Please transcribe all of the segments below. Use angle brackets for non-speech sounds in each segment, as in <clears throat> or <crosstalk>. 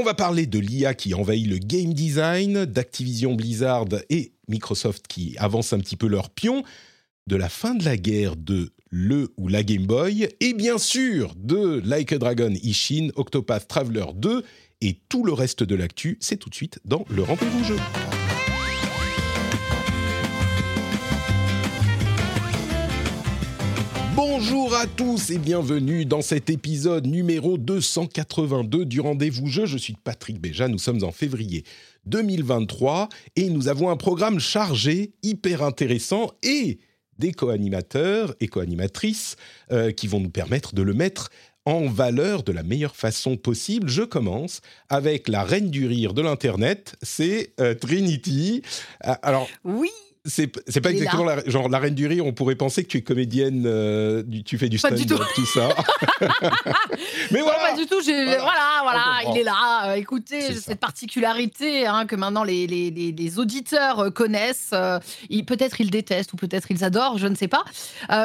On va parler de l'IA qui envahit le game design, d'Activision Blizzard et Microsoft qui avancent un petit peu leur pion, de la fin de la guerre de le ou la Game Boy, et bien sûr de Like a Dragon Ishin, Octopath Traveler 2 et tout le reste de l'actu, c'est tout de suite dans le rendez-vous jeu. Bonjour à tous et bienvenue dans cet épisode numéro 282 du Rendez-vous Jeu. Je suis Patrick Béja, nous sommes en février 2023 et nous avons un programme chargé, hyper intéressant et des co-animateurs et co-animatrices euh, qui vont nous permettre de le mettre en valeur de la meilleure façon possible. Je commence avec la reine du rire de l'Internet, c'est euh, Trinity. Euh, alors, Oui, c'est pas exactement la, genre la reine du rire. On pourrait penser que tu es comédienne, euh, du- tu fais du stand-up, tout. ça. <laughs> Mais non, voilà. pas du tout. Voilà. Voilà, voilà, il est là. Euh, écoutez, ça. cette particularité hein, que maintenant les, les- les- les auditeurs euh, connaissent. Euh, peut-être ils détestent ou peut-être ils adorent, je ne sais pas.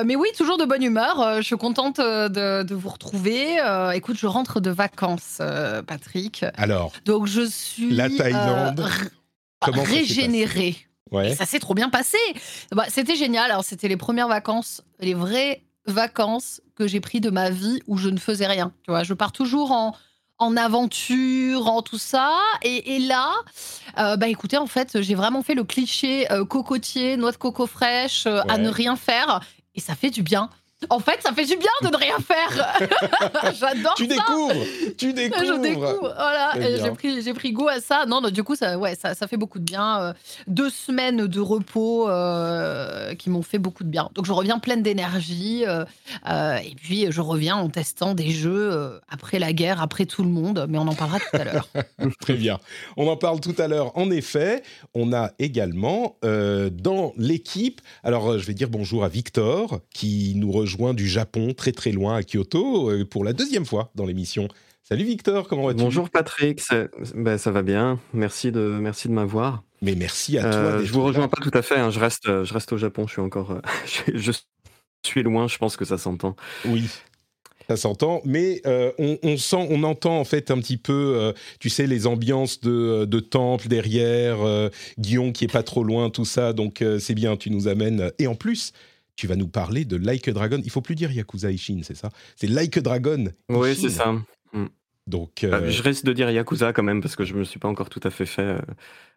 Mais oui, toujours de bonne humeur. Je suis contente de, de vous retrouver. Écoute, je rentre de vacances, Patrick. Alors, Donc je suis La Thaïlande, comment régénérée. Ouais. Et ça s'est trop bien passé. Bah, c'était génial. Alors, c'était les premières vacances, les vraies vacances que j'ai pris de ma vie où je ne faisais rien. Tu vois, je pars toujours en, en aventure, en tout ça. Et, et là, euh, bah écoutez, en fait, j'ai vraiment fait le cliché euh, cocotier, noix de coco fraîche, euh, à ne rien faire. Et ça fait du bien. En fait, ça fait du bien de ne rien faire. <laughs> J'adore Tu ça. découvres, tu découvres. Je découvre, voilà. J'ai pris, j'ai pris goût à ça. Non, non, du coup, ça, ouais, ça, ça fait beaucoup de bien. Euh, deux semaines de repos euh, qui m'ont fait beaucoup de bien. Donc, je reviens pleine d'énergie. euh, et puis, je reviens en testant des jeux après la guerre, après tout le monde. Mais on en parlera tout à l'heure. <laughs> Très bien. On en parle tout à l'heure. En effet, on a également euh, dans l'équipe, alors je vais dire bonjour à Victor, qui nous rejoint du Japon, très très loin à Kyoto, euh, pour la deuxième fois dans l'émission. Salut Victor, comment vas-tu? Bonjour Patrick, ça, ben, ça va bien. Merci de, merci de m'avoir. Mais merci à toi. Euh, je vous là. rejoins pas tout à fait. hein, Je reste, je reste au Japon. Je suis encore, euh, <laughs> je, je suis loin. Je pense que ça s'entend. Oui. Ça s'entend, mais euh, on, on sent, on entend en fait un petit peu, euh, tu sais, les ambiances de, de temple derrière, euh, Guillaume qui est pas trop loin, tout ça. Donc c'est bien, tu nous amènes. Et en plus, tu vas nous parler de Like a Dragon. Il faut plus dire Yakuza Ishin, c'est ça? C'est Like a Dragon. Oui, c'est ça. Donc Euh, euh, je risque de dire Yakuza quand même parce que je me suis pas encore tout à fait fait euh,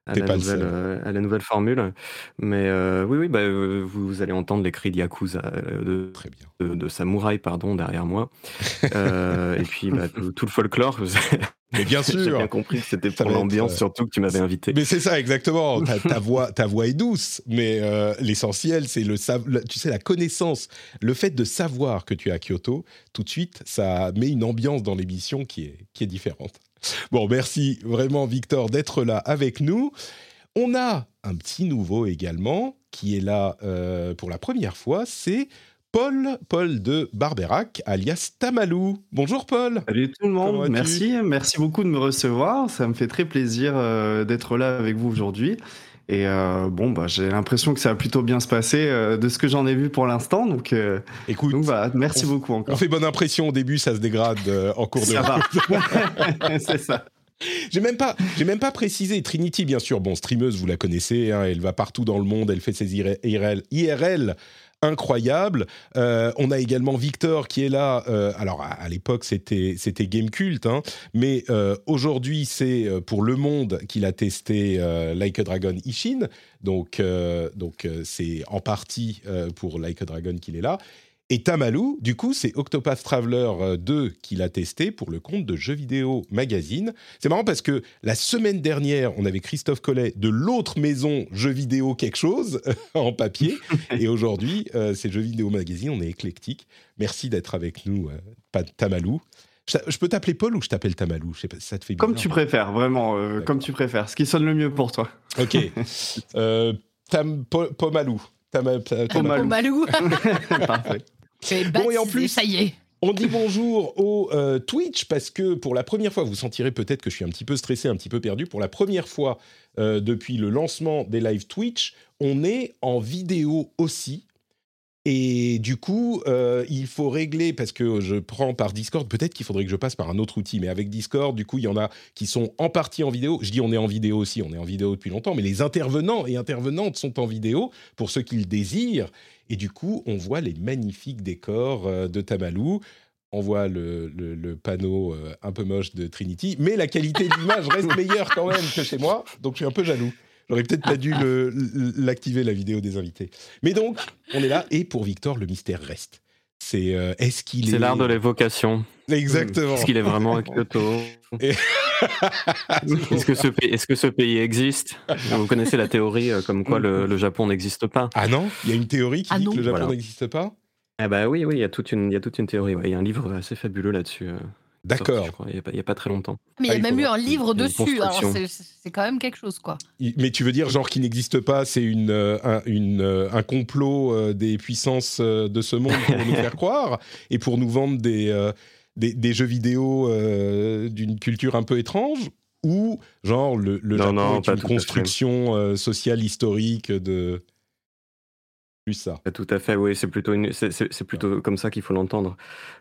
à, la nouvelle, euh, à la nouvelle formule. Mais euh, oui, oui, bah, vous, allez entendre les cris de Yakuza, de, très bien. de, de samouraï, pardon, derrière moi. Euh, et puis bah, <laughs> tout, tout le folklore. Mais bien J'ai sûr. bien compris que c'était pour être, l'ambiance euh, surtout que tu m'avais invité. Mais c'est ça exactement. <laughs> Ta, ta voix, ta voix est douce, mais euh, l'essentiel c'est le- tu sais, la connaissance, le fait de savoir que tu es à Kyoto. Tout de suite, ça met une ambiance dans l'émission qui est qui est différente. Bon, merci vraiment Victor d'être là avec nous. On a un petit nouveau également qui est là euh, pour la première fois. C'est Paul, Paul de Barberac, alias Tamalou. Bonjour Paul. Salut tout le monde, merci, merci beaucoup de me recevoir. Ça me fait très plaisir euh, d'être là avec vous aujourd'hui. Et euh, bon, bah, j'ai l'impression que ça va plutôt bien se passer euh, de ce que j'en ai vu pour l'instant. Donc, euh, Écoute, donc merci beaucoup on encore. fait bonne impression au début, ça se dégrade euh, en cours de Ça route. va. <laughs> C'est ça. J'ai même pas, j'ai même pas précisé. Trinity, bien sûr, bon, streameuse, vous la connaissez, hein, elle va partout dans le monde, elle fait ses IRL, IRL incroyables. Euh, on a également Victor qui est là. euh, alors à, l'époque c'était c'était Game Cult, hein, mais euh, aujourd'hui c'est pour Le Monde qu'il a testé Like a Dragon Ishin. Donc donc c'est en partie pour Like a Dragon qu'il est là. Et Tamalou, du coup, c'est Octopath Traveler euh, 2 qu'il a testé pour le compte de Jeux Vidéo Magazine. C'est marrant parce que la semaine dernière, on avait Christophe Collet de l'autre maison Jeux Vidéo quelque chose <laughs> en papier. <laughs> Et aujourd'hui, euh, c'est Jeux Vidéo Magazine, on est éclectique. Merci d'être avec nous, euh, Tamalou. Je, peux t'appeler Paul ou je t'appelle Tamalou? Je sais pas, ça te fait Comme bizarre. tu préfères, vraiment, euh, comme tu préfères. Ce qui sonne le mieux pour toi. Ok. <laughs> euh, Tam, Po- Pomalou. Tam- ta- Tam- Pomalou. Parfait. C'est Bon, et en plus- ça y est. On dit bonjour au euh, Twitch parce que pour la première fois, vous sentirez peut-être que je suis un petit peu stressé, un petit peu perdu. Pour la première fois euh, depuis le lancement des live Twitch, on est en vidéo aussi. Et du coup, euh, il faut régler, parce que je prends par Discord, peut-être qu'il faudrait que je passe par un autre outil, mais avec Discord, du coup, il y en a qui sont en partie en vidéo. Je dis on est en vidéo aussi, on est en vidéo depuis longtemps, mais les intervenants et intervenantes sont en vidéo pour ceux qui le désirent. Et du coup, on voit les magnifiques décors euh, de Tamalou. On voit le, le- le panneau euh, un peu moche de Trinity, mais la qualité de l'image reste <laughs> meilleure quand même que chez moi, donc je suis un peu jaloux. J'aurais peut-être pas dû l'activer, la vidéo des invités. Mais donc, on est là, et pour Victor, le mystère reste. C'est euh, est-ce qu'il est... C'est l'art de l'évocation. Exactement. Est-ce qu'il est vraiment <laughs> à Kyoto Et- <laughs> Est-ce que, ce pays- est-ce que ce pays existe? Vous connaissez la théorie euh, comme quoi le, le Japon n'existe pas Ah non? Il y a une théorie qui Ah dit non. que le Japon Voilà. n'existe pas? Ah bah oui, oui, il y a toute une, il y a toute une théorie. ouais. Il y a un livre assez fabuleux là-dessus. D'accord. Il n'y a, pas- il y a pas très longtemps. Mais il y Ah, a il même eu un livre Une dessus. C'est quand même quelque chose, quoi. Mais tu veux dire, genre, qui n'existe pas, c'est une, euh, un, une, euh, un complot euh, des puissances euh, de ce monde pour nous <laughs> faire croire et pour nous vendre des, euh, des, des jeux vidéo euh, d'une culture un peu étrange Ou, genre, le, le Non, Japon non, est une construction euh, sociale historique de. Plus ça. Ah, Tout à fait, oui, c'est plutôt, une- c'est- c'est c'est plutôt comme ça qu'il faut l'entendre.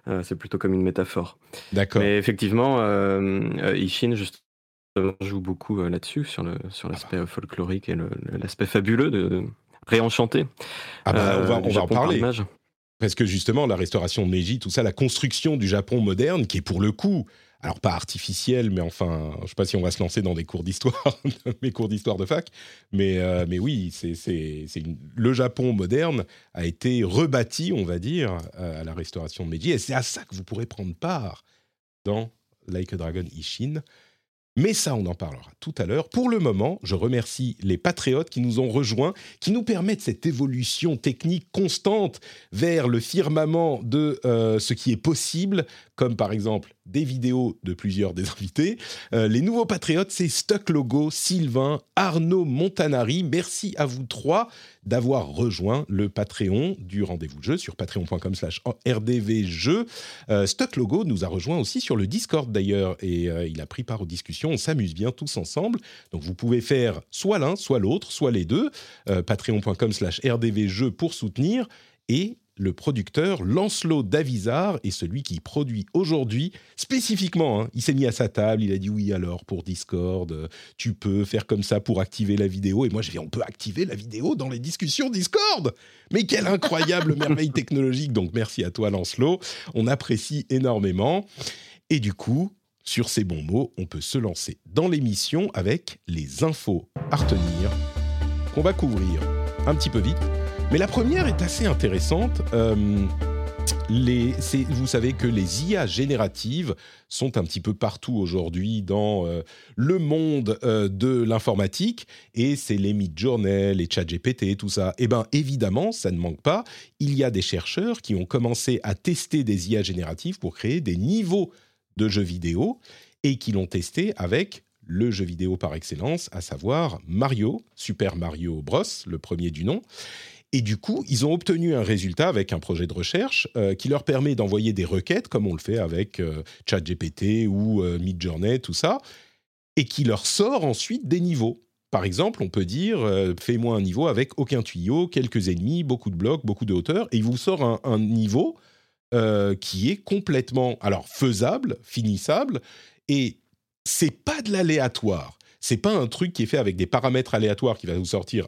Euh, c'est plutôt comme une métaphore. D'accord. Mais effectivement, euh, euh, Ishin justement joue beaucoup euh, là-dessus, sur le sur l'aspect folklorique et le- l'aspect fabuleux de, de réenchanter. Ah bah, on va, on va en par parler. Parce que justement, la restauration de Meiji, tout ça, la construction du Japon moderne, qui est pour le coup, alors pas artificielle, mais enfin, je sais pas si on va se lancer dans des cours d'histoire, <laughs> mes cours d'histoire de fac, mais, euh, mais oui, c'est, le Japon moderne a été rebâti, on va dire, euh, à la restauration de Meiji, et c'est à ça que vous pourrez prendre part dans Like a Dragon Ishin. Mais ça, on en parlera tout à l'heure. Pour le moment, je remercie les patriotes qui nous ont rejoints, qui nous permettent cette évolution technique constante vers le firmament de euh, ce qui est possible, comme par exemple des vidéos de plusieurs des invités. Euh, les nouveaux patriotes, c'est Stuck Logo, Sylvain, Arnaud Montanari. Merci à vous trois d'avoir rejoint le Patreon du rendez-vous de jeu sur patreon.com slash rdvjeux. Euh, Stuck Logo nous a rejoint aussi sur le Discord d'ailleurs et euh, il a pris part aux discussions. On s'amuse bien tous ensemble. Donc vous pouvez faire soit l'un, soit l'autre, soit les deux. Euh, patreon.com slash rdvjeux pour soutenir. Et le producteur Lancelot Davizard est celui qui produit aujourd'hui spécifiquement. hein, il s'est mis à sa table, il a dit oui alors pour Discord, euh, tu peux faire comme ça pour activer la vidéo. Et moi je dis on peut activer la vidéo dans les discussions Discord. Mais quelle incroyable <laughs> merveille technologique. Donc merci à toi Lancelot, on apprécie énormément. Et du coup, sur ces bons mots, on peut se lancer dans l'émission avec les infos à retenir qu'on va couvrir un petit peu vite. Mais la première est assez intéressante. Euh, vous savez que les IA génératives sont un petit peu partout aujourd'hui dans euh, le monde euh, de l'informatique et c'est les Midjourney, les ChatGPT, tout ça. Eh bien, évidemment, ça ne manque pas. Il y a des chercheurs qui ont commencé à tester des IA génératives pour créer des niveaux de jeux vidéo et qui l'ont testé avec le jeu vidéo par excellence, à savoir Mario, Super Mario Bros, le premier du nom. Et du coup, ils ont obtenu un résultat avec un projet de recherche euh, qui leur permet d'envoyer des requêtes, comme on le fait avec euh, ChatGPT ou euh, Midjourney, tout ça, et qui leur sort ensuite des niveaux. Par exemple, on peut dire euh, fais-moi un niveau avec aucun tuyau, quelques ennemis, beaucoup de blocs, beaucoup de hauteur, et il vous sort un, un niveau qui est complètement alors faisable, finissable, et c'est pas de l'aléatoire. C'est pas un truc qui est fait avec des paramètres aléatoires qui va vous sortir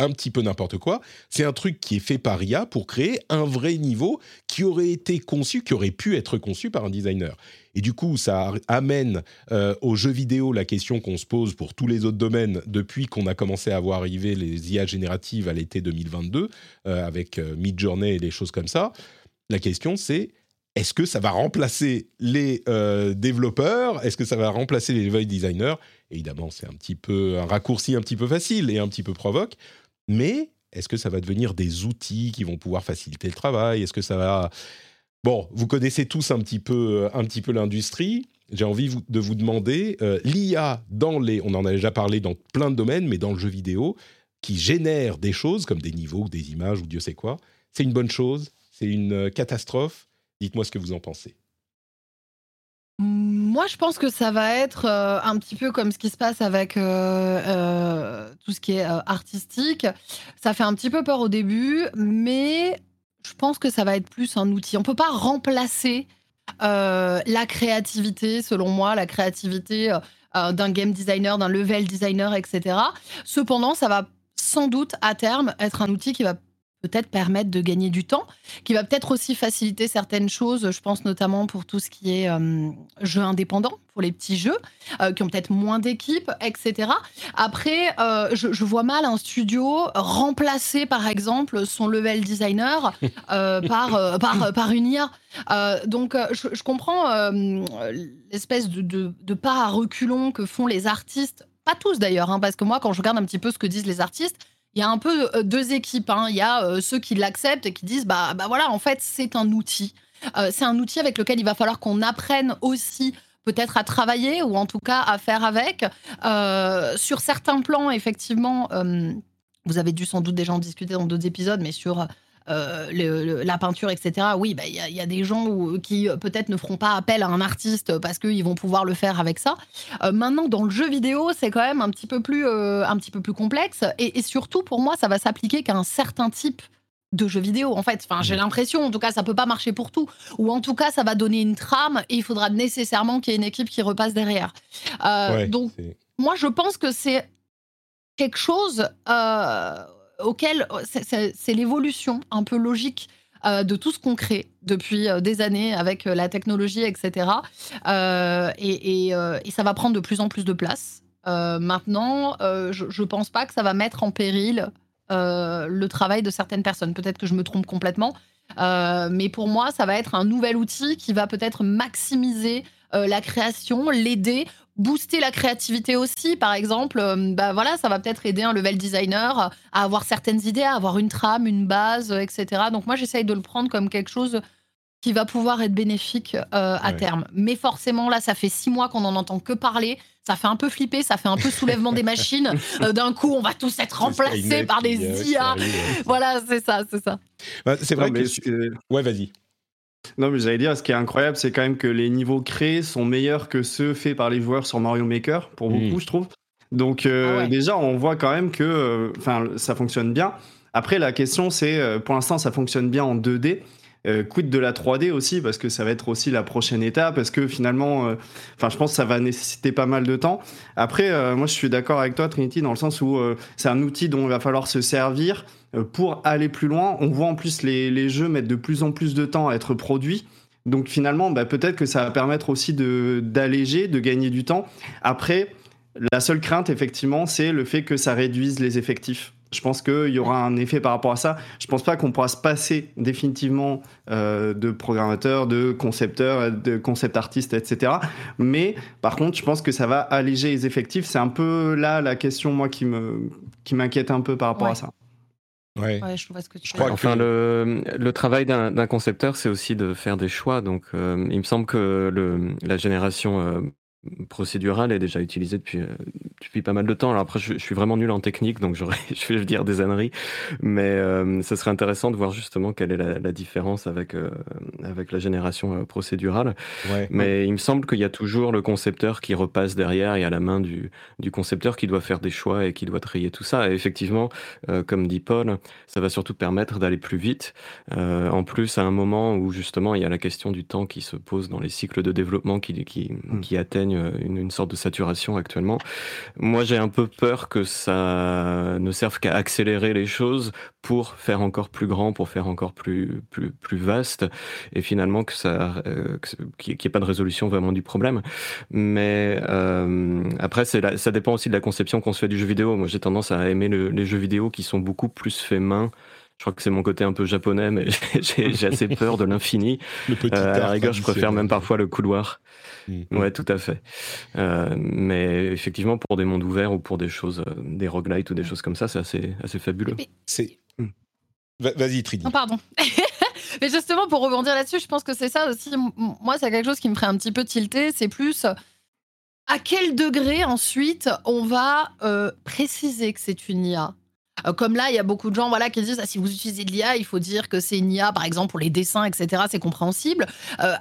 un petit peu n'importe quoi. C'est un truc qui est fait par IA pour créer un vrai niveau qui aurait été conçu, qui aurait pu être conçu par un designer. Et du coup, ça amène euh, aux jeux vidéo la question qu'on se pose pour tous les autres domaines depuis qu'on a commencé à voir arriver les IA génératives à l'été 2022 euh, avec euh, Midjourney et des choses comme ça. La question, c'est est-ce que ça va remplacer les euh, développeurs? Est-ce que ça va remplacer les level designers? Évidemment, c'est un petit peu un raccourci un petit peu facile et un petit peu provoque. Mais est-ce que ça va devenir des outils qui vont pouvoir faciliter le travail? Est-ce que ça va? Bon, vous connaissez tous un petit peu, un petit peu l'industrie. J'ai envie de vous demander, l'IA dans les, on en a déjà parlé dans plein de domaines, mais dans le jeu vidéo, qui génère des choses comme des niveaux, des images ou Dieu sait quoi, c'est une bonne chose, c'est une catastrophe? Dites-moi ce que vous en pensez. Moi, je pense que ça va être euh, un petit peu comme ce qui se passe avec euh, euh, tout ce qui est artistique. Ça fait un petit peu peur au début, mais je pense que ça va être plus un outil. On ne peut pas remplacer la créativité, selon moi, la créativité d'un game designer, d'un level designer, etc. Cependant, ça va sans doute à terme être un outil qui va peut-être permettre de gagner du temps, qui va peut-être aussi faciliter certaines choses. Je pense notamment pour tout ce qui est euh, jeux indépendants, pour les petits jeux, euh, qui ont peut-être moins d'équipes, etc. Après, euh, je, vois mal un studio remplacer, par exemple, son level designer <laughs> par, par, par une IA. donc, je, comprends l'espèce de, de, pas à reculons que font les artistes pas tous d'ailleurs, hein, parce que moi, quand je regarde un petit peu ce que disent les artistes, il y a un peu euh, deux équipes. Hein. Il y a euh, ceux qui l'acceptent et qui disent bah, bah voilà, en fait, c'est un outil. Euh, c'est un outil avec lequel il va falloir qu'on apprenne aussi peut-être à travailler ou en tout cas à faire avec. sur certains plans, effectivement, vous avez dû sans doute déjà en discuter dans d'autres épisodes, mais sur euh, la peinture, etc. Oui, bah, il y, a des gens qui euh, peut-être ne feront pas appel à un artiste parce qu'ils vont pouvoir le faire avec ça. Euh, maintenant, dans le jeu vidéo, c'est quand même un petit peu plus, un petit peu plus complexe. Et, surtout, pour moi, ça va s'appliquer qu'à un certain type de jeu vidéo en fait. Enfin, j'ai mmh. l'impression, en tout cas, ça peut pas marcher pour tout. Ou en tout cas, ça va donner une trame et il faudra nécessairement qu'il y ait une équipe qui repasse derrière. donc, moi, je pense que c'est quelque chose auquel euh, c'est l'évolution un peu logique euh, de tout ce qu'on crée depuis euh, des années avec la technologie, etc. Et, ça va prendre de plus en plus de place. maintenant, je ne pense pas que ça va mettre en péril le travail de certaines personnes. Peut-être que je me trompe complètement. mais pour moi, ça va être un nouvel outil qui va peut-être maximiser la création, l'aider booster la créativité aussi. Par exemple, euh, bah voilà, ça va peut-être aider un level designer à avoir certaines idées, à avoir une trame, une base, etc. Donc moi, j'essaye de le prendre comme quelque chose qui va pouvoir être bénéfique euh, à terme. Mais forcément, là, ça fait six mois qu'on n'en entend que parler. Ça fait un peu flipper, ça fait un peu soulèvement des machines. <laughs> Euh, d'un coup, on va tous être remplacés par des IA. voilà, c'est ça, c'est ça. Bah, c'est vrai que... Ouais, vas-y. Non, mais j'allais dire, ce qui est incroyable, c'est quand même que les niveaux créés sont meilleurs que ceux faits par les joueurs sur Mario Maker, pour beaucoup, je trouve. Donc, euh, ah déjà, on voit quand même que euh, enfin, ça fonctionne bien. Après, la question, c'est, euh, pour l'instant, ça fonctionne bien en 2D. Quid de la 3D aussi, parce que ça va être aussi la prochaine étape, parce que finalement, enfin, je pense que ça va nécessiter pas mal de temps. Après, moi, je suis d'accord avec toi, Trinity, dans le sens où c'est un outil dont il va falloir se servir euh, pour aller plus loin. On voit en plus les, jeux mettre de plus en plus de temps à être produits. Donc finalement, bah, peut-être que ça va permettre aussi d'alléger, de, gagner du temps. Après, la seule crainte, effectivement, c'est le fait que ça réduise les effectifs. Je pense qu'il y aura un effet par rapport à ça. Je pense pas qu'on pourra se passer définitivement euh, de programmateurs, de concepteurs, de concept artistes, etc. Mais par contre, je pense que ça va alléger les effectifs. C'est un peu là la question, moi, qui m'inquiète qui un peu par rapport à ça. Ouais. je vois ce que tu je crois Enfin, le, le, travail d'un concepteur, c'est aussi de faire des choix. Donc, euh, il me semble que le, la génération euh, procédural est déjà utilisé depuis, euh, depuis pas mal de temps. Alors après, je, suis vraiment nul en technique, donc <laughs> je vais dire des âneries, mais euh, ce serait intéressant de voir justement quelle est la, différence avec, euh, avec la génération procédurale. Mais il me semble qu'il y a toujours le concepteur qui repasse derrière et à la main du, du concepteur qui doit faire des choix et qui doit trier tout ça. Et effectivement, comme dit Paul, ça va surtout permettre d'aller plus vite. en plus, à un moment où justement il y a la question du temps qui se pose dans les cycles de développement qui, qui, qui atteignent une, sorte de saturation actuellement. Moi, j'ai un peu peur que ça ne serve qu'à accélérer les choses pour faire encore plus grand, pour faire encore plus, plus, plus vaste, et finalement que ça, euh, qu'il n'y ait pas de résolution vraiment du problème. Mais euh, après, ça dépend aussi de la conception qu'on se fait du jeu vidéo. Moi, j'ai tendance à aimer les jeux vidéo qui sont beaucoup plus faits main. Je crois que c'est mon côté un peu japonais, mais <laughs> j'ai assez peur de l'infini. <laughs> Euh, à la rigueur, je préfère même parfois le couloir. Mm. Ouais, tout à fait. Euh, mais effectivement, pour des mondes ouverts ou pour des choses, euh, des roguelites ou des choses comme ça, c'est assez, assez fabuleux. C'est. Mm. Vas-y, Tridi. Non, pardon. <laughs> Mais justement, pour rebondir là-dessus, je pense que c'est ça aussi. Moi, c'est quelque chose qui me ferait un petit peu tilter. C'est plus à quel degré ensuite on va euh, préciser que c'est une IA comme là, il y a beaucoup de gens voilà, qui disent ah, si vous utilisez de l'IA, il faut dire que c'est une IA, par exemple, pour les dessins, etc. C'est compréhensible. Euh,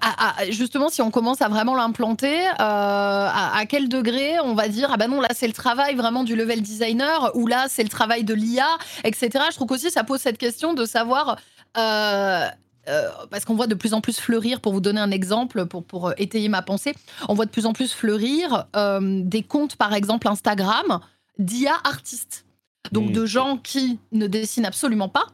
justement, si on commence à vraiment l'implanter, euh, à, quel degré on va dire ah ben non, là, c'est le travail vraiment du level designer, ou là, c'est le travail de l'IA, etc. Je trouve aussi ça pose cette question de savoir. parce qu'on voit de plus en plus fleurir, pour vous donner un exemple, pour étayer ma pensée, on voit de plus en plus fleurir des comptes, par exemple Instagram, d'IA artistes. Donc mm. de gens qui ne dessinent absolument pas,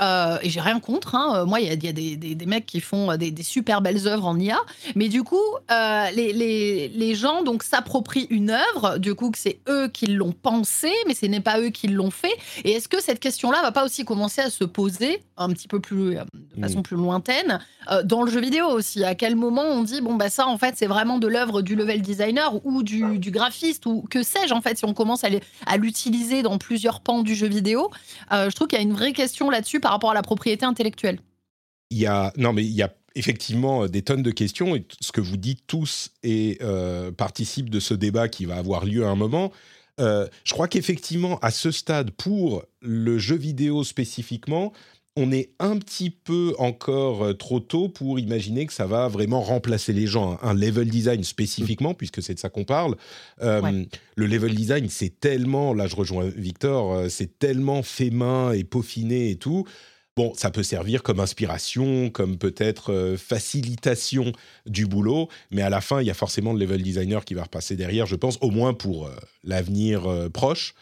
euh, et j'ai rien contre. Hein. Euh, moi, il y a, des, mecs qui font euh, des, super belles œuvres en IA. Mais du coup, les, gens donc s'approprient une œuvre. Du coup, que c'est eux qui l'ont pensée, mais ce n'est pas eux qui l'ont fait. Et est-ce que cette question-là va pas aussi commencer à se poser un petit peu plus, de façon mm. plus lointaine, dans le jeu vidéo aussi? À quel moment on dit bon bah ça en fait c'est vraiment de l'œuvre du level designer ou du, graphiste ou que sais-je en fait si on commence à l'utiliser dans plusieurs pans du jeu vidéo? Je trouve qu'il y a une vraie question là-dessus par rapport à la propriété intellectuelle Il y a, non, mais il y a effectivement des tonnes de questions et ce que vous dites tous et euh, participe de ce débat qui va avoir lieu à un moment. Euh, je crois qu'effectivement, à ce stade, pour le jeu vidéo spécifiquement, on est un petit peu encore euh, trop tôt pour imaginer que ça va vraiment remplacer les gens. Un level design spécifiquement, puisque c'est de ça qu'on parle. Euh, le level design, c'est tellement, là je rejoins Victor, euh, c'est tellement fait main et peaufiné et tout. Bon, ça peut servir comme inspiration, comme peut-être facilitation du boulot, mais à la fin, il y a forcément le level designer qui va repasser derrière, je pense, au moins pour l'avenir proche.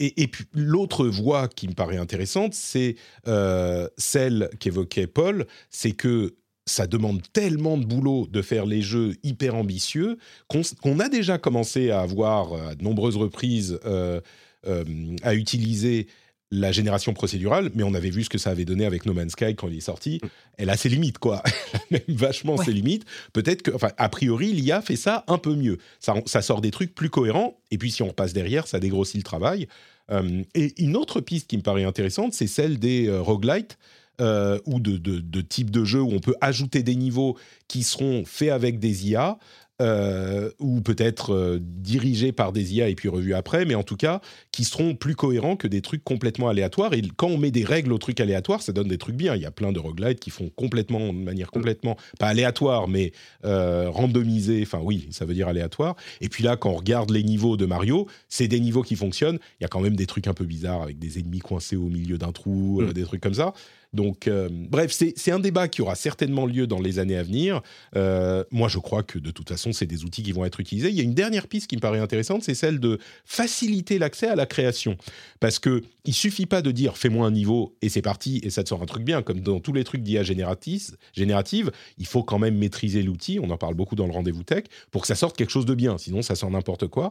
Et, puis l'autre voie qui me paraît intéressante, c'est euh, celle qu'évoquait Paul, c'est que ça demande tellement de boulot de faire les jeux hyper ambitieux qu'on a déjà commencé à avoir à de nombreuses reprises euh, euh, à utiliser la génération procédurale, mais on avait vu ce que ça avait donné avec No Man's Sky quand il est sorti. Mm. Elle a ses limites, quoi. <laughs> Elle a même vachement ses limites. Peut-être que, enfin, a priori, l'IA fait ça un peu mieux. Ça, ça, sort des trucs plus cohérents, et puis si on repasse derrière, ça dégrossit le travail. Euh, et une autre piste qui me paraît intéressante, c'est celle des euh, roguelites. Euh, ou de, de, de types de jeux où on peut ajouter des niveaux qui seront faits avec des IA euh, ou peut-être euh, dirigés par des IA et puis revus après, mais en tout cas, qui seront plus cohérents que des trucs complètement aléatoires. Et quand on met des règles aux trucs aléatoires, ça donne des trucs bien. Il y a plein de roguelites qui font complètement, de manière complètement, pas aléatoire, mais euh, randomisée. Enfin, oui, ça veut dire aléatoire. Et puis là, quand on regarde les niveaux de Mario, c'est des niveaux qui fonctionnent. Il y a quand même des trucs un peu bizarres avec des ennemis coincés au milieu d'un trou, mm. des trucs comme ça. Donc, euh, bref, c'est un débat qui aura certainement lieu dans les années à venir. Euh, moi, je crois que de toute façon, c'est des outils qui vont être utilisés. Il y a une dernière piste qui me paraît intéressante, c'est celle de faciliter l'accès à la création. Parce que il suffit pas de dire fais-moi un niveau et c'est parti et ça te sort un truc bien, comme dans tous les trucs d'IA générative. Il faut quand même maîtriser l'outil. On en parle beaucoup dans le rendez-vous tech pour que ça sorte quelque chose de bien. Sinon, ça sort n'importe quoi.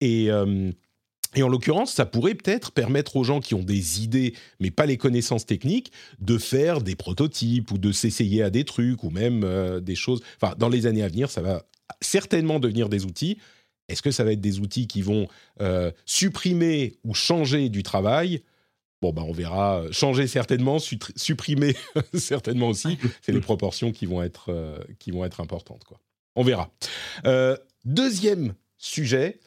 Et euh, et en l'occurrence, ça pourrait peut-être permettre aux gens qui ont des idées, mais pas les connaissances techniques, de faire des prototypes ou de s'essayer à des trucs ou même euh, des choses. Enfin, dans les années à venir, ça va certainement devenir des outils. Est-ce que ça va être des outils qui vont euh, supprimer ou changer du travail? Bon, bah, on verra. Changer certainement, supprimer <laughs> certainement aussi. C'est les proportions qui vont être, euh, qui vont être importantes. Quoi. On verra. deuxième sujet.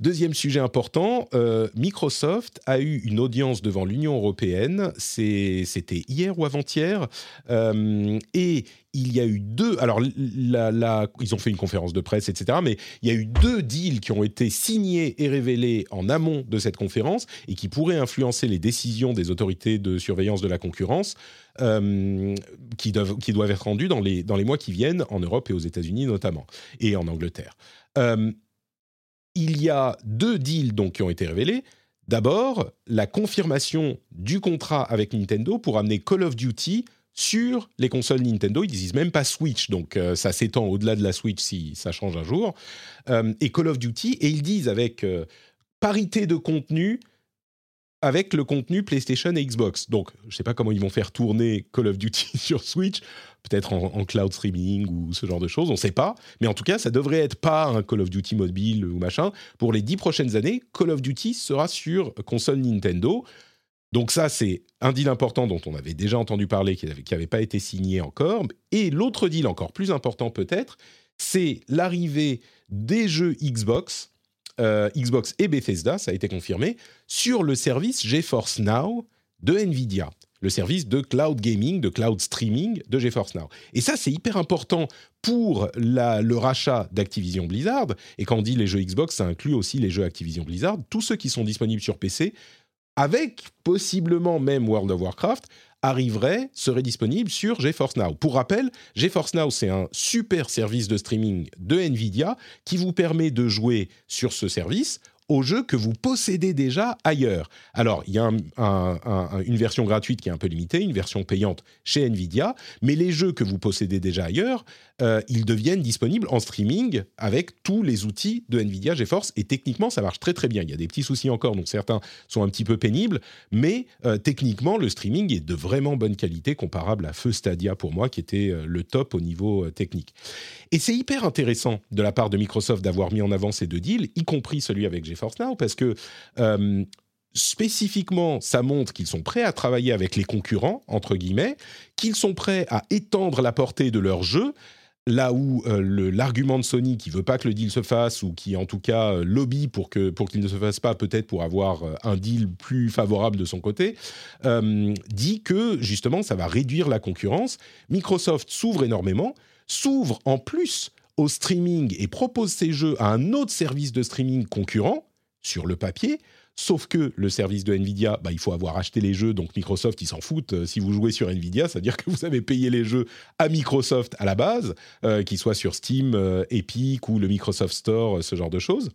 Deuxième sujet important, euh, Microsoft a eu une audience devant l'Union européenne, c'était hier ou avant-hier, euh, et il y a eu deux, alors ils ont fait une conférence de presse, etc., mais il y a eu deux deals qui ont été signés et révélés en amont de cette conférence et qui pourraient influencer les décisions des autorités de surveillance de la concurrence. Euh, qui, doivent, être rendues dans les mois qui viennent, en Europe et aux États-Unis notamment, et en Angleterre il y a deux deals donc, qui ont été révélés. D'abord, la confirmation du contrat avec Nintendo pour amener Call of Duty sur les consoles Nintendo. Ils disent même pas Switch, donc euh, ça s'étend au-delà de la Switch si ça change un jour. Euh, et Call of Duty, et ils disent avec euh, parité de contenu avec le contenu PlayStation et Xbox. Donc, je ne sais pas comment ils vont faire tourner Call of Duty <laughs> sur Switch, peut-être en, cloud streaming ou ce genre de choses, on ne sait pas. Mais en tout cas, ça devrait être pas un Call of Duty mobile ou machin. Pour les dix prochaines années, Call of Duty sera sur console Nintendo. Donc ça, c'est un deal important dont on avait déjà entendu parler, qui n'avait pas été signé encore. Et l'autre deal encore plus important peut-être, c'est l'arrivée des jeux Xbox, euh, Xbox et Bethesda, ça a été confirmé, sur le service GeForce Now de Nvidia le service de cloud gaming, de cloud streaming de GeForce Now. Et ça, c'est hyper important pour le rachat d'Activision Blizzard. Et quand on dit les jeux Xbox, ça inclut aussi les jeux Activision Blizzard, tous ceux qui sont disponibles sur PC, avec possiblement même World of Warcraft, arriveraient, seraient disponibles sur GeForce Now. Pour rappel, GeForce Now, c'est un super service de streaming de Nvidia qui vous permet de jouer sur ce service aux jeux que vous possédez déjà ailleurs. Alors, il y a une version gratuite qui est un peu limitée, une version payante chez Nvidia, mais les jeux que vous possédez déjà ailleurs, euh, ils deviennent disponibles en streaming avec tous les outils de Nvidia GeForce. Et techniquement, ça marche très très bien. Il y a des petits soucis encore, donc certains sont un petit peu pénibles, mais euh, techniquement, le streaming est de vraiment bonne qualité, comparable à Feu Stadia pour moi, qui était euh, le top au niveau technique. Et c'est hyper intéressant de la part de Microsoft d'avoir mis en avant ces deux deals, y compris celui avec GeForce Now, parce que spécifiquement, ça montre qu'ils sont prêts à travailler avec les concurrents, entre guillemets, qu'ils sont prêts à étendre la portée de leurs jeux là où euh, l'argument de Sony qui veut pas que le deal se fasse ou qui en tout cas euh, lobby pour que pour qu'il ne se fasse pas peut-être pour avoir euh, un deal plus favorable de son côté dit que justement ça va réduire la concurrence. Microsoft s'ouvre énormément s'ouvre en plus au streaming et propose ses jeux à un autre service de streaming concurrent sur le papier Sauf que le service de Nvidia, bah, il faut avoir acheté les jeux, donc Microsoft, ils s'en foutent. Euh, si vous jouez sur Nvidia, c'est-à-dire que vous avez payé les jeux à Microsoft à la base, euh, qu'ils soient sur Steam, euh, Epic ou le Microsoft Store, ce genre de choses.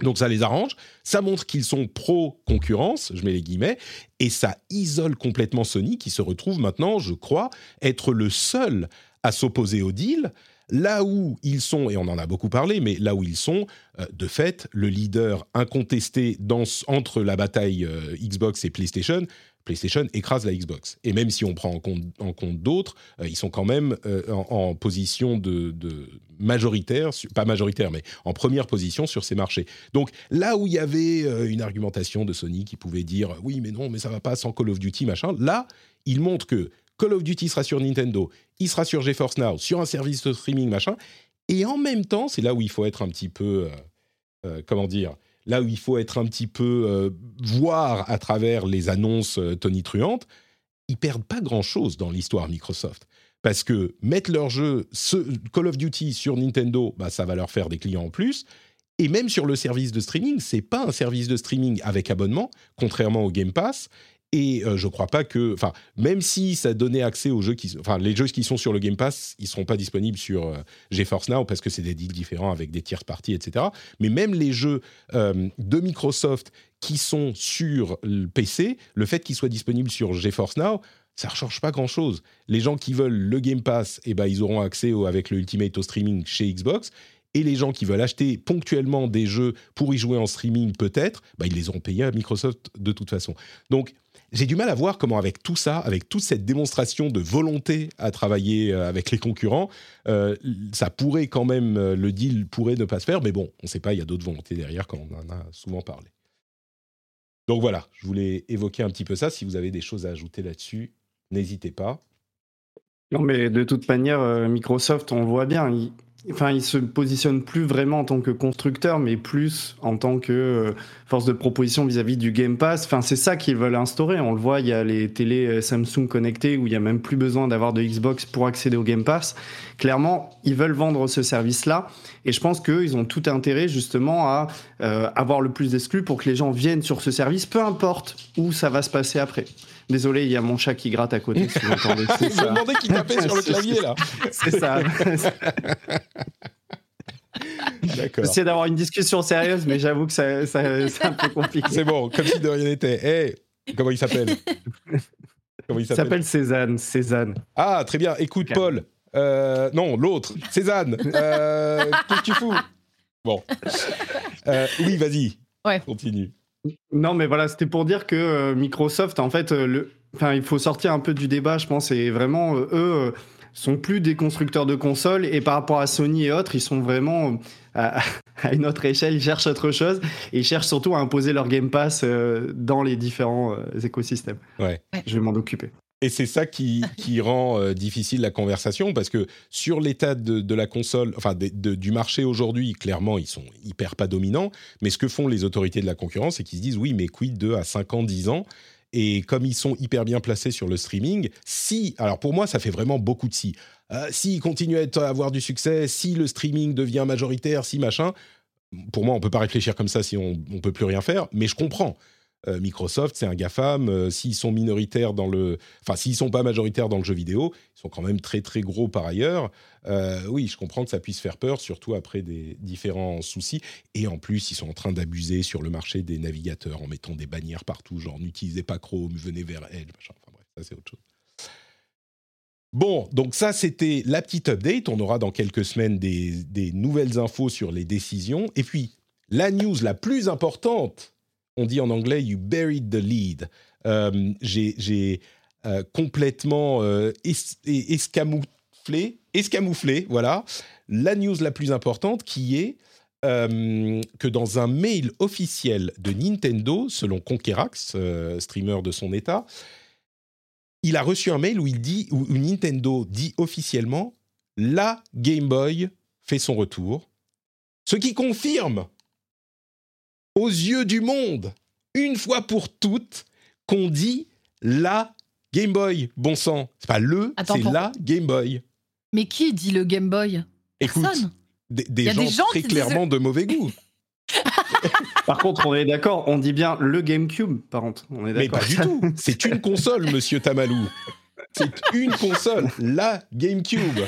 Donc ça les arrange, ça montre qu'ils sont pro-concurrence, je mets les guillemets, et ça isole complètement Sony qui se retrouve maintenant, je crois, être le seul à s'opposer au deal Là où ils sont, et on en a beaucoup parlé, mais là où ils sont, euh, de fait, le leader incontesté dans, entre la bataille euh, Xbox et PlayStation, PlayStation écrase la Xbox. Et même si on prend en compte, d'autres, euh, ils sont quand même en, position de, majoritaire, pas majoritaire, mais en première position sur ces marchés. Donc là où il y avait une argumentation de Sony qui pouvait dire oui, mais non, mais ça va pas sans Call of Duty, machin, là, il montre que Call of Duty sera sur Nintendo, il sera sur GeForce Now, sur un service de streaming, machin. Et en même temps, c'est là où il faut être un petit peu, euh, euh, comment dire, là où il faut être un petit peu euh, voir à travers les annonces tonitruantes, ils perdent pas grand-chose dans l'histoire Microsoft. Parce que mettre leur jeu Call of Duty sur Nintendo, bah, ça va leur faire des clients en plus. Et même sur le service de streaming, c'est pas un service de streaming avec abonnement, contrairement au Game Pass. Et euh, je crois pas que, enfin, même si ça donnait accès aux jeux qui, enfin, les jeux qui sont sur le Game Pass, ils seront pas disponibles sur euh, GeForce Now parce que c'est des deals différents avec des tiers parties, etc. Mais même les jeux euh, de Microsoft qui sont sur le PC, le fait qu'ils soient disponibles sur GeForce Now, ça ne change pas grand-chose. Les gens qui veulent le Game Pass, eh ben, ils auront accès avec le Ultimate au streaming chez Xbox. Et les gens qui veulent acheter ponctuellement des jeux pour y jouer en streaming, peut-être, bah, ils les auront payés à Microsoft de toute façon. Donc, j'ai du mal à voir comment avec tout ça, avec toute cette démonstration de volonté à travailler euh, avec les concurrents, euh, ça pourrait quand même, euh, le deal pourrait ne pas se faire, mais bon, on ne sait pas, il y a d'autres volontés derrière, comme on en a souvent parlé. Donc voilà, je voulais évoquer un petit peu ça. Si vous avez des choses à ajouter là-dessus, n'hésitez pas. Non, mais de toute manière, Microsoft, on voit bien, Enfin, il se positionne plus vraiment en tant que constructeur, mais plus en tant que euh, force de proposition vis-à-vis du Game Pass. Enfin, c'est ça qu'ils veulent instaurer. On le voit, il y a les télés euh, Samsung connectées où il y a même plus besoin d'avoir de Xbox pour accéder au Game Pass. Clairement, ils veulent vendre ce service-là, et je pense qu'ils ont tout intérêt justement à euh, avoir le plus d'exclus pour que les gens viennent sur ce service, peu importe où ça va se passer après. Désolé, il y a mon chat qui gratte à côté. Si vous entendez. <laughs> Je me demandais qui tapait sur le clavier là. <laughs> C'est ça. <laughs> D'accord. J'essaie d'avoir une discussion sérieuse, mais j'avoue que ça, c'est un peu compliqué. C'est bon, comme si de rien n'était. Hey, comment il s'appelle? Comment il s'appelle? Cézanne. Cézanne. Ah, très bien. Écoute, Paul. Euh, non, l'autre. Cézanne. Euh, Qu'est-ce que tu fous? Bon. Euh, oui, vas-y. Ouais. Continue. Non, mais voilà, c'était pour dire que euh, Microsoft, en fait, euh, le... enfin, il faut sortir un peu du débat, je pense, et vraiment, euh, eux sont plus des constructeurs de consoles, et par rapport à Sony et autres, ils sont vraiment <laughs> à une autre échelle, ils cherchent autre chose et ils cherchent surtout à imposer leur Game Pass dans les différents écosystèmes. Ouais. Je vais m'en occuper. Et c'est ça qui, <laughs> rend euh, difficile la conversation parce que sur l'état de, la console, enfin du marché aujourd'hui, clairement, ils sont hyper pas dominants. Mais ce que font les autorités de la concurrence, c'est qu'ils se disent oui, mais quid de à 5 ans, 10 ans? Et comme ils sont hyper bien placés sur le streaming, si, alors pour moi, ça fait vraiment beaucoup de si. Euh, S'ils continuent à, avoir du succès, si le streaming devient majoritaire, si machin, pour moi, on peut pas réfléchir comme ça si on, ne peut plus rien faire. Mais je comprends. Euh, Microsoft, c'est un GAFAM. Euh, s'ils sont minoritaires dans le. Enfin, s'ils sont pas majoritaires dans le jeu vidéo, ils sont quand même très très gros par ailleurs. Euh, oui, je comprends que ça puisse faire peur, surtout après des différents soucis. Et en plus, ils sont en train d'abuser sur le marché des navigateurs en mettant des bannières partout, genre n'utilisez pas Chrome, venez vers Edge, bref, ça c'est autre chose. Bon, donc ça c'était la petite update. On aura dans quelques semaines des nouvelles infos sur les décisions. Et puis, la news la plus importante on dit en anglais you buried the lead. Euh, j'ai euh, complètement euh, escamouflé, escamouflé, voilà, la news la plus importante qui est que dans un mail officiel de Nintendo, selon Conquerax, streamer de son état, il a reçu un mail où il dit, où Nintendo dit officiellement, la Game Boy fait son retour, ce qui confirme aux yeux du monde, une fois pour toutes, qu'on dit la Game Boy. Bon sang, c'est pas le, c'est la Game Boy. Mais qui dit le Game Boy? Écoute, des, gens, très clairement de mauvais goût. <laughs> par contre, on est d'accord, on dit bien le GameCube, par contre. On est Mais pas du tout. <laughs> C'est une console, monsieur Tamalou. C'est une console, la GameCube.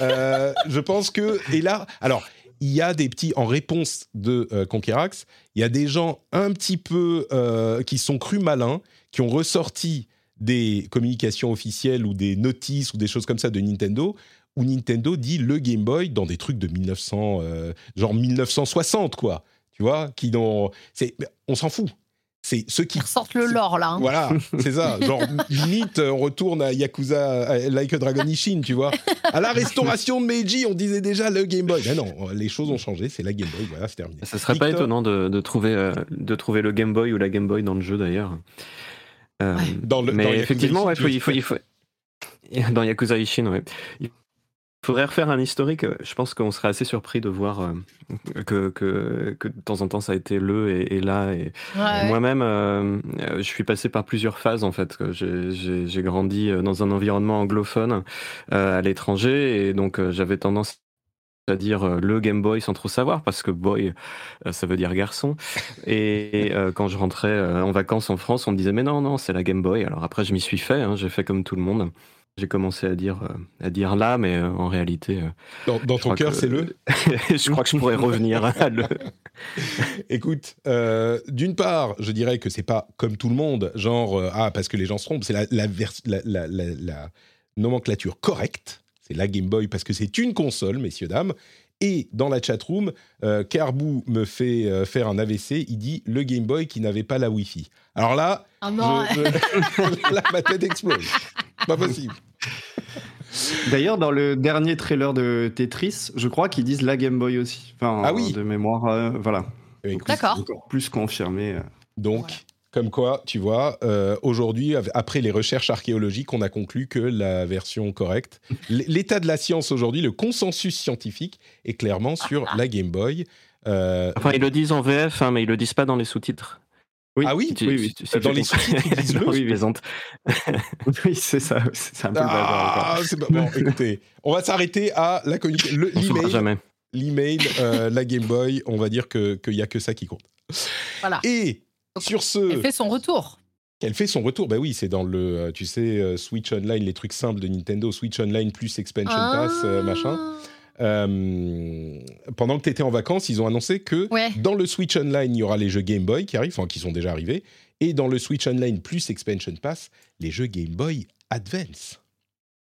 Euh, je pense que. Et là. Alors, il y a des petits, en réponse de euh, Conquerax, il y a des gens un petit peu euh, qui sont crus malins, qui ont ressorti des communications officielles ou des notices ou des choses comme ça de Nintendo, où Nintendo dit le Game Boy dans des trucs de 1900, euh, genre 1960 quoi, tu vois, qui dans, on s'en fout c'est ceux qui ressortent le lore là. Hein. Voilà, <laughs> c'est ça. Genre limite, on retourne à Yakuza Like a Dragon Ishin, tu vois. À la restauration de Meiji, on disait déjà le Game Boy. Mais non, les choses ont changé. C'est la Game Boy. Voilà, c'est terminé. Ce serait pas étonnant de, trouver euh, de trouver le Game Boy ou la Game Boy dans le jeu d'ailleurs. Euh, dans le, mais effectivement, il faut, il faut, il faut, <laughs> dans Yakuza Ishin, ouais faudrait refaire un historique. Je pense qu'on serait assez surpris de voir euh, que, que, que, de temps en temps ça a été le et, là. Et moi-même, euh, je suis passé par plusieurs phases en fait. J'ai grandi euh, dans un environnement anglophone à l'étranger et donc j'avais tendance à dire le Game Boy sans trop savoir parce que boy ça veut dire garçon et, quand je rentrais en vacances en France on me disait mais non non c'est la Game Boy alors après je m'y suis fait hein, j'ai fait comme tout le monde j'ai commencé à dire, euh, à dire là, mais euh, en réalité. Euh, dans, ton cœur, c'est le <laughs> Je crois que je pourrais revenir à le. <laughs> Écoute, d'une part, je dirais que c'est pas comme tout le monde, genre, ah, parce que les gens se trompent, c'est la, la, la, nomenclature correcte. C'est la Game Boy parce que c'est une console, messieurs, dames. Et dans la chatroom, euh, Carbou me fait faire un AVC. Il dit le Game Boy qui n'avait pas la Wi-Fi. Alors là, oh <laughs> ma tête explose. Pas possible. D'ailleurs, dans le dernier trailer de Tetris, je crois qu'ils disent la Game Boy aussi. Enfin, ah oui. De mémoire, euh, voilà. D'accord. Encore plus confirmé. Euh. Donc, comme quoi, tu vois, euh, aujourd'hui, après les recherches archéologiques, on a conclu que la version correcte, l'état de la science aujourd'hui, le consensus scientifique est clairement sur la Game Boy. enfin, ils le disent en VF, hein, mais ils le disent pas dans les sous-titres. Oui, ah oui, oui, oui. dans les sous-titres, ils <laughs> disent le. oui, plaisante. <laughs> oui, c'est ça. C'est un peu ah, Bon, écoutez, on va s'arrêter à la l'email. L'email, euh, la Game Boy, on va dire qu'il n'y a que ça qui compte. Voilà. Et sur ce. Elle fait son retour. Elle fait son retour, bah oui, c'est dans le, euh, tu sais, euh, Switch Online, les trucs simples de Nintendo, Switch Online plus Expansion Pass, ah. machin. Euh, pendant que tu étais en vacances, ils ont annoncé que dans le Switch Online, il y aura les jeux Game Boy qui arrivent, enfin qui sont déjà arrivés, et dans le Switch Online plus Expansion Pass, les jeux Game Boy Advance.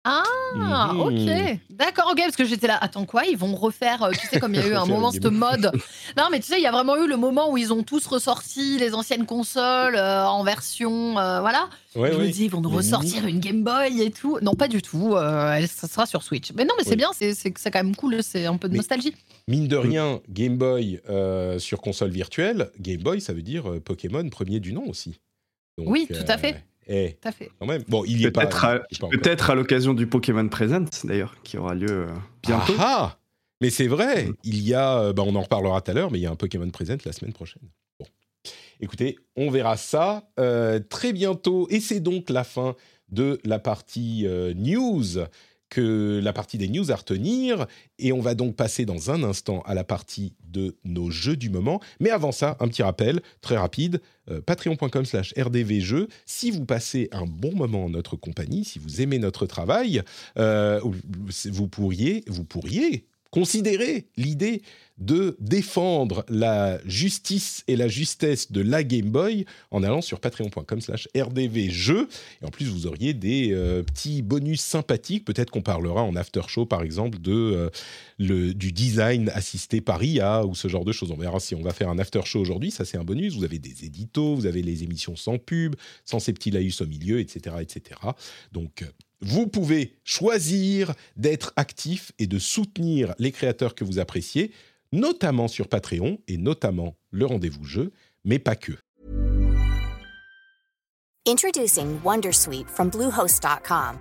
Ah, Mhm. ok. D'accord, ok, parce que j'étais là. Attends, quoi Ils vont refaire, euh, tu sais, comme il y a eu <laughs> un moment, cette mode. Non, mais tu sais, il y a vraiment eu le moment où ils ont tous ressorti les anciennes consoles euh, en version. euh, voilà. Ouais, je me dis, ils vont nous ressortir une Game Boy et tout. Non, pas du tout. euh, ça sera sur Switch. Mais non, mais c'est bien, c'est quand même cool. C'est un peu de Mais- nostalgie. Mine de rien, Game Boy sur console virtuelle, Game Boy, ça veut dire Pokémon premier du nom aussi. Donc, Oui, tout à fait. Eh, Tout à fait. quand même. Bon, il y est pas. Peut-être à, l'occasion du Pokémon Present, d'ailleurs, qui aura lieu euh, bientôt. Ah, ah mais c'est vrai, Mm. il y a, euh, bah, on en reparlera tout à l'heure, mais il y a un Pokémon Present la semaine prochaine. Bon. Écoutez, on verra ça euh, très bientôt. Et c'est donc la fin de la partie euh, news, la partie des news à retenir. Et on va donc passer dans un instant à la partie de nos jeux du moment. Mais avant ça, un petit rappel très rapide euh, patreon.com slash rdvjeux. Si vous passez un bon moment en notre compagnie, si vous aimez notre travail, euh, vous pourriez, vous pourriez considérer l'idée de défendre la justice et la justesse de la Game Boy en allant sur patreon.com slash rdvjeux. Et en plus, vous auriez des euh, petits bonus sympathiques. Peut-être qu'on parlera en after show, par exemple, de, euh, du design assisté par IA ou ce genre de choses. On verra si on va faire un after show aujourd'hui. Ça, c'est un bonus. Vous avez des éditos, vous avez les émissions sans pub, sans ces petits laïus au milieu, etc. etc. Donc, euh, vous pouvez choisir d'être actif et de soutenir les créateurs que vous appréciez, notamment sur Patreon et notamment le rendez-vous jeu, mais pas que. Introducing Wondersuite from Bluehost.com.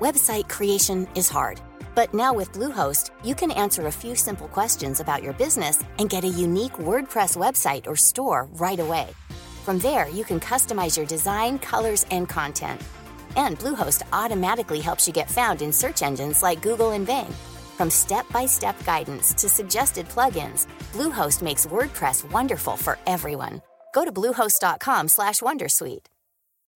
Website creation is hard, but now with Bluehost, you can answer a few simple questions about your business and get a unique WordPress website or store right away. From there, you can customize your design, colors, and content. And Bluehost automatically helps you get found in search engines like Google and Bing. From step-by-step guidance to suggested plugins, Bluehost makes WordPress wonderful for everyone. Go to bluehost.com/wondersuite.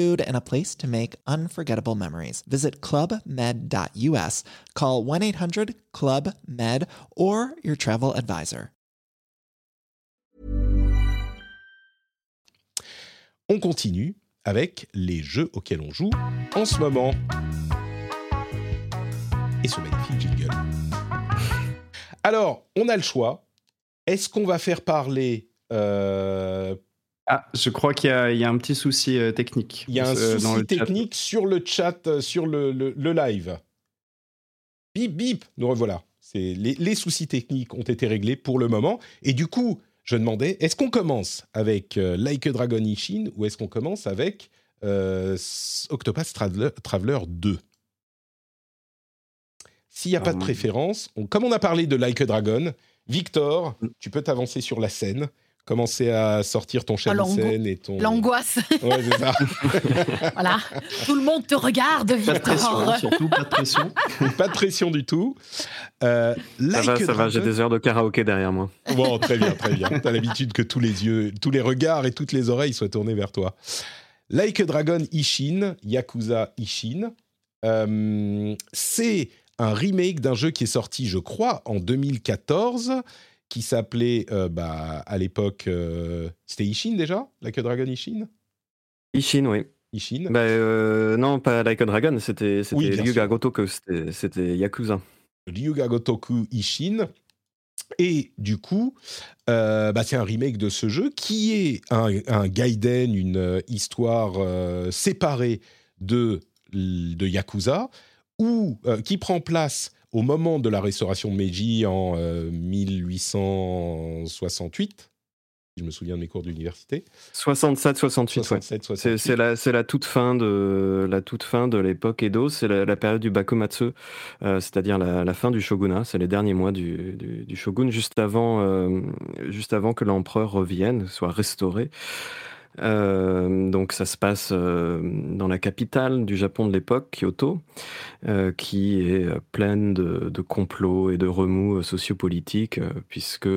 and a place to make unforgettable memories. Visit clubmed.us, call 1 800 Club Med, or your travel advisor. On continue avec les jeux auxquels on joue en ce moment. Et ce magnifique jingle. Alors, on a le choix. Est-ce qu'on va faire parler... euh, Ah, je crois qu'il y, a- il y a un petit souci euh, technique. Il y a un euh, dans souci chat. technique sur le chat, euh, sur le, le- le live. Bip, bip, nous revoilà. Les, les soucis techniques ont été réglés pour le moment. Et du coup, je demandais, est-ce qu'on commence avec Like a Dragon Ishin ou est-ce qu'on commence avec S- Octopath Traveler, Traveler 2 S'il n'y a pas de Euh, préférence, on- comme on a parlé de Like a Dragon, Victor, Mm. tu peux t'avancer sur la scène, commencer à sortir ton l'ango- scène et ton... L'angoisse. Ouais, c'est ça. <laughs> voilà. Tout le monde te regarde, Pas de pression, hein, Victor. surtout pas de pression. <laughs> pas de pression du tout. Euh, Ça Like va, a ça va, j'ai Dragon- des heures de karaoké derrière moi. Bon, très bien, très bien. <laughs> T'as l'habitude que tous les yeux, tous les regards et toutes les oreilles soient tournés vers toi. Like a Dragon Ishin, Yakuza Ishin, euh, c'est un remake d'un jeu qui est sorti, je crois, en 2014, qui s'appelait, euh, bah, à l'époque, euh, c'était Ishin déjà Like a Dragon Ishin? Ishin, oui. Ishin Bah, euh, non, pas Like a Dragon, c'était Oui, Ryuga. Gotoku, c'était Yakuza. Ryuga Gotoku Ishin. Et du coup, bah, c'est un remake de ce jeu qui est un, un Gaiden, une histoire séparée de, de Yakuza, où, qui prend place au moment de la restauration de Meiji en euh, 1868, si je me souviens de mes cours d'université. 67, 68, ouais. 67, C'est 68. c'est la, toute fin de la toute fin de l'époque Edo, c'est la, la période du Bakumatsu, euh, c'est-à-dire la, la fin du shogunat, c'est les derniers mois du, du, du shogun juste avant euh, juste avant que l'empereur revienne, soit restauré. Donc ça se passe dans la capitale du Japon de l'époque, Kyoto, qui est pleine de, complots et de remous sociopolitiques, puisque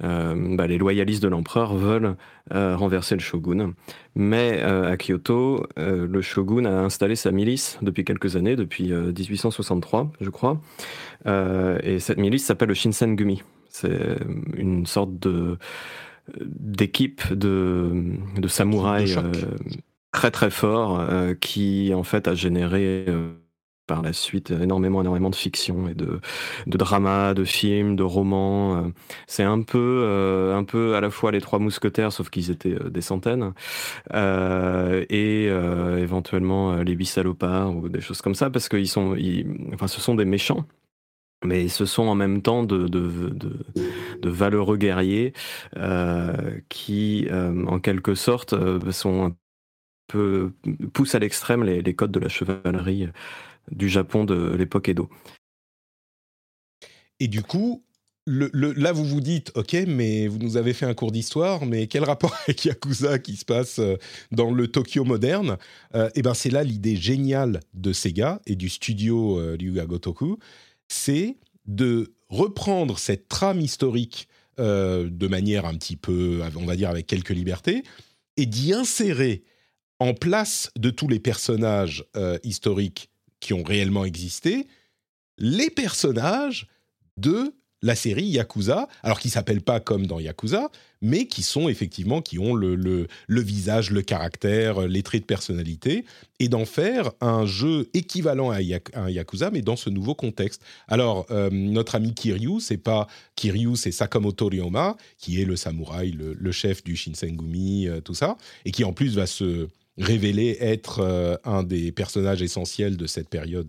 bah, les loyalistes de l'empereur veulent renverser le shogun. Mais à Kyoto, le shogun a installé sa milice depuis quelques années, depuis 1863, je crois. et cette milice s'appelle le Shinsengumi. C'est une sorte de d'équipe de, de samouraïs euh, très très forts euh, qui en fait a généré euh, par la suite énormément énormément de fiction et de, de drama, de films, de romans. C'est un peu un peu à la fois les trois mousquetaires sauf qu'ils étaient des centaines et éventuellement les huit salopards ou des choses comme ça parce qu'ils sont enfin ce sont des méchants mais ce sont en même temps de, de, de, valeureux guerriers euh, qui, euh, en quelque sorte, euh, sont poussent à l'extrême les, codes de la chevalerie du Japon de l'époque Edo. Et du coup, là, vous vous dites, ok, mais vous nous avez fait un cours d'histoire, mais quel rapport <laughs> avec Yakuza qui se passe dans le Tokyo moderne eh ben, c'est là l'idée géniale de Sega et du studio Ryuga Gotoku, c'est de reprendre cette trame historique euh, de manière un petit peu, on va dire, avec quelques libertés, et d'y insérer en place de tous les personnages euh, historiques qui ont réellement existé, les personnages de la série Yakuza, alors qui s'appellent pas comme dans Yakuza, mais qui sont effectivement, qui ont le, le, visage, le caractère, les traits de personnalité, et d'en faire un jeu équivalent à, un Yakuza, mais dans ce nouveau contexte. Alors, euh, notre ami Kiryu, c'est pas Kiryu, c'est Sakamoto Ryoma, qui est le samouraï, le, chef du Shinsengumi, euh, tout ça, et qui en plus va se révéler être euh, un des personnages essentiels de cette période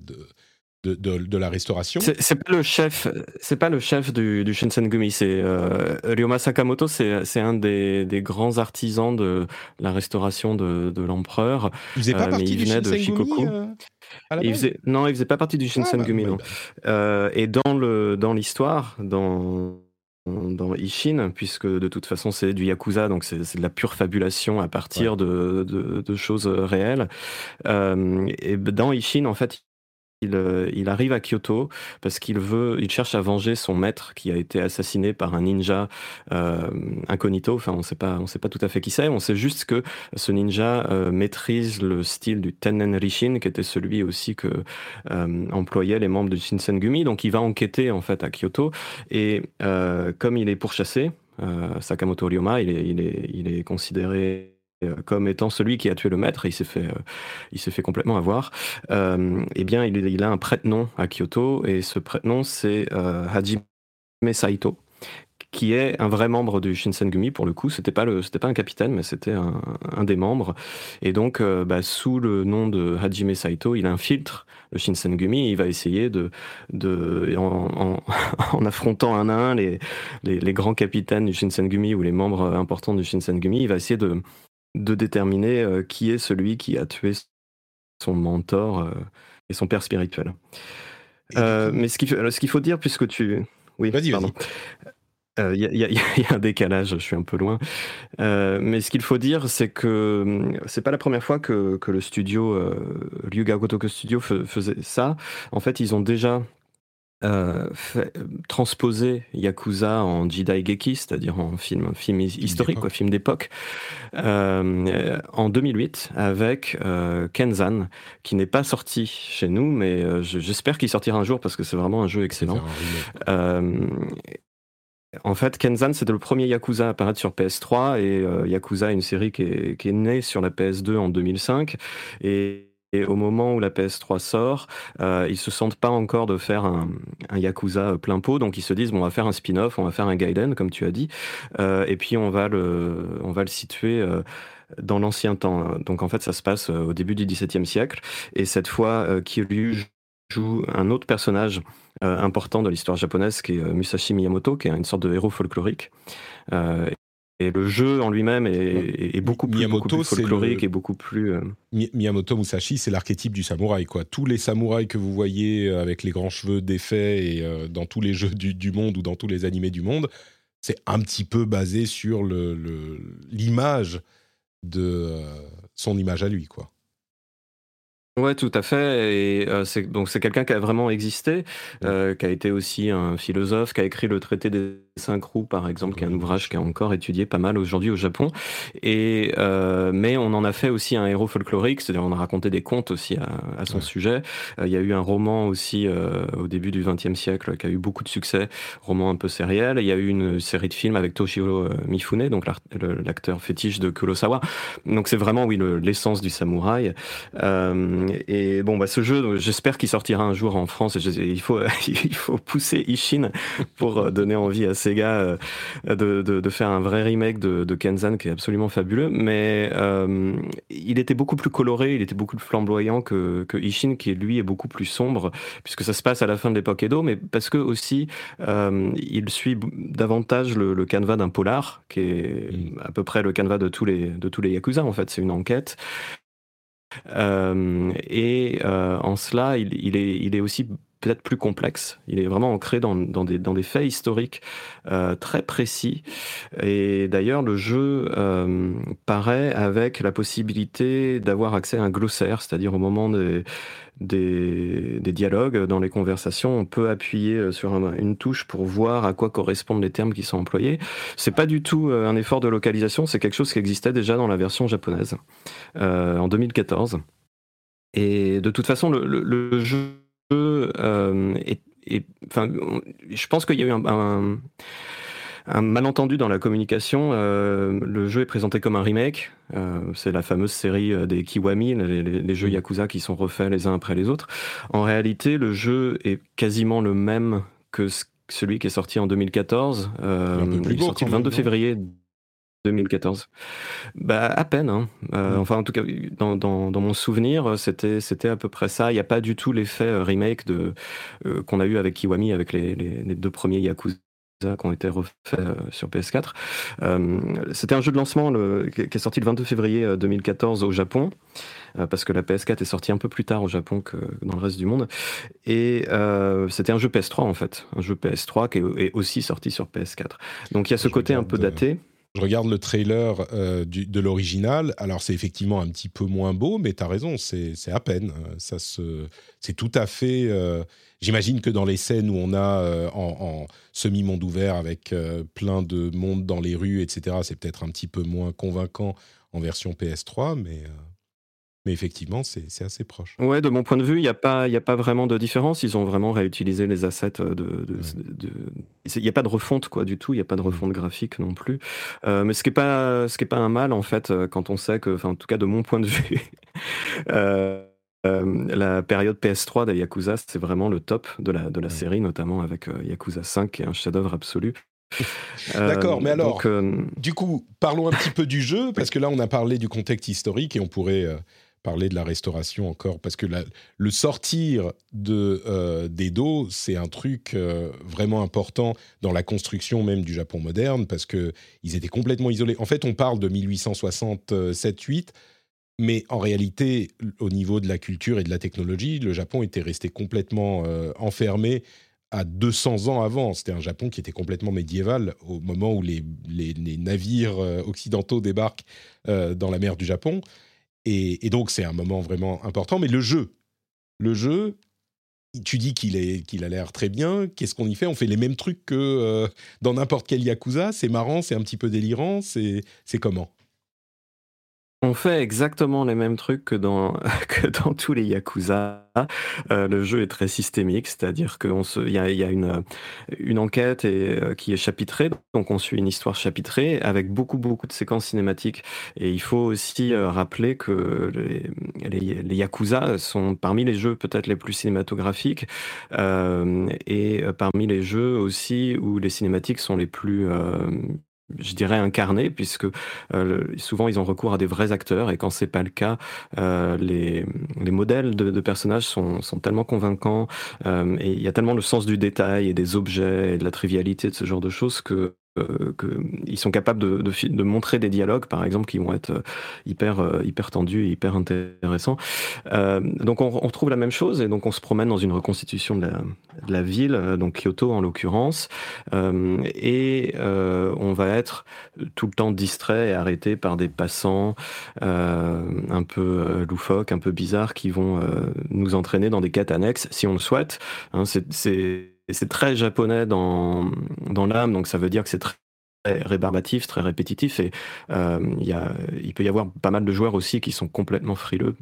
de, de, de, la restauration. C'est pas le chef, c'est pas le chef du, du Shinsengumi, c'est euh, Ryoma Sakamoto, c'est un des, des, grands artisans de la restauration de, de l'empereur. Il faisait pas euh, partie il venait de Shikoku. Euh, il faisait, non, il faisait pas partie du ah, Shinsengumi. Ah, bah, et dans le dans l'histoire, dans dans Ishin, puisque de toute façon c'est du yakuza, donc c'est de la pure fabulation à partir de, de, de, choses réelles. Euh, et dans Ishin, en fait, euh, il, arrive à Kyoto parce qu'il veut, il cherche à venger son maître qui a été assassiné par un ninja euh, incognito. Enfin, on sait on sait pas tout à fait qui c'est. On sait juste que ce ninja euh, maîtrise le style du Tennen Rishin, qui était celui aussi que employaient les membres du Shinsengumi. Donc, il va enquêter en fait à Kyoto et comme il est pourchassé, Sakamoto Ryoma, il est, il est, il est considéré comme étant celui qui a tué le maître, il s'est fait, euh, il s'est fait complètement avoir. Euh, eh bien, il, a un prête-nom à Kyoto et ce prête-nom c'est euh, Hajime Saito, qui est un vrai membre du Shinsengumi pour le coup. C'était pas pas un capitaine, mais c'était un, des membres. Et donc, bah, sous le nom de Hajime Saito, il infiltre le Shinsengumi. il va essayer de, de <laughs> en, affrontant un à un les, les, grands capitaines du Shinsengumi ou les membres importants du Shinsengumi, il va essayer de de déterminer euh, qui est celui qui a tué son mentor euh, et son père spirituel. Euh, mais ce qu'il faut dire, puisque tu... Oui, vas-y, vas-y. Il y, y, a un décalage, je suis un peu loin. Mais ce qu'il faut dire, c'est que hum, c'est pas la première fois que, que le studio, Ryuga Gotoku Studio faisait ça. En fait, ils ont déjà euh, fait, transposer Yakuza en Jidai Geki, c'est-à-dire en film, film historique, quoi, film d'époque, euh, en 2008 avec euh, Kenzan, qui n'est pas sorti chez nous, mais euh, j'espère qu'il sortira un jour parce que c'est vraiment un jeu excellent. Euh, en fait, Kenzan, c'était le premier Yakuza à apparaître sur PS3 et Yakuza est une série qui est, qui est née sur la PS2 en 2005 et et au moment où la PS3 sort, euh, ils se sentent pas encore de faire un, un, Yakuza plein pot, donc ils se disent bon, on va faire un spin-off, on va faire un Gaiden, comme tu as dit, euh, et puis on va le, on va le situer. Euh, dans l'ancien temps. Donc en fait, ça se passe euh, au début du XVIIe siècle. Et cette fois, Kiryu joue un autre personnage important de l'histoire japonaise qui est Musashi Miyamoto, qui est une sorte de héros folklorique. Et le jeu en lui-même est, beaucoup, plus, folklorique et beaucoup plus. Euh, Miyamoto Musashi, c'est l'archétype du samouraï. Quoi. Tous les samouraïs que vous voyez euh, avec les grands cheveux défaits et euh, dans tous les jeux du, monde ou dans tous les animés du monde, c'est un petit peu basé sur l'image de son image à lui, quoi. Ouais, tout à fait. Et euh, c'est donc c'est quelqu'un qui a vraiment existé, euh, qui a été aussi un philosophe, qui a écrit le traité des roues, par exemple, qui est un ouvrage qui est encore étudié pas mal aujourd'hui au Japon. Et euh, mais on en a fait aussi un héros folklorique, c'est-à-dire on a raconté des contes aussi à, son sujet. Il y a eu un roman aussi au début du XXe siècle qui a eu beaucoup de succès, roman un peu sériel. Il y a eu une série de films avec Toshiro Mifune, donc l'acteur fétiche de Kurosawa. Donc c'est vraiment oui l'essence du samouraï. Et bon, bah, ce jeu, j'espère qu'il sortira un jour en France. il, faut, <laughs> il faut pousser Ishin pour euh, donner envie à Sega euh, de, de, faire un vrai remake de, de, Kenzan qui est absolument fabuleux. Mais euh, il était beaucoup plus coloré, il était beaucoup plus flamboyant que, que Ishin, qui lui est beaucoup plus sombre, puisque ça se passe à la fin de l'époque Edo, mais parce que aussi il suit davantage le, le canevas d'un polar, qui est mm. à peu près le canevas de tous les, de tous les Yakuza, en fait. C'est une enquête. Euh, et euh, en cela, il, est, il est aussi peut-être plus complexe. Il est vraiment ancré dans, dans, des, dans des, faits historiques euh, très précis. Et d'ailleurs, le jeu euh, paraît avec la possibilité d'avoir accès à un glossaire, c'est-à-dire au moment des, des, dialogues, dans les conversations, on peut appuyer euh, sur une touche pour voir à quoi correspondent les termes qui sont employés. C'est pas du tout un effort de localisation, c'est quelque chose qui existait déjà dans la version japonaise euh, en 2014. Et de toute façon, le, le, jeu euh, je pense qu'il y a eu un, un malentendu dans la communication. Euh, le jeu est présenté comme un remake. Euh, c'est la fameuse série des Kiwami, les, jeux mm. Yakuza qui sont refaits les uns après les autres. En réalité, le jeu est quasiment le même que celui qui est sorti en 2014. il est sorti le 22 février 2014 Bah à peine. Hein. Mm. Enfin en tout cas dans, dans, mon souvenir c'était c'était à peu près ça. Il n'y a pas du tout l'effet remake de qu'on a eu avec Kiwami avec les, les deux premiers Yakuza qui ont été refaits euh, sur PS4. Euh, c'était un jeu de lancement qui est sorti le 22 février 2014 euh, au Japon, parce que la PS4 est sortie un peu plus tard au Japon que dans le reste du monde. Et c'était un jeu PS3 en fait, un jeu PS3 qui est, aussi sorti sur PS4. Donc il y a ce côté un peu daté. Je regarde le trailer de l'original. Alors, c'est effectivement un petit peu moins beau, mais tu as raison, c'est à peine. Ça c'est tout à fait. J'imagine que dans les scènes où on a euh, en, semi-monde ouvert avec euh, plein de monde dans les rues, etc., c'est peut-être un petit peu moins convaincant en version PS3, mais, euh, mais effectivement, c'est assez proche. Ouais, de mon point de vue, il n'y a, pas, a pas vraiment de différence. Ils ont vraiment réutilisé les assets. De, Il n'y a pas de refonte quoi, du tout, il n'y a pas de mmh. refonte graphique non plus. mais ce qui n'est pas, pas un mal, en fait, quand on sait que, en tout cas de mon point de vue, <laughs> Euh, la période PS3 de Yakuza, c'est vraiment le top de la, de la série, notamment avec euh, Yakuza 5, qui est un chef-d'œuvre absolu. <laughs> D'accord, mais euh, alors, du coup, parlons un petit peu du jeu, parce que là, on a parlé du contexte historique et on pourrait parler de la restauration encore, parce que le sortir de, d'Edo, c'est un truc vraiment important dans la construction même du Japon moderne, parce qu'ils étaient complètement isolés. En fait, on parle de 1867-8 mais en réalité, au niveau de la culture et de la technologie, le Japon était resté complètement euh, enfermé à 200 ans avant. C'était un Japon qui était complètement médiéval au moment où les, navires euh, occidentaux débarquent euh, dans la mer du Japon. Et, donc, c'est un moment vraiment important. Mais le jeu, le jeu, tu dis qu'il a l'air très bien. Qu'est-ce qu'on y fait? On fait les mêmes trucs que dans n'importe quel Yakuza. C'est marrant, c'est un petit peu délirant. C'est comment? On fait exactement les mêmes trucs que dans, <laughs> que dans tous les Yakuza. Euh, le jeu est très systémique, c'est-à-dire qu'il y a, y a une, une enquête et, euh, qui est chapitrée, donc on suit une histoire chapitrée avec beaucoup, beaucoup de séquences cinématiques. Et il faut aussi euh, rappeler que les, les, Yakuza sont parmi les jeux peut-être les plus cinématographiques et parmi les jeux aussi où les cinématiques sont les plus je dirais incarné puisque euh, souvent ils ont recours à des vrais acteurs et quand c'est pas le cas euh, les, les modèles de, de personnages sont, sont tellement convaincants euh, et il y a tellement le sens du détail et des objets et de la trivialité de ce genre de choses que qu'ils sont capables de, montrer des dialogues, par exemple, qui vont être euh, hyper, euh, hyper tendus et hyper intéressants. donc on, retrouve la même chose et donc on se promène dans une reconstitution de la, de la ville, donc Kyoto en l'occurrence, et on va être tout le temps distrait et arrêté par des passants un peu loufoques, un peu bizarres, qui vont nous entraîner dans des quêtes annexes, si on le souhaite. Hein, c'est et c'est très japonais dans, dans l'âme, donc ça veut dire que c'est très rébarbatif, très répétitif. Et euh, y a, il peut y avoir pas mal de joueurs aussi qui sont complètement frileux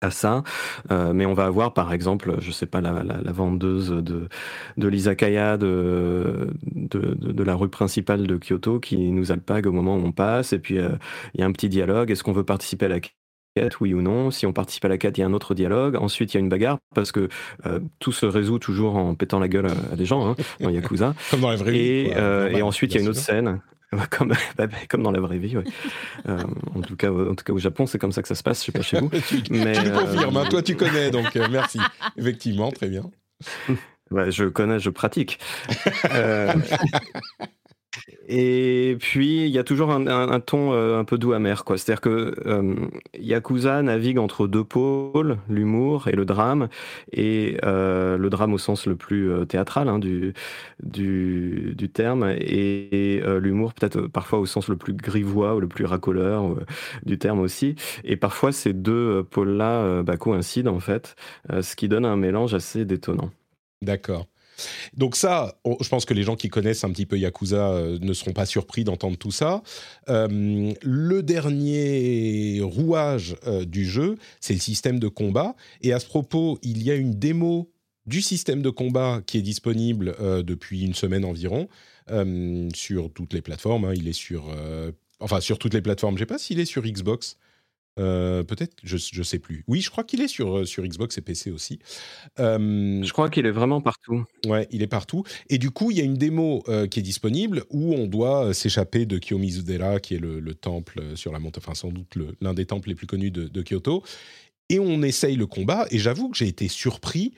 à ça, euh, mais on va avoir par exemple, je sais pas, la, la, vendeuse de, de de, de, la rue principale de Kyoto qui nous alpague au moment où on passe, et puis euh, il y a un petit dialogue, est-ce qu'on veut participer à la oui ou non. Si on participe à la quête, il y a un autre dialogue. Ensuite, il y a une bagarre parce que euh, tout se résout toujours en pétant la gueule à, des gens hein, <laughs> dans Yakuza. comme dans la vraie et, vie. Euh, et ensuite, il y a une autre scène. <laughs> Comme, bah, bah, comme dans la vraie vie, euh, en, tout cas, en tout cas, au Japon, c'est comme ça que ça se passe. Je sais pas chez vous. <laughs> tu, mais, tu confirmes, hein, toi tu connais, donc merci. Effectivement, très bien. je connais, je pratique. Et puis, il y a toujours un, ton euh, un peu doux amer, quoi. C'est-à-dire que euh, Yakuza navigue entre deux pôles, l'humour et le drame, et euh, le drame au sens le plus théâtral hein, du, terme, et, l'humour peut-être parfois au sens le plus grivois ou le plus racoleur du terme aussi. Et parfois, ces deux pôles-là bah, coïncident, en fait, ce qui donne un mélange assez détonnant. D'accord. Donc ça, je pense que les gens qui connaissent un petit peu Yakuza euh, ne seront pas surpris d'entendre tout ça. Euh, le dernier rouage euh, du jeu, c'est le système de combat. Et à ce propos, il y a une démo du système de combat qui est disponible depuis une semaine environ sur toutes les plateformes. Hein. Il est sur, enfin sur toutes les plateformes. Je ne sais pas s'il est sur Xbox. Euh, peut-être, je ne sais plus. Oui, je crois qu'il est sur, euh, sur Xbox et PC aussi. je crois qu'il est vraiment partout. Ouais, il est partout. Et du coup, il y a une démo euh, qui est disponible où on doit s'échapper de Kiyomizudera, qui est le, temple sur la montagne, enfin sans doute l'un des temples les plus connus de, de Kyoto. Et on essaye le combat. Et j'avoue que j'ai été surpris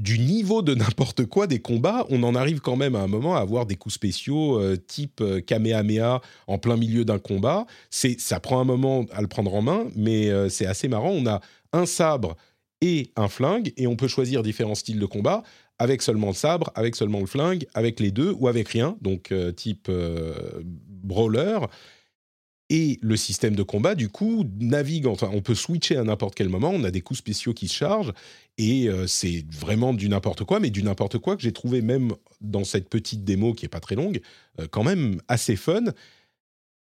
du niveau de n'importe quoi des combats, on en arrive quand même à un moment à avoir des coups spéciaux euh, type euh, Kamehameha en plein milieu d'un combat. C'est, ça prend un moment à le prendre en main, mais euh, c'est assez marrant. On a un sabre et un flingue, et on peut choisir différents styles de combat avec seulement le sabre, avec seulement le flingue, avec les deux ou avec rien, donc type brawler. Et le système de combat, du coup, navigue, enfin, on peut switcher à n'importe quel moment, on a des coups spéciaux qui se chargent, et euh, c'est vraiment du n'importe quoi, mais du n'importe quoi que j'ai trouvé même dans cette petite démo qui est pas très longue, euh, quand même assez fun.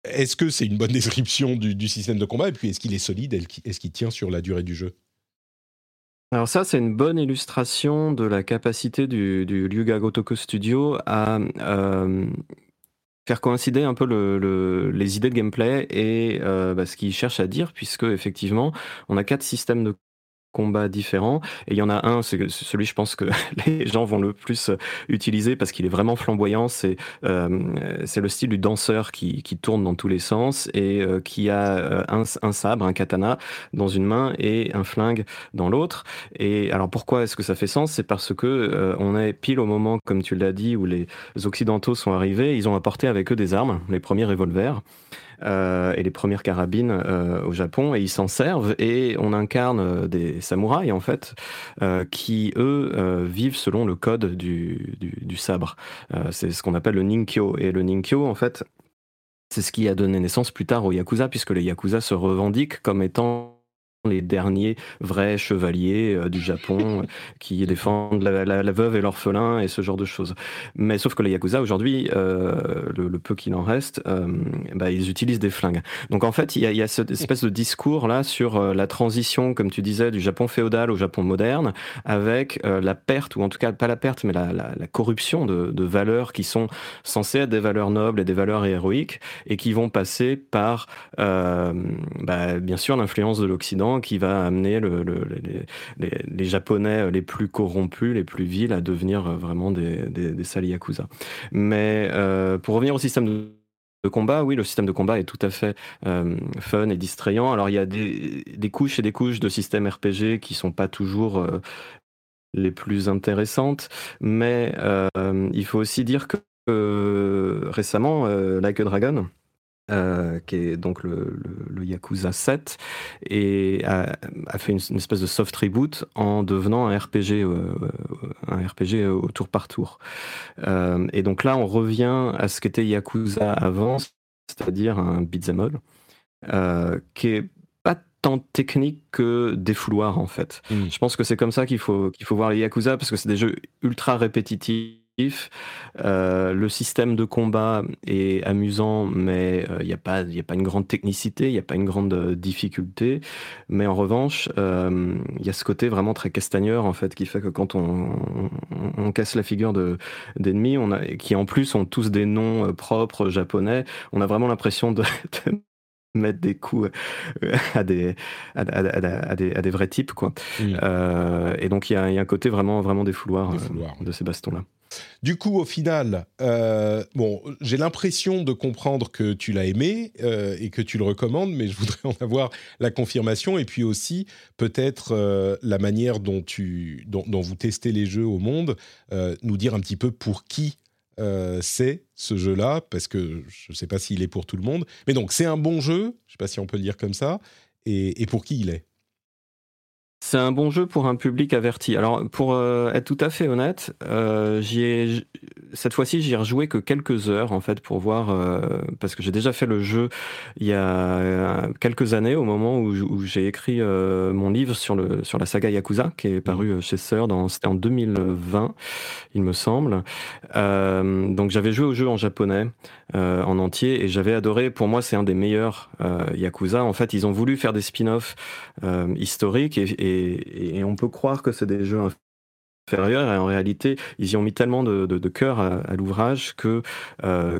Est-ce que c'est une bonne <laughs> description du, système de combat Et puis, est-ce qu'il est solide Est-ce qu'il tient sur la durée du jeu? Alors ça, c'est une bonne illustration de la capacité du, du Gotoku Studio à euh, faire coïncider un peu le, les idées de gameplay et bah, ce qu'il cherche à dire, puisque effectivement, on a quatre systèmes de combats différents. Et il y en a un, c'est celui, je pense que <laughs> les gens vont le plus euh, utiliser parce qu'il est vraiment flamboyant. C'est euh, c'est le style du danseur qui, qui tourne dans tous les sens et euh, qui a un, un, sabre, un katana dans une main et un flingue dans l'autre. Et alors pourquoi est-ce que ça fait sens? C'est parce que on est pile au moment, comme tu l'as dit, où les Occidentaux sont arrivés. Ils ont apporté avec eux des armes, les premiers revolvers. Euh, et les premières carabines euh, au Japon, et ils s'en servent, et on incarne euh, des samouraïs, en fait, qui, eux, vivent selon le code du, du, du sabre. c'est ce qu'on appelle le Ninkyo. Et le Ninkyo, en fait, c'est ce qui a donné naissance plus tard aux Yakuza, puisque les Yakuza se revendiquent comme étant les derniers vrais chevaliers euh, du Japon euh, qui défendent la, veuve et l'orphelin et ce genre de choses. Mais sauf que les Yakuza aujourd'hui, euh, le, peu qu'il en reste, bah, ils utilisent des flingues. Donc en fait, il y a, cette espèce de discours là sur la transition, comme tu disais, du Japon féodal au Japon moderne, avec la perte, ou en tout cas pas la perte, mais la, corruption de, valeurs qui sont censées être des valeurs nobles et des valeurs héroïques, et qui vont passer par, bah, bien sûr, l'influence de l'Occident qui va amener le, les, Japonais les plus corrompus, les plus vils, à devenir vraiment des, des, yakuza. Mais euh, pour revenir au système de combat, oui, le système de combat est tout à fait euh, fun et distrayant. Alors il y a des, couches et des couches de systèmes RPG qui sont pas toujours euh, les plus intéressantes, mais il faut aussi dire que récemment, Like a Dragon, qui est donc le, Yakuza 7, et a, fait une, espèce de soft reboot en devenant un RPG, un RPG au tour par tour. et donc là, on revient à ce qu'était Yakuza avant, c'est-à-dire un beat'em all, qui est tant technique que des fouloirs en fait. Hmm. Je pense que c'est comme ça qu'il faut, qu'il faut voir les Yakuza parce que c'est des jeux ultra répétitifs. Euh, le système de combat est amusant, mais il euh, n'y a, pas, a pas une grande technicité, il n'y a pas une grande euh, difficulté. Mais en revanche, il y a ce côté vraiment très castagneur, en fait, qui fait que quand on, casse la figure d'ennemis, a, qui en plus ont tous des noms propres japonais, on a vraiment l'impression de, <laughs> mettre des coups euh, <laughs> à des, à, des, à des, vrais types. Quoi. Euh, et donc, il y, a, un côté vraiment, vraiment des fouloirs, euh, de ces bastons-là. Du coup, au final, bon, j'ai l'impression de comprendre que tu l'as aimé et que tu le recommandes, mais je voudrais en avoir la confirmation et puis aussi peut-être la manière dont, tu, dont, dont, vous testez les jeux au monde, nous dire un petit peu pour qui euh, c'est ce jeu-là, parce que je ne sais pas s'il est pour tout le monde. Mais donc, c'est un bon jeu, je ne sais pas si on peut le dire comme ça, et pour qui il est c'est un bon jeu pour un public averti. Alors, pour euh, être tout à fait honnête, euh, cette fois-ci, j'y ai rejoué que quelques heures, en fait, pour voir, euh, parce que j'ai déjà fait le jeu il y a quelques années, au moment où, j'ai écrit mon livre sur, le, sur la saga Yakuza, qui est paru chez Sœur, c'était en 2020, il me semble. donc, j'avais joué au jeu en japonais, en entier, et j'avais adoré. Pour moi, c'est un des meilleurs Yakuza. En fait, ils ont voulu faire des spin-offs historiques et et, on peut croire que c'est des jeux inférieurs et en réalité ils y ont mis tellement de, cœur à, l'ouvrage que euh,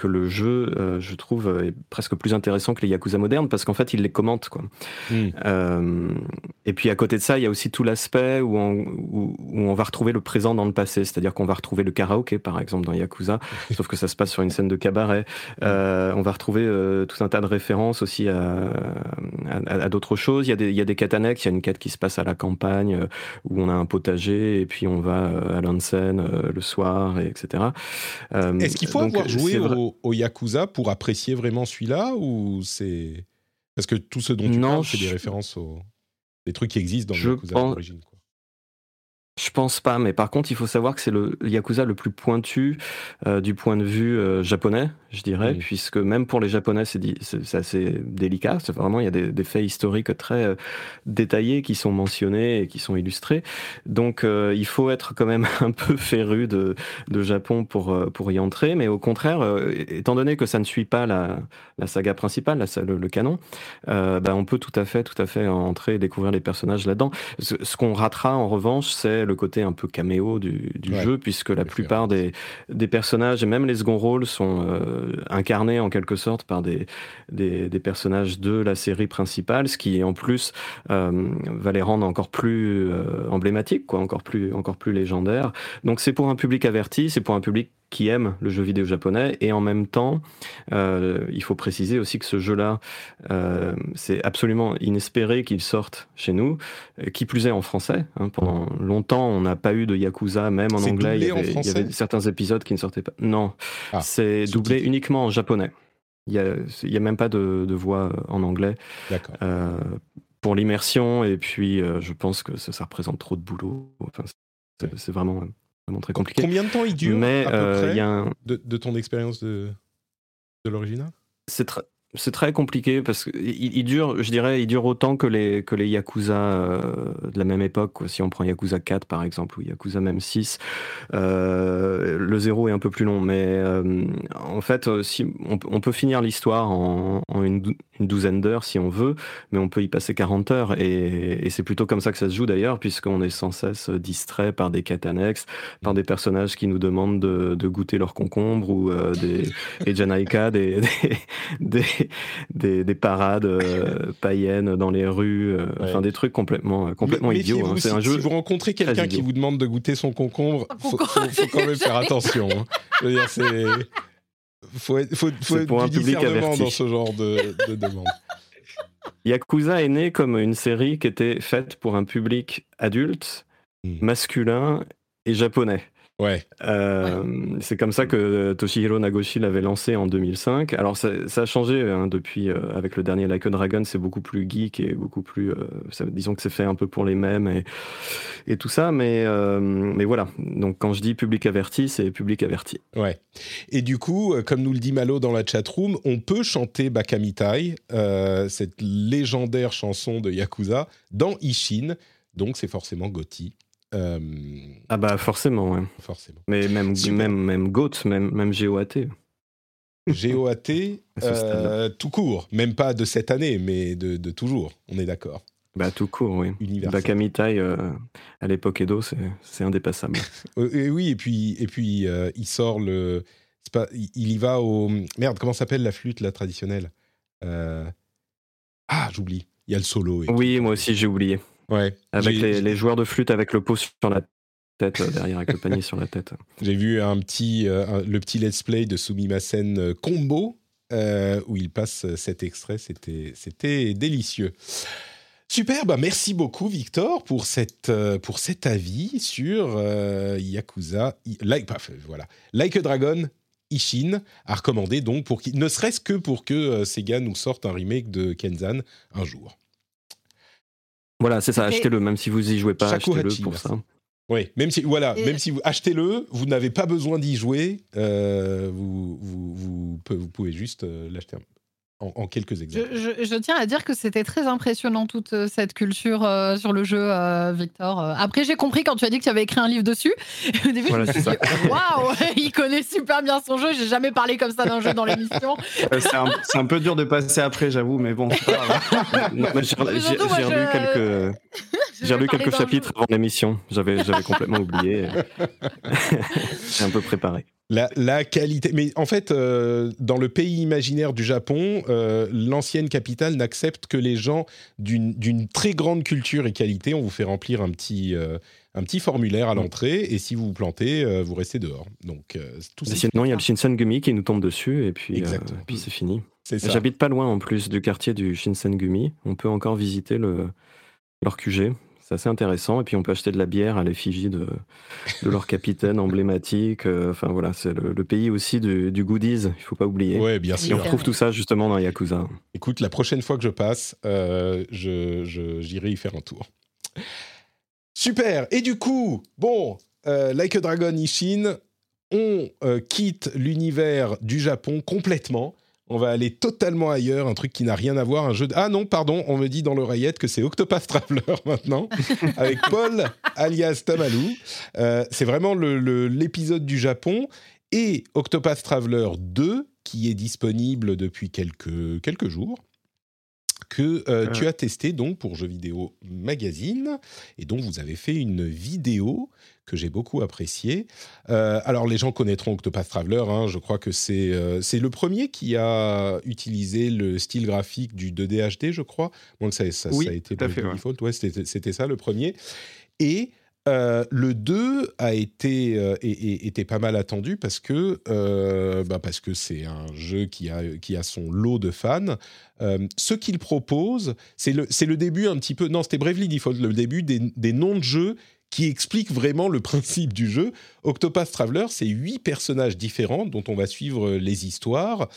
que le jeu, euh, je trouve, est presque plus intéressant que les Yakuza modernes parce qu'en fait, il les commente. Quoi. Hmm. Euh, et puis à côté de ça, il y a aussi tout l'aspect où on, où, on va retrouver le présent dans le passé, c'est-à-dire qu'on va retrouver le karaoké, par exemple, dans Yakuza, <laughs> sauf que ça se passe sur une scène de cabaret. Euh, on va retrouver tout un tas de références aussi à, à, d'autres choses. Il y, a des, il y a des quêtes annexes, il y a une quête qui se passe à la campagne où on a un potager et puis on va à l'onsen le soir, et etc. Est-ce qu'il faut avoir joué au au, Yakuza pour apprécier vraiment celui-là ou c'est parce que tout ce dont tu parles, c'est des références aux des trucs qui existent dans le Yakuza d'origine. Je pense pas, mais par contre, il faut savoir que c'est le Yakuza le plus pointu euh, du point de vue euh, japonais, je dirais, puisque même pour les Japonais, c'est assez délicat. C'est vraiment, il y a des, faits historiques très euh, détaillés qui sont mentionnés et qui sont illustrés. Donc, il faut être quand même <laughs> un peu féru de, de Japon pour, pour y entrer. Mais au contraire, étant donné que ça ne suit pas la, la saga principale, la, le, canon, bah, on peut tout à fait, tout à fait entrer et découvrir les personnages là-dedans. Ce, ce qu'on ratera en revanche, c'est le côté un peu caméo du, jeu, puisque la plupart des, des, personnages, et même les second rôles, sont euh, incarnés en quelque sorte par des, des, personnages de la série principale, ce qui en plus euh, va les rendre encore plus euh, emblématiques, quoi, encore plus, encore plus légendaires. Donc c'est pour un public averti, c'est pour un public qui aiment le jeu vidéo japonais. Et en même temps, euh, il faut préciser aussi que ce jeu-là, euh, c'est absolument inespéré qu'il sorte chez nous. Euh, qui plus est en français. Hein. pendant longtemps, on n'a pas eu de Yakuza, même en anglais. Il y, avait, il y, avait, certains épisodes qui ne sortaient pas. Non, ah, c'est doublé uniquement en japonais. Il n'y a, il a même pas de, de voix en anglais. D'accord. pour l'immersion, et puis je pense que ça, ça, représente trop de boulot. Enfin, c'est vraiment très compliqué. Combien de temps il dure Mais, à peu euh, près, y a un... de, de, ton expérience de, de l'original? C'est très c'est très compliqué parce qu'il il dure, je dirais, il dure autant que les, que les Yakuza euh, de la même époque. Si on prend Yakuza 4 par exemple ou Yakuza même 6, euh, le 0 est un peu plus long. Mais euh, en fait, si, on, peut finir l'histoire en, une, douzaine d'heures si on veut, mais on peut y passer 40 heures. Et, c'est plutôt comme ça que ça se joue d'ailleurs, puisqu'on est sans cesse distrait par des quêtes annexes, par des personnages qui nous demandent de, goûter leur concombre ou des, Janaika, des, parades euh, païennes dans les rues, euh, enfin des trucs complètement, euh, complètement idiots. Hein. C'est un jeu. Si vous rencontrez quelqu'un qui vous demande de goûter son concombre, faut, faut, quand même faire <laughs> attention. Hein. Je veux dire, c'est faut être, faut, faut pour un public averti. dans ce genre de, de demande. <laughs> Yakuza est né comme une série qui était faite pour un public adulte, hmm. masculin et japonais. Ouais. Euh, c'est comme ça que Toshihiro Nagoshi l'avait lancé en 2005. Alors ça, a changé hein, depuis, euh, avec le dernier Like a Dragon, c'est beaucoup plus geek et beaucoup plus, euh, disons que c'est fait un peu pour les mêmes et, et tout ça, mais, mais voilà. Donc quand je dis public averti, c'est public averti. Ouais. Et du coup, comme nous le dit Malo dans la chatroom, on peut chanter Bakamitai, cette légendaire chanson de Yakuza, dans Ishin, donc c'est forcément Gotti. Euh, ah bah forcément, ouais. Forcément. Mais même, même, même GOAT, même, même GOAT. GOAT, <laughs> euh, tout court. Même pas de cette année, mais de, de toujours. On est d'accord. Bah tout court, oui. Bakamitai, euh, à l'époque Edo, c'est indépassable. <laughs> et oui, et puis, et puis il sort le... Pas, il y va au... Merde, comment s'appelle la flûte, la traditionnelle? Ah, j'oublie. Il y a le solo. oui, moi aussi j'ai oublié. Ouais. Avec les, joueurs de flûte avec le pot sur la tête euh, derrière, avec le panier sur la tête. <laughs> J'ai vu un petit, euh, le petit let's play de Sumimasen euh, Combo où il passe cet extrait. C'était, c'était délicieux. Super, bah merci beaucoup Victor pour, cette, pour cet avis sur Yakuza, like, voilà, like a Dragon, Ishin, à recommander donc pour ne serait-ce que pour que Sega nous sorte un remake de Kenzan un jour. Voilà, c'est ça, achetez-le, même si vous y jouez pas, achetez-le pour ça. Oui, même si voilà, même si vous achetez-le, vous n'avez pas besoin d'y jouer, euh, vous, vous, vous, pouvez juste euh, l'acheter en, quelques exemples. Je, tiens à dire que c'était très impressionnant toute euh, cette culture euh, sur le jeu, euh, Victor. Après, j'ai compris quand tu as dit que tu avais écrit un livre dessus. <laughs> Au début, je me suis dit, waouh, <laughs> il connaît super bien son jeu. J'ai jamais parlé comme ça d'un jeu dans l'émission. <laughs> c'est un, peu dur de passer après, j'avoue, mais bon. j'ai relu quelques. J'ai lu quelques chapitres avant l'émission. J'avais, j'avais complètement oublié. J'ai un peu préparé. La, qualité. Mais en fait, euh, dans le pays imaginaire du Japon, euh, l'ancienne capitale n'accepte que les gens d'une très grande culture et qualité. On vous fait remplir un petit, euh, un petit formulaire à l'entrée et si vous vous plantez, vous restez dehors. Donc, tout Sinon, il y a le Shinsengumi qui nous tombe dessus et puis, puis c'est fini. J'habite pas loin en plus du quartier du Shinsengumi. On peut encore visiter le, leur QG. C'est assez intéressant. Et puis on peut acheter de la bière à l'effigie de, de leur capitaine emblématique. Euh, enfin voilà, c'est le, pays aussi du, goodies, il faut pas oublier. Ouais, bien sûr. Et on retrouve tout ça justement dans Yakuza. Écoute, la prochaine fois que je passe, euh, je, j'irai y faire un tour. Super. Et du coup, bon, euh, Like a Dragon Ishin, on quitte l'univers du Japon complètement on va aller totalement ailleurs, un truc qui n'a rien à voir, un jeu de... Ah non, pardon, on me dit dans l'oreillette que c'est Octopath Traveler <laughs> maintenant, avec Paul alias Tamalou. Euh, c'est vraiment l'épisode du Japon. Et Octopath Traveler 2, qui est disponible depuis quelques, quelques jours, que euh, tu as testé donc pour Jeux Vidéo Magazine, et dont vous avez fait une vidéo que j'ai beaucoup apprécié. Euh, alors, les gens connaîtront Octopath Traveler. Hein, je crois que c'est euh, c'est le premier qui a utilisé le style graphique du 2D HD, je crois. Moi, ça, ça, oui, ça a été le fait, default. Ouais, c'était ça le premier. Et euh, le 2 a été était pas mal attendu parce que bah parce que c'est un jeu qui a qui a son lot de fans. ce qu'il propose, c'est le c'est le début un petit peu. Non, c'était Bravely Default, le début des, des noms de jeux qui explique vraiment le principe du jeu. Octopath Traveler, c'est huit personnages différents dont on va suivre les histoires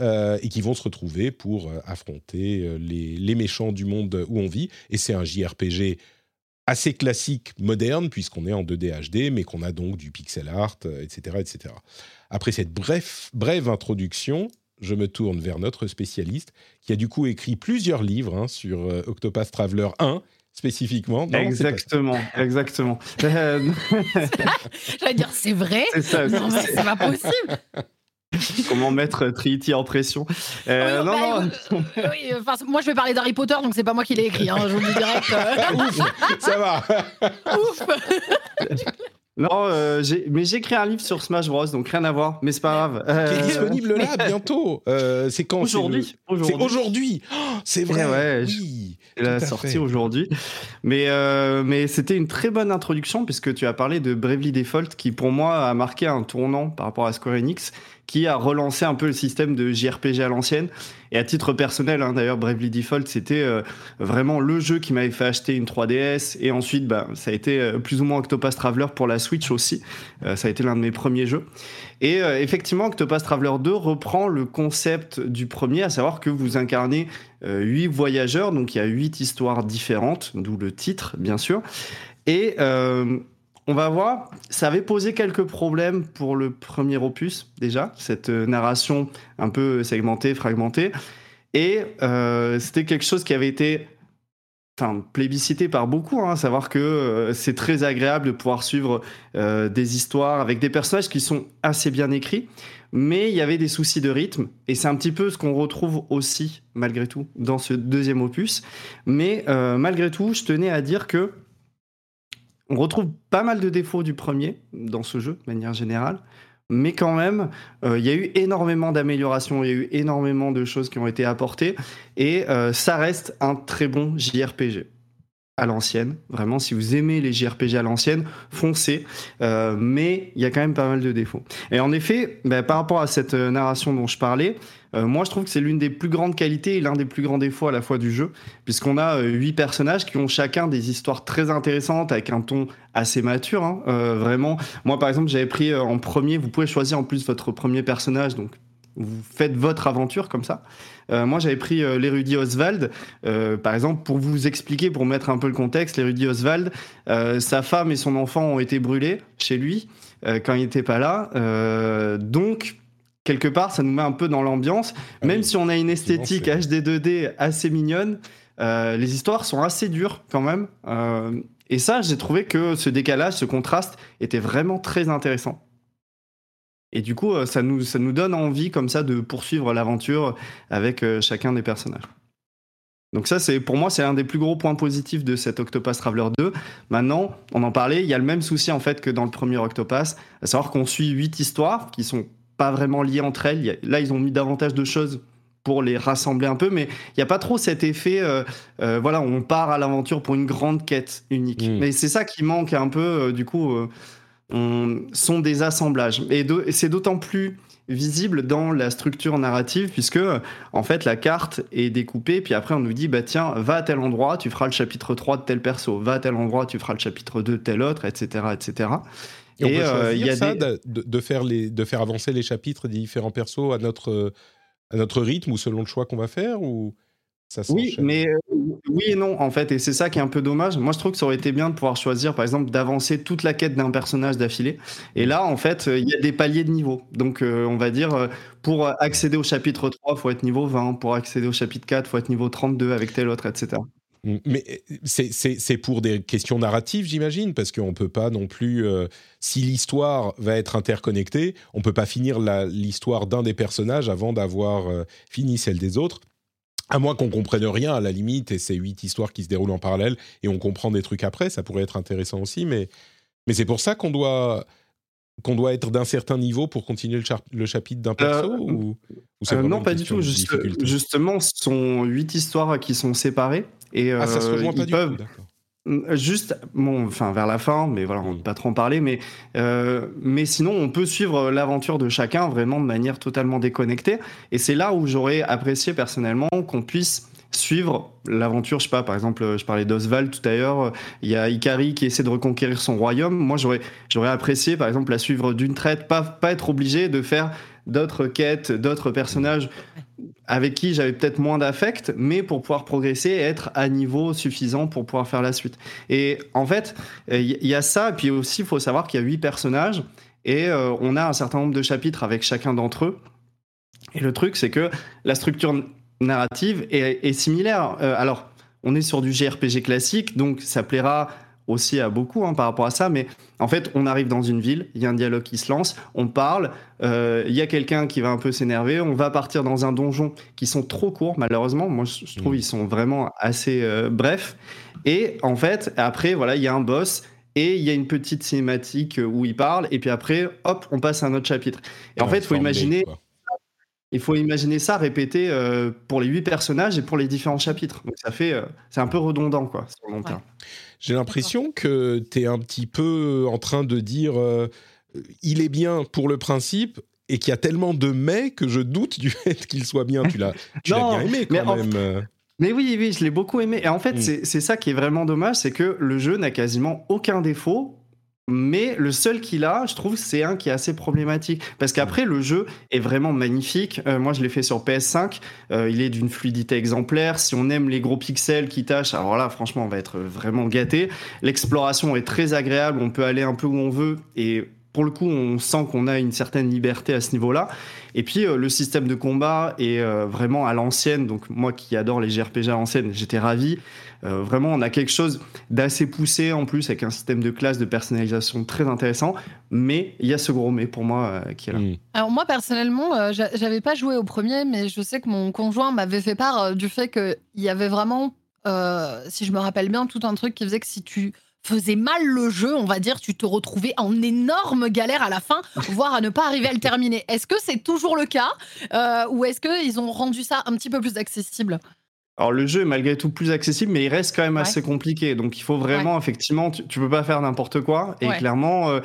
euh, et qui vont se retrouver pour euh, affronter euh, les, méchants du monde où on vit. Et c'est un JRPG assez classique, moderne, puisqu'on est en 2D HD, mais qu'on a donc du pixel art, etc., etc. Après cette bref, brève introduction, je me tourne vers notre spécialiste, qui a du coup écrit plusieurs livres hein, sur Octopath Traveler 1 spécifiquement. exactement, exactement. <laughs> <laughs> J'allais dire, c'est vrai C'est ça. Non, mais c'est pas possible. Comment mettre Trinity en pression euh, non, bah, non. oui, moi, je vais parler d'Harry Potter, donc c'est pas moi qui l'ai écrit. Hein, je vous le dis direct. <laughs> Ouf, ça va. Ouf. Non, euh, mais j'ai écrit un livre sur Smash Bros, donc rien à voir, mais c'est pas grave. Euh... Qui est disponible là bientôt. Euh, c'est quand Aujourd'hui. C'est aujourd'hui. Oh, c'est vrai. Ouais, oui. Il a sorti aujourd'hui. Mais, euh, mais c'était une très bonne introduction puisque tu as parlé de Bravely Default qui pour moi a marqué un tournant par rapport à Square Enix qui a relancé un peu le système de JRPG à l'ancienne. Et à titre personnel, hein, d'ailleurs, Bravely Default, c'était euh, vraiment le jeu qui m'avait fait acheter une 3DS. Et ensuite, bah, ça a été euh, plus ou moins Octopath Traveler pour la Switch aussi. Euh, ça a été l'un de mes premiers jeux. Et effectivement, Octopath Traveler 2 reprend le concept du premier, à savoir que vous incarnez huit voyageurs, donc il y a huit histoires différentes, d'où le titre, bien sûr. Et on va voir, ça avait posé quelques problèmes pour le premier opus déjà, cette euh, narration un peu segmentée, fragmentée. Et euh, c'était quelque chose qui avait été enfin, plébiscité par beaucoup, hein, savoir que euh, c'est très agréable de pouvoir suivre des histoires avec des personnages qui sont assez bien écrits, mais il y avait des soucis de rythme, et c'est un petit peu ce qu'on retrouve aussi, malgré tout, dans ce deuxième opus. Mais malgré tout, je tenais à dire que on retrouve pas mal de défauts du premier dans ce jeu, de manière générale. Mais quand même, euh, il y a eu énormément d'améliorations, il y a eu énormément de choses qui ont été apportées. Et euh, ça reste un très bon JRPG à l'ancienne. Vraiment, si vous aimez les JRPG à l'ancienne, foncez. Euh, mais il y a quand même pas mal de défauts. Et en effet, bah, par rapport à cette narration dont je parlais, euh, moi, je trouve que c'est l'une des plus grandes qualités et l'un des plus grands défauts à la fois du jeu, puisqu'on a euh, huit personnages qui ont chacun des histoires très intéressantes avec un ton assez mature. Hein. Euh, vraiment, moi, par exemple, j'avais pris en premier. Vous pouvez choisir en plus votre premier personnage, donc vous faites votre aventure comme ça. moi, j'avais pris l'érudit Oswald, par exemple, pour vous expliquer, pour mettre un peu le contexte. L'érudit Oswald, sa femme et son enfant ont été brûlés chez lui quand il n'était pas là. donc, quelque part, ça nous met un peu dans l'ambiance. Ah Même si on a une esthétique HD 2D assez mignonne, euh, les histoires sont assez dures quand même. Euh, et ça, j'ai trouvé que ce décalage, ce contraste était vraiment très intéressant. Et du coup, euh, ça nous, ça nous donne envie comme ça de poursuivre l'aventure avec chacun des personnages. Donc ça, c'est pour moi, c'est un des plus gros points positifs de cet Octopath Traveler 2. Maintenant, on en parlait, il y a le même souci en fait que dans le premier Octopath, à savoir qu'on suit huit histoires qui sont pas vraiment liées entre elles. Là, ils ont mis davantage de choses pour les rassembler un peu, mais il n'y a pas trop cet effet, euh, euh, voilà, on part à l'aventure pour une grande quête unique. Mm. Mais c'est ça qui manque un peu, euh, du coup, on, sont des assemblages. Et, c'est d'autant plus visible dans la structure narrative, puisque, en fait, la carte est découpée, puis après, on nous dit, bah tiens, va à tel endroit, tu feras le chapitre 3 de tel perso, va à tel endroit, tu feras le chapitre 2 de tel autre, etc., etc. Et, euh, il y a ça, de, faire les, de faire avancer les chapitres des différents persos à notre, à notre rythme ou selon le choix qu'on va faire ou ça Oui, mais euh, oui et non en fait, et c'est ça qui est un peu dommage. Moi, je trouve que ça aurait été bien de pouvoir choisir, par exemple, d'avancer toute la quête d'un personnage d'affilée. Et là, en fait, il y a des paliers de niveau. Donc, euh, on va dire, pour accéder au chapitre 3, faut être niveau 20. Pour accéder au chapitre 4, faut être niveau 32 avec tel autre, etc. Mais c'est pour des questions narratives, j'imagine, parce qu'on ne peut pas non plus, euh, si l'histoire va être interconnectée, on ne peut pas finir l'histoire d'un des personnages avant d'avoir euh, fini celle des autres. À moins qu'on comprenne rien, à la limite, et c'est huit histoires qui se déroulent en parallèle, et on comprend des trucs après, ça pourrait être intéressant aussi, mais, mais c'est pour ça qu'on doit, qu'on doit être d'un certain niveau pour continuer le, chapitre d'un perso euh, ou, Non, pas du tout. justement, ce sont huit histoires qui sont séparées. Et, ah, ça se rejoint euh, pas du peuvent... Juste, bon, enfin vers la fin, mais voilà, on ne peut pas trop en parler, mais, euh, mais sinon on peut suivre l'aventure de chacun vraiment de manière totalement déconnectée. Et c'est là où j'aurais apprécié personnellement qu'on puisse suivre l'aventure, je sais pas, par exemple, je parlais d'Oswald tout à l'heure, il y a Ikari qui essaie de reconquérir son royaume. Moi, j'aurais, j'aurais apprécié, par exemple, la suivre d'une traite, pas, pas être obligé de faire d'autres quêtes, d'autres personnages avec qui j'avais peut-être moins d'affect, mais pour pouvoir progresser et être à niveau suffisant pour pouvoir faire la suite. Et en fait, il y a ça, puis aussi, il faut savoir qu'il y a huit personnages, et euh, on a un certain nombre de chapitres avec chacun d'entre eux. Et le truc, c'est que la structure narrative est, similaire. Euh, alors, on est sur du JRPG classique, donc ça plaira aussi à beaucoup hein, par rapport à ça, mais en fait, on arrive dans une ville, il y a un dialogue qui se lance, on parle, euh, il y a quelqu'un qui va un peu s'énerver, on va partir dans un donjon qui sont trop courts, malheureusement. Moi, je trouve mmh. ils sont vraiment assez euh, brefs. Et en fait, après, voilà, il y a un boss. Et il y a une petite cinématique où il parle, et puis après, hop, on passe à un autre chapitre. Et en fait, il faut imaginer, il faut imaginer ça répété euh, pour les huit personnages et pour les différents chapitres. Donc ça fait, c'est un peu redondant, quoi, sur le long terme. J'ai l'impression que tu es un petit peu en train de dire euh, il est bien pour le principe et qu'il y a tellement de mais que je doute du <laughs> fait qu'il soit bien. Tu l'as bien aimé quand même. Euh. Mais oui, oui, je l'ai beaucoup aimé. Et en fait, mm. c'est ça qui est vraiment dommage, c'est que le jeu n'a quasiment aucun défaut. Mais le seul qu'il a, je trouve, c'est un qui est assez problématique. Parce qu'après, le jeu est vraiment magnifique. Euh, moi, je l'ai fait sur PS5. Euh, il est d'une fluidité exemplaire. Si on aime les gros pixels qui tâchent, alors là, franchement, on va être vraiment gâté. L'exploration est très agréable. On peut aller un peu où on veut. Et pour le coup, on sent qu'on a une certaine liberté à ce niveau-là. Et puis, euh, le système de combat est euh, vraiment à l'ancienne. Donc, moi qui adore les JRPG à l'ancienne, j'étais ravi. Euh, vraiment, on a quelque chose d'assez poussé en plus, avec un système de classe de personnalisation très intéressant. Mais il y a ce gros mais pour moi qui est là. Hmm. Alors, moi, personnellement, j'avais pas joué au premier, mais je sais que mon conjoint m'avait fait part du fait qu'il y avait vraiment, si je me rappelle bien, tout un truc qui faisait que si tu faisait mal le jeu, on va dire, tu te retrouvais en énorme galère à la fin, voire à ne pas arriver à le terminer. Est-ce que c'est toujours le cas euh, ou est-ce qu'ils ont rendu ça un petit peu plus accessible? Alors le jeu est malgré tout plus accessible, mais il reste quand même assez compliqué. Donc il faut vraiment, effectivement, tu, tu, peux pas faire n'importe quoi. Et clairement, euh,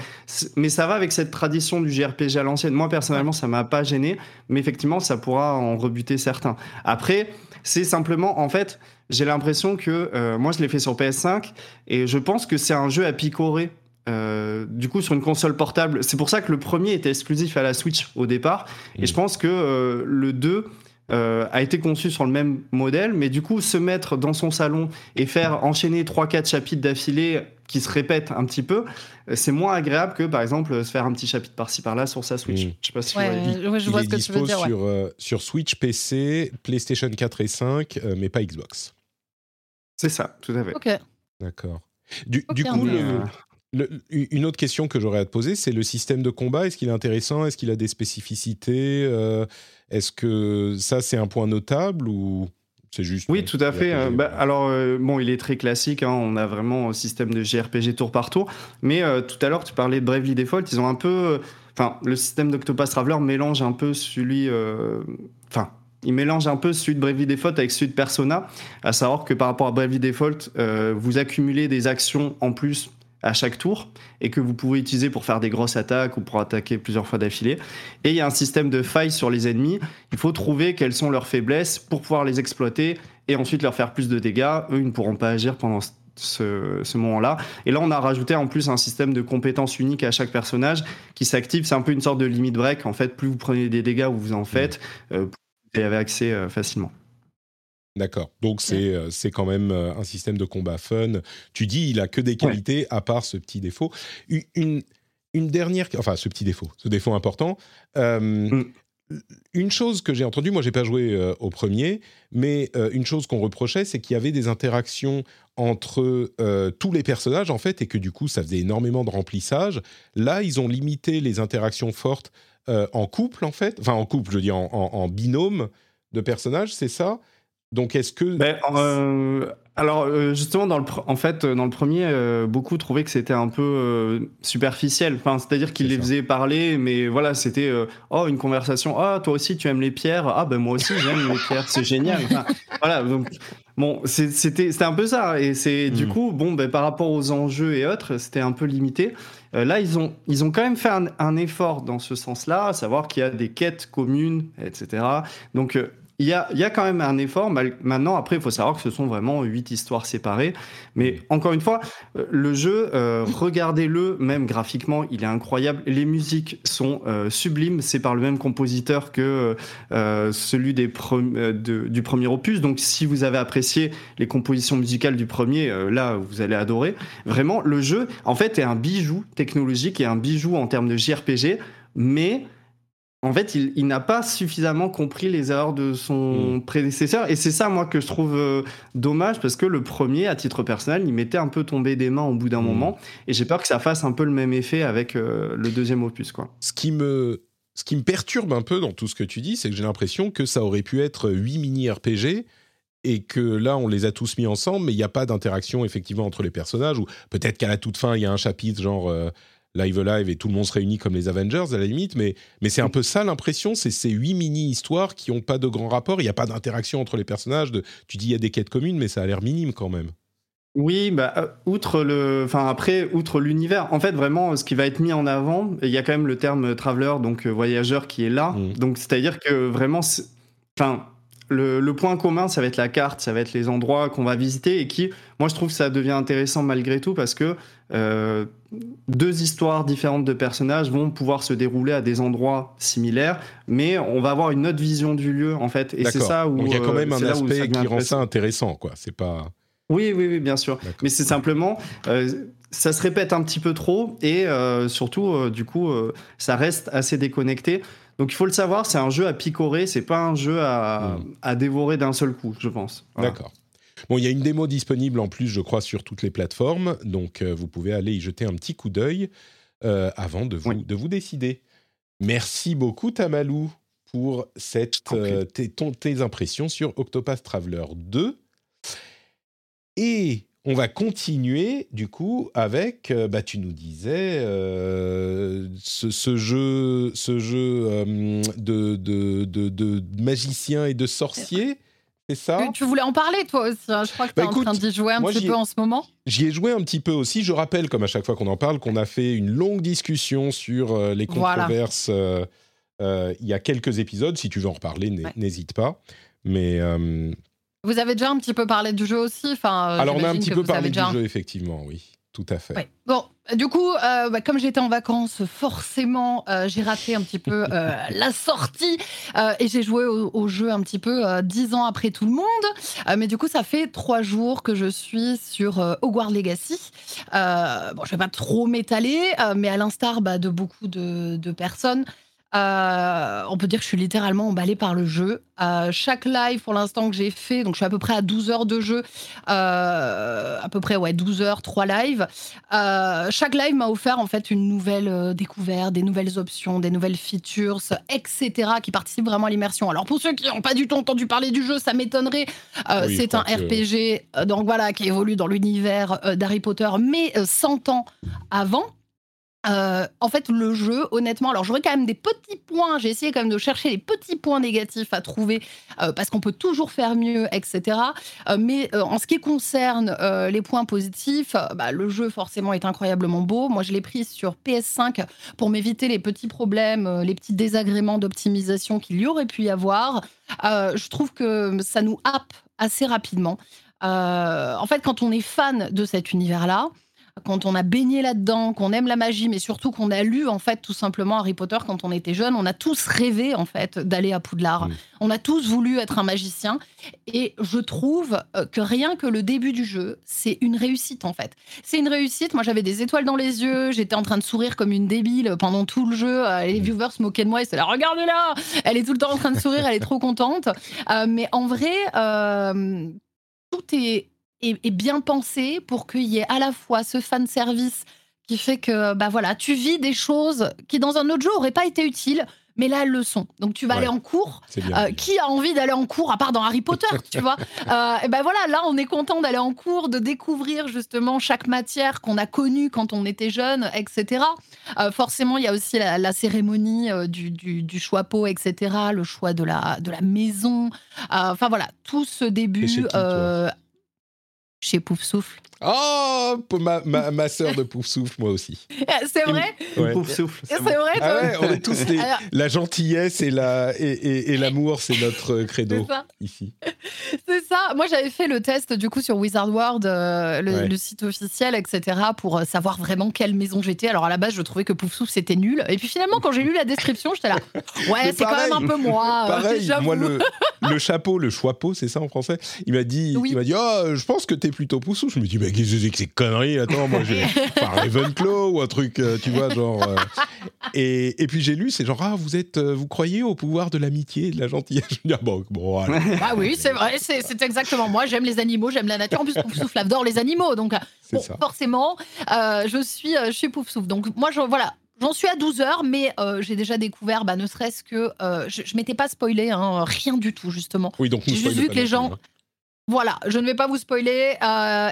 mais ça va avec cette tradition du JRPG à l'ancienne. Moi personnellement, ça m'a pas gêné, mais effectivement, ça pourra en rebuter certains. Après, c'est simplement, en fait, j'ai l'impression que euh, moi je l'ai fait sur PS5 et je pense que c'est un jeu à picorer. Euh, du coup, sur une console portable, c'est pour ça que le premier était exclusif à la Switch au départ. Et je pense que euh, le 2 a été conçu sur le même modèle, mais du coup, se mettre dans son salon et faire enchaîner 3-4 chapitres d'affilée qui se répètent un petit peu, c'est moins agréable que par exemple se faire un petit chapitre par-ci par-là sur sa Switch. Mm. Je sais pas si je vois ce que tu veux dire. Sur, sur Switch, PC, PlayStation 4 et 5, mais pas Xbox. C'est ça, tout à fait. Ok. D'accord. Du, coup, une autre question que j'aurais à te poser, c'est le système de combat. Est-ce qu'il est intéressant? Est-ce qu'il a des spécificités? Euh, Est-ce que ça, c'est un point notable ou c'est juste Oui, tout à fait. Euh, bah, alors, euh, bon, il est très classique. Hein, on a vraiment un système de JRPG tour par tour. Mais tout à l'heure, tu parlais de Bravely Default. Ils ont un peu. Enfin, le système d'Octopus Traveler mélange un peu celui. Enfin il mélange un peu celui de Bravely Default avec celui de Persona, à savoir que par rapport à Bravely Default, euh, vous accumulez des actions en plus à chaque tour et que vous pouvez utiliser pour faire des grosses attaques ou pour attaquer plusieurs fois d'affilée. Et il y a un système de failles sur les ennemis. Il faut trouver quelles sont leurs faiblesses pour pouvoir les exploiter et ensuite leur faire plus de dégâts. Eux, ils ne pourront pas agir pendant ce, moment-là. Et là, on a rajouté en plus un système de compétences uniques à chaque personnage qui s'active. C'est un peu une sorte de limit break. En fait, plus vous prenez des dégâts ou vous en faites, euh, y avait accès euh, facilement. D'accord. Donc c'est euh, c'est quand même euh, un système de combat fun. Tu dis il a que des qualités à part ce petit défaut. Une, une dernière, enfin ce petit défaut, ce défaut important. Mm. Une chose que j'ai entendue, moi j'ai pas joué au premier, mais une chose qu'on reprochait, c'est qu'il y avait des interactions entre tous les personnages en fait, et que du coup ça faisait énormément de remplissage. Là, ils ont limité les interactions fortes euh, en couple, en fait. Enfin, en couple, je dis en, binôme de personnages, c'est ça? Donc, est-ce que. Ben, euh, alors, euh, justement, dans le, en fait, dans le premier, beaucoup trouvaient que c'était un peu superficiel. Enfin, c'est-à-dire qu'ils les faisaient parler, mais voilà, c'était oh, une conversation. Ah, toi aussi, tu aimes les pierres. Ah, ben moi aussi, j'aime les pierres. C'est génial. voilà, donc. Bon, c'était un peu ça. Et c'est du hmm. coup, bon, ben, par rapport aux enjeux et autres, c'était un peu limité. Euh, là, ils ont, ils ont quand même fait un, effort dans ce sens-là, à savoir qu'il y a des quêtes communes, etc. Donc, euh, il y a, y a, quand même un effort. Maintenant, après, il faut savoir que ce sont vraiment huit histoires séparées. Mais encore une fois, euh, le jeu, euh, regardez-le, même graphiquement, il est incroyable. Les musiques sont euh, sublimes. C'est par le même compositeur que celui des du premier opus. Donc, si vous avez apprécié les compositions musicales du premier, là, vous allez adorer. Vraiment, le jeu, en fait, est un bijou technologique et un bijou en termes de JRPG. Mais en fait, il, n'a pas suffisamment compris les erreurs de son mm. prédécesseur. Et c'est ça, moi, que je trouve euh, dommage, parce que le premier, à titre personnel, il m'était un peu tombé des mains au bout d'un mm. moment. Et j'ai peur que ça fasse un peu le même effet avec euh, le deuxième opus. Quoi. Ce qui me. Ce qui me perturbe un peu dans tout ce que tu dis, c'est que j'ai l'impression que ça aurait pu être 8 mini-RPG et que là, on les a tous mis ensemble, mais il n'y a pas d'interaction effectivement entre les personnages, ou peut-être qu'à la toute fin, il y a un chapitre genre euh, Live Live et tout le monde se réunit comme les Avengers à la limite, mais, mais c'est un peu ça l'impression, c'est ces huit mini-histoires qui n'ont pas de grand rapport, il n'y a pas d'interaction entre les personnages, de, tu dis il y a des quêtes communes, mais ça a l'air minime quand même. Oui, bah, outre le, enfin après, outre l'univers, en fait, vraiment, ce qui va être mis en avant, il y a quand même le terme traveler, donc voyageur, qui est là. Mmh. Donc, c'est-à-dire que vraiment, enfin, le, point commun, ça va être la carte, ça va être les endroits qu'on va visiter et qui, moi, je trouve que ça devient intéressant malgré tout parce que euh, deux histoires différentes de personnages vont pouvoir se dérouler à des endroits similaires, mais on va avoir une autre vision du lieu en fait. Et c'est ça où il y a quand même euh, un aspect qui rend ça intéressant, quoi. C'est pas. Oui, oui, oui, bien sûr. Mais c'est simplement. Euh, ça se répète un petit peu trop et surtout, du coup, ça reste assez déconnecté. Donc il faut le savoir, c'est un jeu à picorer, c'est pas un jeu à, hmm. dévorer d'un seul coup, je pense. D'accord. Bon, il y a une démo disponible en plus, je crois, sur toutes les plateformes, donc euh, vous pouvez aller y jeter un petit coup d'œil euh, avant de vous, de vous décider. Merci beaucoup, Tamalou, pour cette, euh, tes, tes impressions sur Octopath Traveler 2. Et on va continuer du coup avec, bah, tu nous disais, euh, ce, jeu, ce jeu euh, de, de, de, magicien et de sorcier. C'est ça Tu voulais en parler toi aussi, hein. je crois que tu es bah, en train d'y jouer un petit peu en ce moment. J'y ai joué un petit peu aussi, je rappelle comme à chaque fois qu'on en parle qu'on a fait une longue discussion sur les controverses il y a quelques épisodes, si tu veux en reparler n'hésite pas. Mais vous avez déjà un petit peu parlé du jeu aussi enfin, euh, Alors, on a un petit peu parlé du jeu, effectivement, oui. Tout à fait. Bon, du coup, euh, bah, comme j'étais en vacances, forcément, euh, j'ai raté un petit peu <laughs> la sortie et j'ai joué au, jeu un petit peu dix ans après tout le monde. mais du coup, ça fait trois jours que je suis sur Hogwarts Legacy. bon, je vais pas trop m'étaler, mais à l'instar bah, de beaucoup de, de personnes, euh, on peut dire que je suis littéralement emballée par le jeu. Euh, chaque live pour l'instant que j'ai fait, donc je suis à peu près à 12 heures de jeu, euh, à peu près ouais 12 heures, 3 lives. chaque live m'a offert en fait une nouvelle découverte, des nouvelles options, des nouvelles features, etc. qui participent vraiment à l'immersion. Alors pour ceux qui n'ont pas du tout entendu parler du jeu, ça m'étonnerait. c'est un RPG, donc voilà, qui évolue dans l'univers d'Harry Potter, mais 100 ans avant. Euh, en fait, le jeu, honnêtement, alors j'aurais quand même des petits points. J'ai essayé quand même de chercher les petits points négatifs à trouver euh, parce qu'on peut toujours faire mieux, etc. Euh, mais en ce qui concerne les points positifs, bah, le jeu forcément est incroyablement beau. Moi, je l'ai pris sur PS5 pour m'éviter les petits problèmes, les petits désagréments d'optimisation qu'il y aurait pu y avoir. je trouve que ça nous happe assez rapidement. en fait, quand on est fan de cet univers-là, quand on a baigné là-dedans, qu'on aime la magie, mais surtout qu'on a lu en fait tout simplement Harry Potter quand on était jeune, on a tous rêvé en fait d'aller à Poudlard. On a tous voulu être un magicien et je trouve euh, que rien que le début du jeu, c'est une réussite en fait. C'est une réussite. Moi j'avais des étoiles dans les yeux, j'étais en train de sourire comme une débile pendant tout le jeu. Euh, les viewers se moquaient de moi et c'est là regardez-la, elle est tout le temps en train de sourire, elle est trop contente. Euh, mais en vrai, tout est est, bien pensé pour qu'il y ait à la fois ce fan service qui fait que bah voilà, tu vis des choses qui dans un autre jeu n'auraient pas été utiles, mais là elles le sont. Donc tu vas aller en cours. Euh, qui a envie d'aller en cours à part dans Harry Potter, <laughs> tu vois? Euh, Et ben voilà, là on est content d'aller en cours, de découvrir justement chaque matière qu'on a connue quand on était jeune, etc. Euh, forcément, il y a aussi la, cérémonie du, du, du, choix pot, etc. Le choix de la de la maison. Enfin voilà, tout ce début chez Pouf Souffle. Oh, ma, ma, ma sœur de Pouf Souffle, moi aussi. C'est vrai Pouf Souffle. C'est vrai, ah ouais, on est tous La gentillesse et l'amour, la, et, et, l'amour, c'est notre credo ici. C'est ça. Moi, j'avais fait le test du coup sur Wizard World, euh, le, site officiel, etc., pour euh, savoir vraiment quelle maison j'étais. Alors à la base, je trouvais que Pouf Souffle, c'était nul. Et puis finalement, quand j'ai lu la description, j'étais là. <laughs> Ouais, c'est quand même un peu moi. Euh, pareil, moi, le, le chapeau, le choix-peau, c'est ça en français Il m'a dit, il m'a dit, oh, je pense que t'es plutôt Pouf Souffle. Je me dis, mais qu'est-ce que c'est que ces conneries Attends, moi, j'ai <laughs> pas Ravenclaw ou un truc, tu vois, genre. et, et puis j'ai lu, c'est genre, ah, vous êtes, vous croyez au pouvoir de l'amitié, de la gentillesse? Je me dis, ah, bon, bon, <laughs> Ah oui, c'est vrai, c'est exactement moi. J'aime les animaux, j'aime la nature. En plus, Pouf Souffle adore les animaux. Donc, forcément, euh, je, suis, euh, je suis Pouf Souffle. Donc, moi, je, voilà, J'en suis à 12 heures, mais euh, j'ai déjà découvert, bah, ne serait-ce que. je ne m'étais pas spoilé, hein, rien du tout, justement. Oui, donc J'ai juste vu que les gens. Hein. Voilà, je ne vais pas vous spoiler.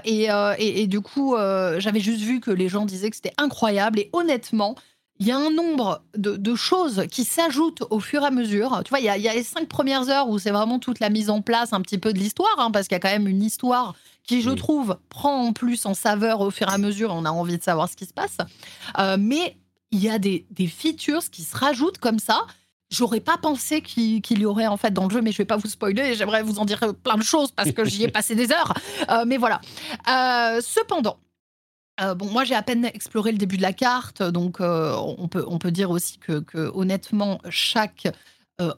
et, et, du coup, j'avais juste vu que les gens disaient que c'était incroyable. Et honnêtement, il y a un nombre de, choses qui s'ajoutent au fur et à mesure. Tu vois, il y, a, les cinq premières heures où c'est vraiment toute la mise en place un petit peu de l'histoire, hein, parce qu'il y a quand même une histoire qui, je trouve, prend en plus en saveur au fur et à mesure. On a envie de savoir ce qui se passe. Euh, mais il y a des, des features qui se rajoutent comme ça. J'aurais pas pensé qu'il y aurait en fait dans le jeu, mais je vais pas vous spoiler. J'aimerais vous en dire plein de choses parce que j'y ai <laughs> passé des heures. Euh, mais voilà. Euh, cependant, euh, bon, moi j'ai à peine exploré le début de la carte, donc on, peut, on peut dire aussi que, honnêtement, chaque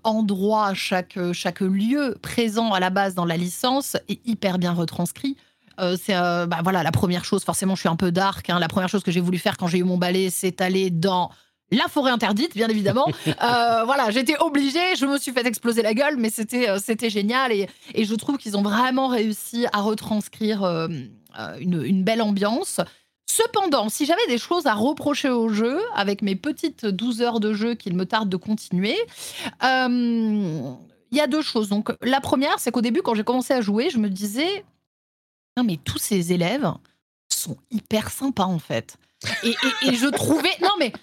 endroit, chaque, chaque lieu présent à la base dans la licence est hyper bien retranscrit. c'est bah, voilà la première chose. Forcément, je suis un peu dark. Hein. la première chose que j'ai voulu faire quand j'ai eu mon balai, c'est aller dans la forêt interdite, bien évidemment. <laughs> voilà, j'étais obligée, je me suis fait exploser la gueule, mais c'était c'était génial et, et, je trouve qu'ils ont vraiment réussi à retranscrire une, une, belle ambiance. Cependant, si j'avais des choses à reprocher au jeu, avec mes petites 12 heures de jeu qu'il me tarde de continuer, euh, il y a deux choses. Donc, la première, c'est qu'au début, quand j'ai commencé à jouer, je me disais, non, mais tous ces élèves sont hyper sympas, en fait. Et, je trouvais, non, mais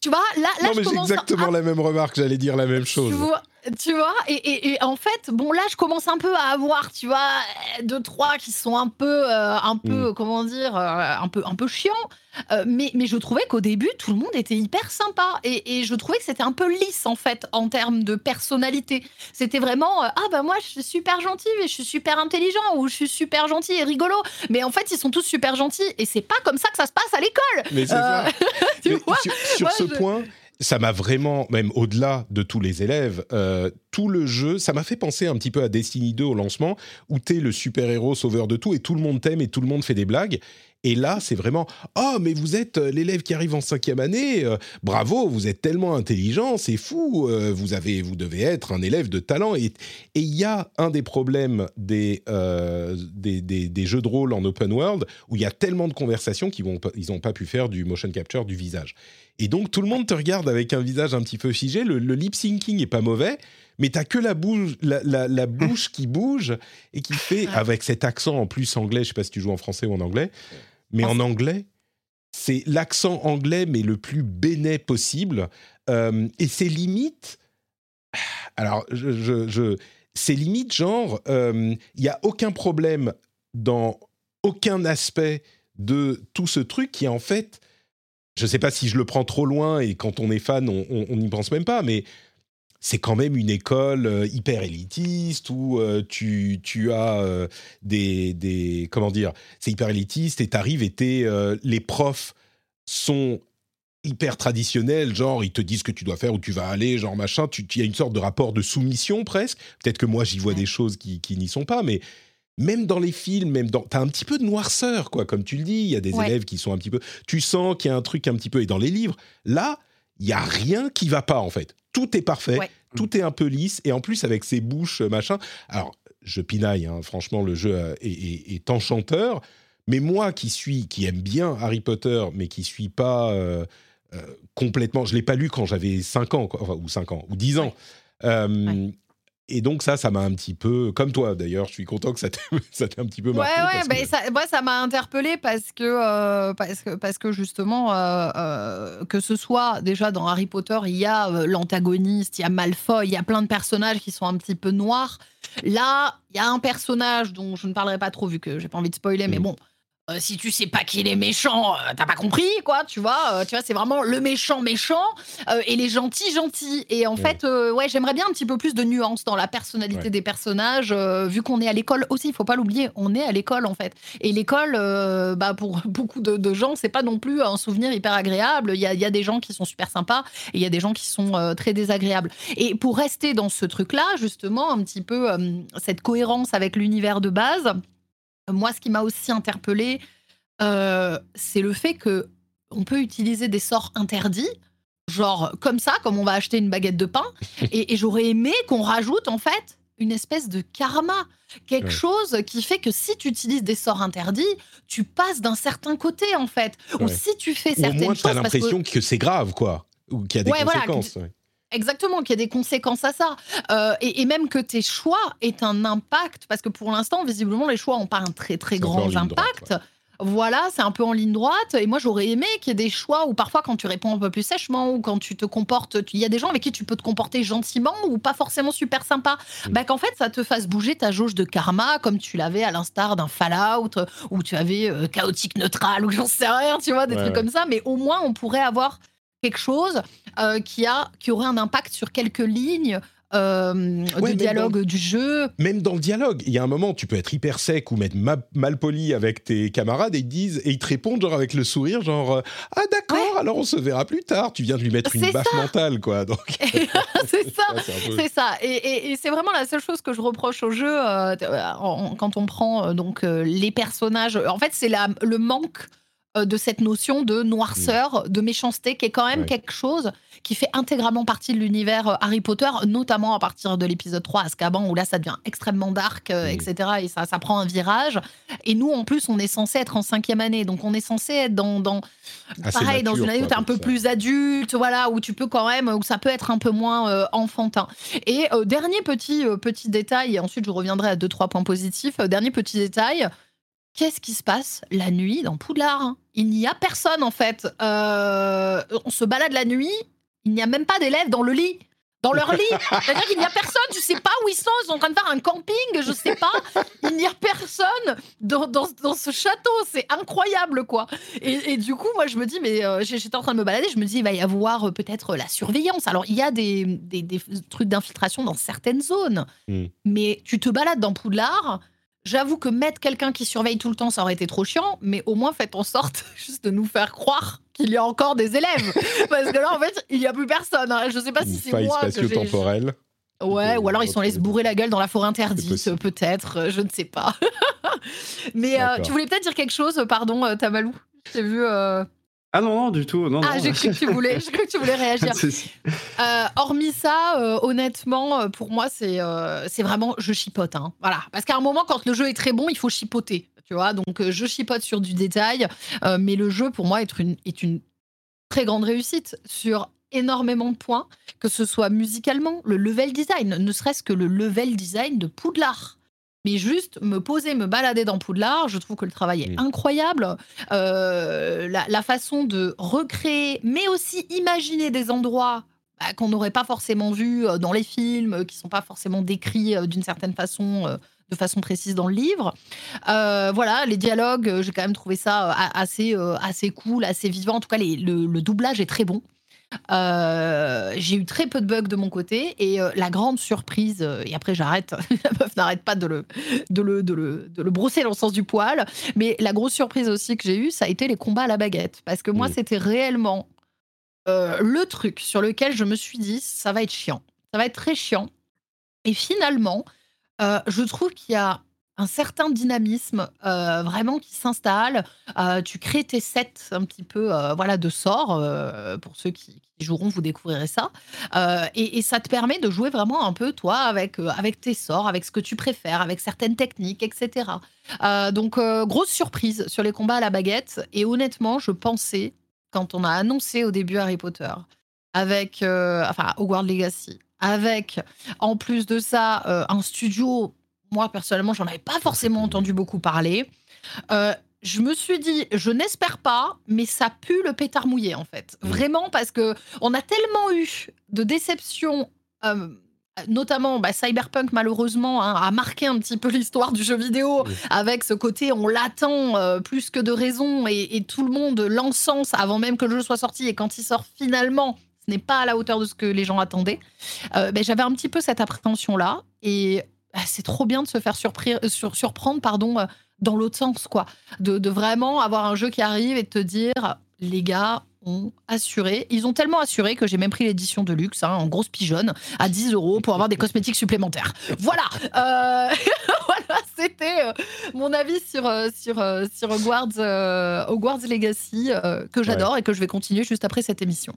tu vois, là, là non, mais j'ai exactement la même remarque, j'allais dire la même chose. Tu vois, et, en fait, bon, là, je commence un peu à avoir, tu vois, deux, trois qui sont un peu, euh, un peu, mm. comment dire, euh, un peu, un peu chiants. Euh, mais, mais je trouvais qu'au début, tout le monde était hyper sympa. Et, je trouvais que c'était un peu lisse, en fait, en termes de personnalité. C'était vraiment, ah bah moi, je suis super gentil et je suis super intelligent, ou je suis super gentil et rigolo. Mais en fait, ils sont tous super gentils. Et c'est pas comme ça que ça se passe à l'école. Mais c'est ça. <laughs> sur, ce point ça m'a vraiment, même au-delà de tous les élèves, euh, tout le jeu, ça m'a fait penser un petit peu à Destiny 2 au lancement, où tu es le super-héros sauveur de tout et tout le monde t'aime et tout le monde fait des blagues. Et là, c'est vraiment Oh, mais vous êtes euh, l'élève qui arrive en cinquième année, euh, bravo, vous êtes tellement intelligent, c'est fou, vous, avez, vous devez être un élève de talent. Et il y a un des problèmes des, des, des, jeux de rôle en open world où il y a tellement de conversations qu'ils n'ont pas pu faire du motion capture du visage. Et donc tout le monde te regarde avec un visage un petit peu figé. Le, lip syncing est pas mauvais, mais t'as que la bouche, la, bouche qui bouge et qui fait <laughs> avec cet accent en plus anglais. Je sais pas si tu joues en français ou en anglais, mais en anglais, c'est l'accent anglais mais le plus bénet possible. Euh, et c'est limite. Alors, je, je, c'est limite genre, il euh, n'y a aucun problème dans aucun aspect de tout ce truc qui est en fait je ne sais pas si je le prends trop loin et quand on est fan, on n'y pense même pas, mais c'est quand même une école euh, hyper élitiste où euh, tu, tu, as euh, des, des, Comment dire C'est hyper élitiste et tu arrives et les profs sont hyper traditionnels, genre ils te disent ce que tu dois faire, où tu vas aller, genre machin. Tu, y a une sorte de rapport de soumission presque. Peut-être que moi j'y vois des choses qui, qui n'y sont pas, mais même dans les films, même dans, t'as un petit peu de noirceur, quoi, comme tu le dis. Il y a des élèves qui sont un petit peu, tu sens qu'il y a un truc un petit peu. Et dans les livres, là, il y a rien qui va pas en fait. Tout est parfait, tout est un peu lisse, et en plus avec ses bouches machin. Alors, je pinaille, hein, franchement, le jeu euh, est, enchanteur. Mais moi, qui suis, qui aime bien Harry Potter, mais qui suis pas euh, euh, complètement, je l'ai pas lu quand j'avais 5 ans, ou 5 ans, ou 10 ans. Et donc ça, ça m'a un petit peu, comme toi d'ailleurs, je suis content que ça t'ait <laughs> un petit peu marqué. Ouais, ouais, ben ça, moi ça m'a interpellé parce que, euh, parce que, parce que justement, euh, euh, que ce soit déjà dans Harry Potter, il y a l'antagoniste, il y a Malfoy, il y a plein de personnages qui sont un petit peu noirs. Là, il y a un personnage dont je ne parlerai pas trop vu que j'ai pas envie de spoiler, mais mm. bon, euh, si tu sais pas qu'il est méchant, euh, t'as pas compris, quoi, tu vois. Euh, tu vois, c'est vraiment le méchant méchant et les gentils gentils. Et en fait, ouais, j'aimerais bien un petit peu plus de nuances dans la personnalité des personnages, vu qu'on est à l'école aussi. Il faut pas l'oublier, on est à l'école en fait. Et l'école, bah pour <laughs> beaucoup de, gens, c'est pas non plus un souvenir hyper agréable. Il y a, des gens qui sont super sympas et il y a des gens qui sont très désagréables. Et pour rester dans ce truc-là, justement, un petit peu cette cohérence avec l'univers de base moi, ce qui m'a aussi interpellé, euh, c'est le fait que on peut utiliser des sorts interdits, genre comme ça, comme on va acheter une baguette de pain. <laughs> et, j'aurais aimé qu'on rajoute en fait une espèce de karma, quelque chose qui fait que si tu utilises des sorts interdits, tu passes d'un certain côté en fait. Ou si tu fais certaines choses, tu as l'impression que, c'est grave, quoi, ou qu'il y a des conséquences. Exactement, qu'il y a des conséquences à ça. Euh, et, même que tes choix aient un impact, parce que pour l'instant, visiblement, les choix n'ont pas un très très grand impact. voilà, c'est un peu en ligne droite. Et moi, j'aurais aimé qu'il y ait des choix où parfois, quand tu réponds un peu plus sèchement ou quand tu te comportes, il y a des gens avec qui tu peux te comporter gentiment ou pas forcément super sympa, mm. bah, qu'en fait, ça te fasse bouger ta jauge de karma comme tu l'avais à l'instar d'un Fallout où tu avais euh, chaotique neutral ou j'en sais rien, tu vois, des trucs comme ça. Mais au moins, on pourrait avoir quelque chose euh, qui, a, qui aurait un impact sur quelques lignes euh, du dialogue du jeu. Même dans le dialogue, il y a un moment, tu peux être hyper sec ou mettre mal poli avec tes camarades et ils disent et ils te répondent genre avec le sourire, genre ah d'accord, alors on se verra plus tard. Tu viens de lui mettre une baffe mentale, quoi. Donc <laughs> c'est ça, <laughs> c'est ça. Et, c'est vraiment la seule chose que je reproche au jeu euh, quand on prend euh, donc euh, les personnages. En fait, c'est le manque euh, de cette notion de noirceur, de méchanceté, qui est quand même quelque chose qui fait intégralement partie de l'univers euh, Harry Potter, notamment à partir de l'épisode 3 Azkaban, où là, ça devient extrêmement dark, euh, etc. Et ça, ça prend un virage. Et nous, en plus, on est censé être en cinquième année. Donc, on est censé être dans, dans pareil, dans une année où tu es un peu plus adulte, voilà, où tu peux quand même, où ça peut être un peu moins enfantin. Et dernier petit, petit détail, et ensuite je reviendrai à deux, trois points positifs. dernier petit détail, Qu'est-ce qui se passe la nuit dans Poudlard hein? Il n'y a personne en fait. Euh, on se balade la nuit, il n'y a même pas d'élèves dans le lit. Dans leur lit. <laughs> C'est-à-dire qu'il n'y a personne, je sais pas où ils sont, ils sont en train de faire un camping, je sais pas. Il n'y a personne dans, dans, ce château, c'est incroyable quoi. Et, du coup, moi je me dis, mais euh, j'étais en train de me balader, je me dis, il va y avoir euh, peut-être la surveillance. Alors il y a des, des, trucs d'infiltration dans certaines zones, hmm. mais tu te balades dans Poudlard J'avoue que mettre quelqu'un qui surveille tout le temps, ça aurait été trop chiant, mais au moins faites en sorte <laughs> juste de nous faire croire qu'il y a encore des élèves. <laughs> Parce que là, en fait, il n'y a plus personne. Hein. Je ne sais pas si c'est moi. spatio-temporelle. Ouais, ou alors ils sont allés se bourrer la gueule dans la forêt interdite, peut-être, je ne sais pas. <laughs> mais euh, tu voulais peut-être dire quelque chose, pardon, euh, Tamalou? J'ai vu. Euh, ah non, non, du tout. Non, ah, j'ai cru, que tu voulais, cru que tu voulais réagir. <laughs> euh, hormis ça, euh, honnêtement, euh, pour moi, c'est euh, c'est vraiment je chipote. Hein. Voilà. Parce qu'à un moment, quand le jeu est très bon, il faut chipoter. Tu vois, donc je chipote sur du détail. mais le jeu, pour moi, est une, est une très grande réussite sur énormément de points, que ce soit musicalement, le level design, ne serait-ce que le level design de Poudlard mais juste me poser, me balader dans Poudlard, je trouve que le travail est incroyable. Euh, la, façon de recréer, mais aussi imaginer des endroits bah, qu'on n'aurait pas forcément vus euh, dans les films, euh, qui ne sont pas forcément décrits d'une certaine façon. de façon précise dans le livre. voilà, les dialogues, j'ai quand même trouvé ça assez, assez cool, assez vivant. En tout cas, le, doublage est très bon. Euh, j'ai eu très peu de bugs de mon côté et euh, la grande surprise, euh, et après j'arrête, <laughs> la meuf n'arrête pas de le, de, le, de, le, de le brosser dans le sens du poil, mais la grosse surprise aussi que j'ai eue, ça a été les combats à la baguette. Parce que moi, c'était réellement le truc sur lequel je me suis dit, ça va être chiant, ça va être très chiant. Et finalement, je trouve qu'il y a un certain dynamisme euh, vraiment qui s'installe. Euh, tu crées tes sets un petit peu euh, voilà de sorts pour ceux qui, joueront, vous découvrirez ça. Et, ça te permet de jouer vraiment un peu toi avec avec tes sorts, avec ce que tu préfères, avec certaines techniques, etc. donc grosse surprise sur les combats à la baguette. Et honnêtement, je pensais quand on a annoncé au début Harry Potter avec enfin Hogwarts Legacy avec en plus de ça un studio moi, personnellement, j'en avais pas forcément entendu beaucoup parler. Euh, je me suis dit, je n'espère pas, mais ça pue le pétard mouillé en fait. Mmh. Vraiment parce que on a tellement eu de déceptions. Euh, notamment bah, Cyberpunk malheureusement hein, a marqué un petit peu l'histoire du jeu vidéo avec ce côté on l'attend euh, plus que de raison et, tout le monde l'encense avant même que le jeu soit sorti et quand il sort finalement ce n'est pas à la hauteur de ce que les gens attendaient. Ben, J'avais un petit peu cette appréhension là et bah, c'est trop bien de se faire euh, surprendre pardon, euh, dans l'autre sens, quoi. De, vraiment avoir un jeu qui arrive et de te dire, les gars ont assuré. Ils ont tellement assuré que j'ai même pris l'édition de luxe hein, en grosse pigeonne à 10 euros pour avoir des cosmétiques supplémentaires. Voilà, euh, <laughs> voilà c'était mon avis sur, sur, sur Hogwarts, Hogwarts Legacy que j'adore et que je vais continuer juste après cette émission.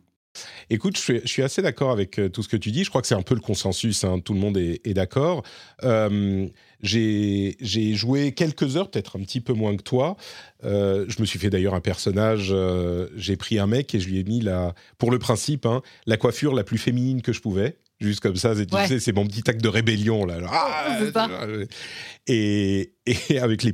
Écoute, je suis, assez d'accord avec tout ce que tu dis. Je crois que c'est un peu le consensus. Hein. Tout le monde est, d'accord. j'ai joué quelques heures, peut-être un petit peu moins que toi. je me suis fait d'ailleurs un personnage. j'ai pris un mec et je lui ai mis la, pour le principe, hein, la coiffure la plus féminine que je pouvais juste comme ça. Tu sais, c'est mon petit acte de rébellion là. Ah, et, et, <laughs> avec les,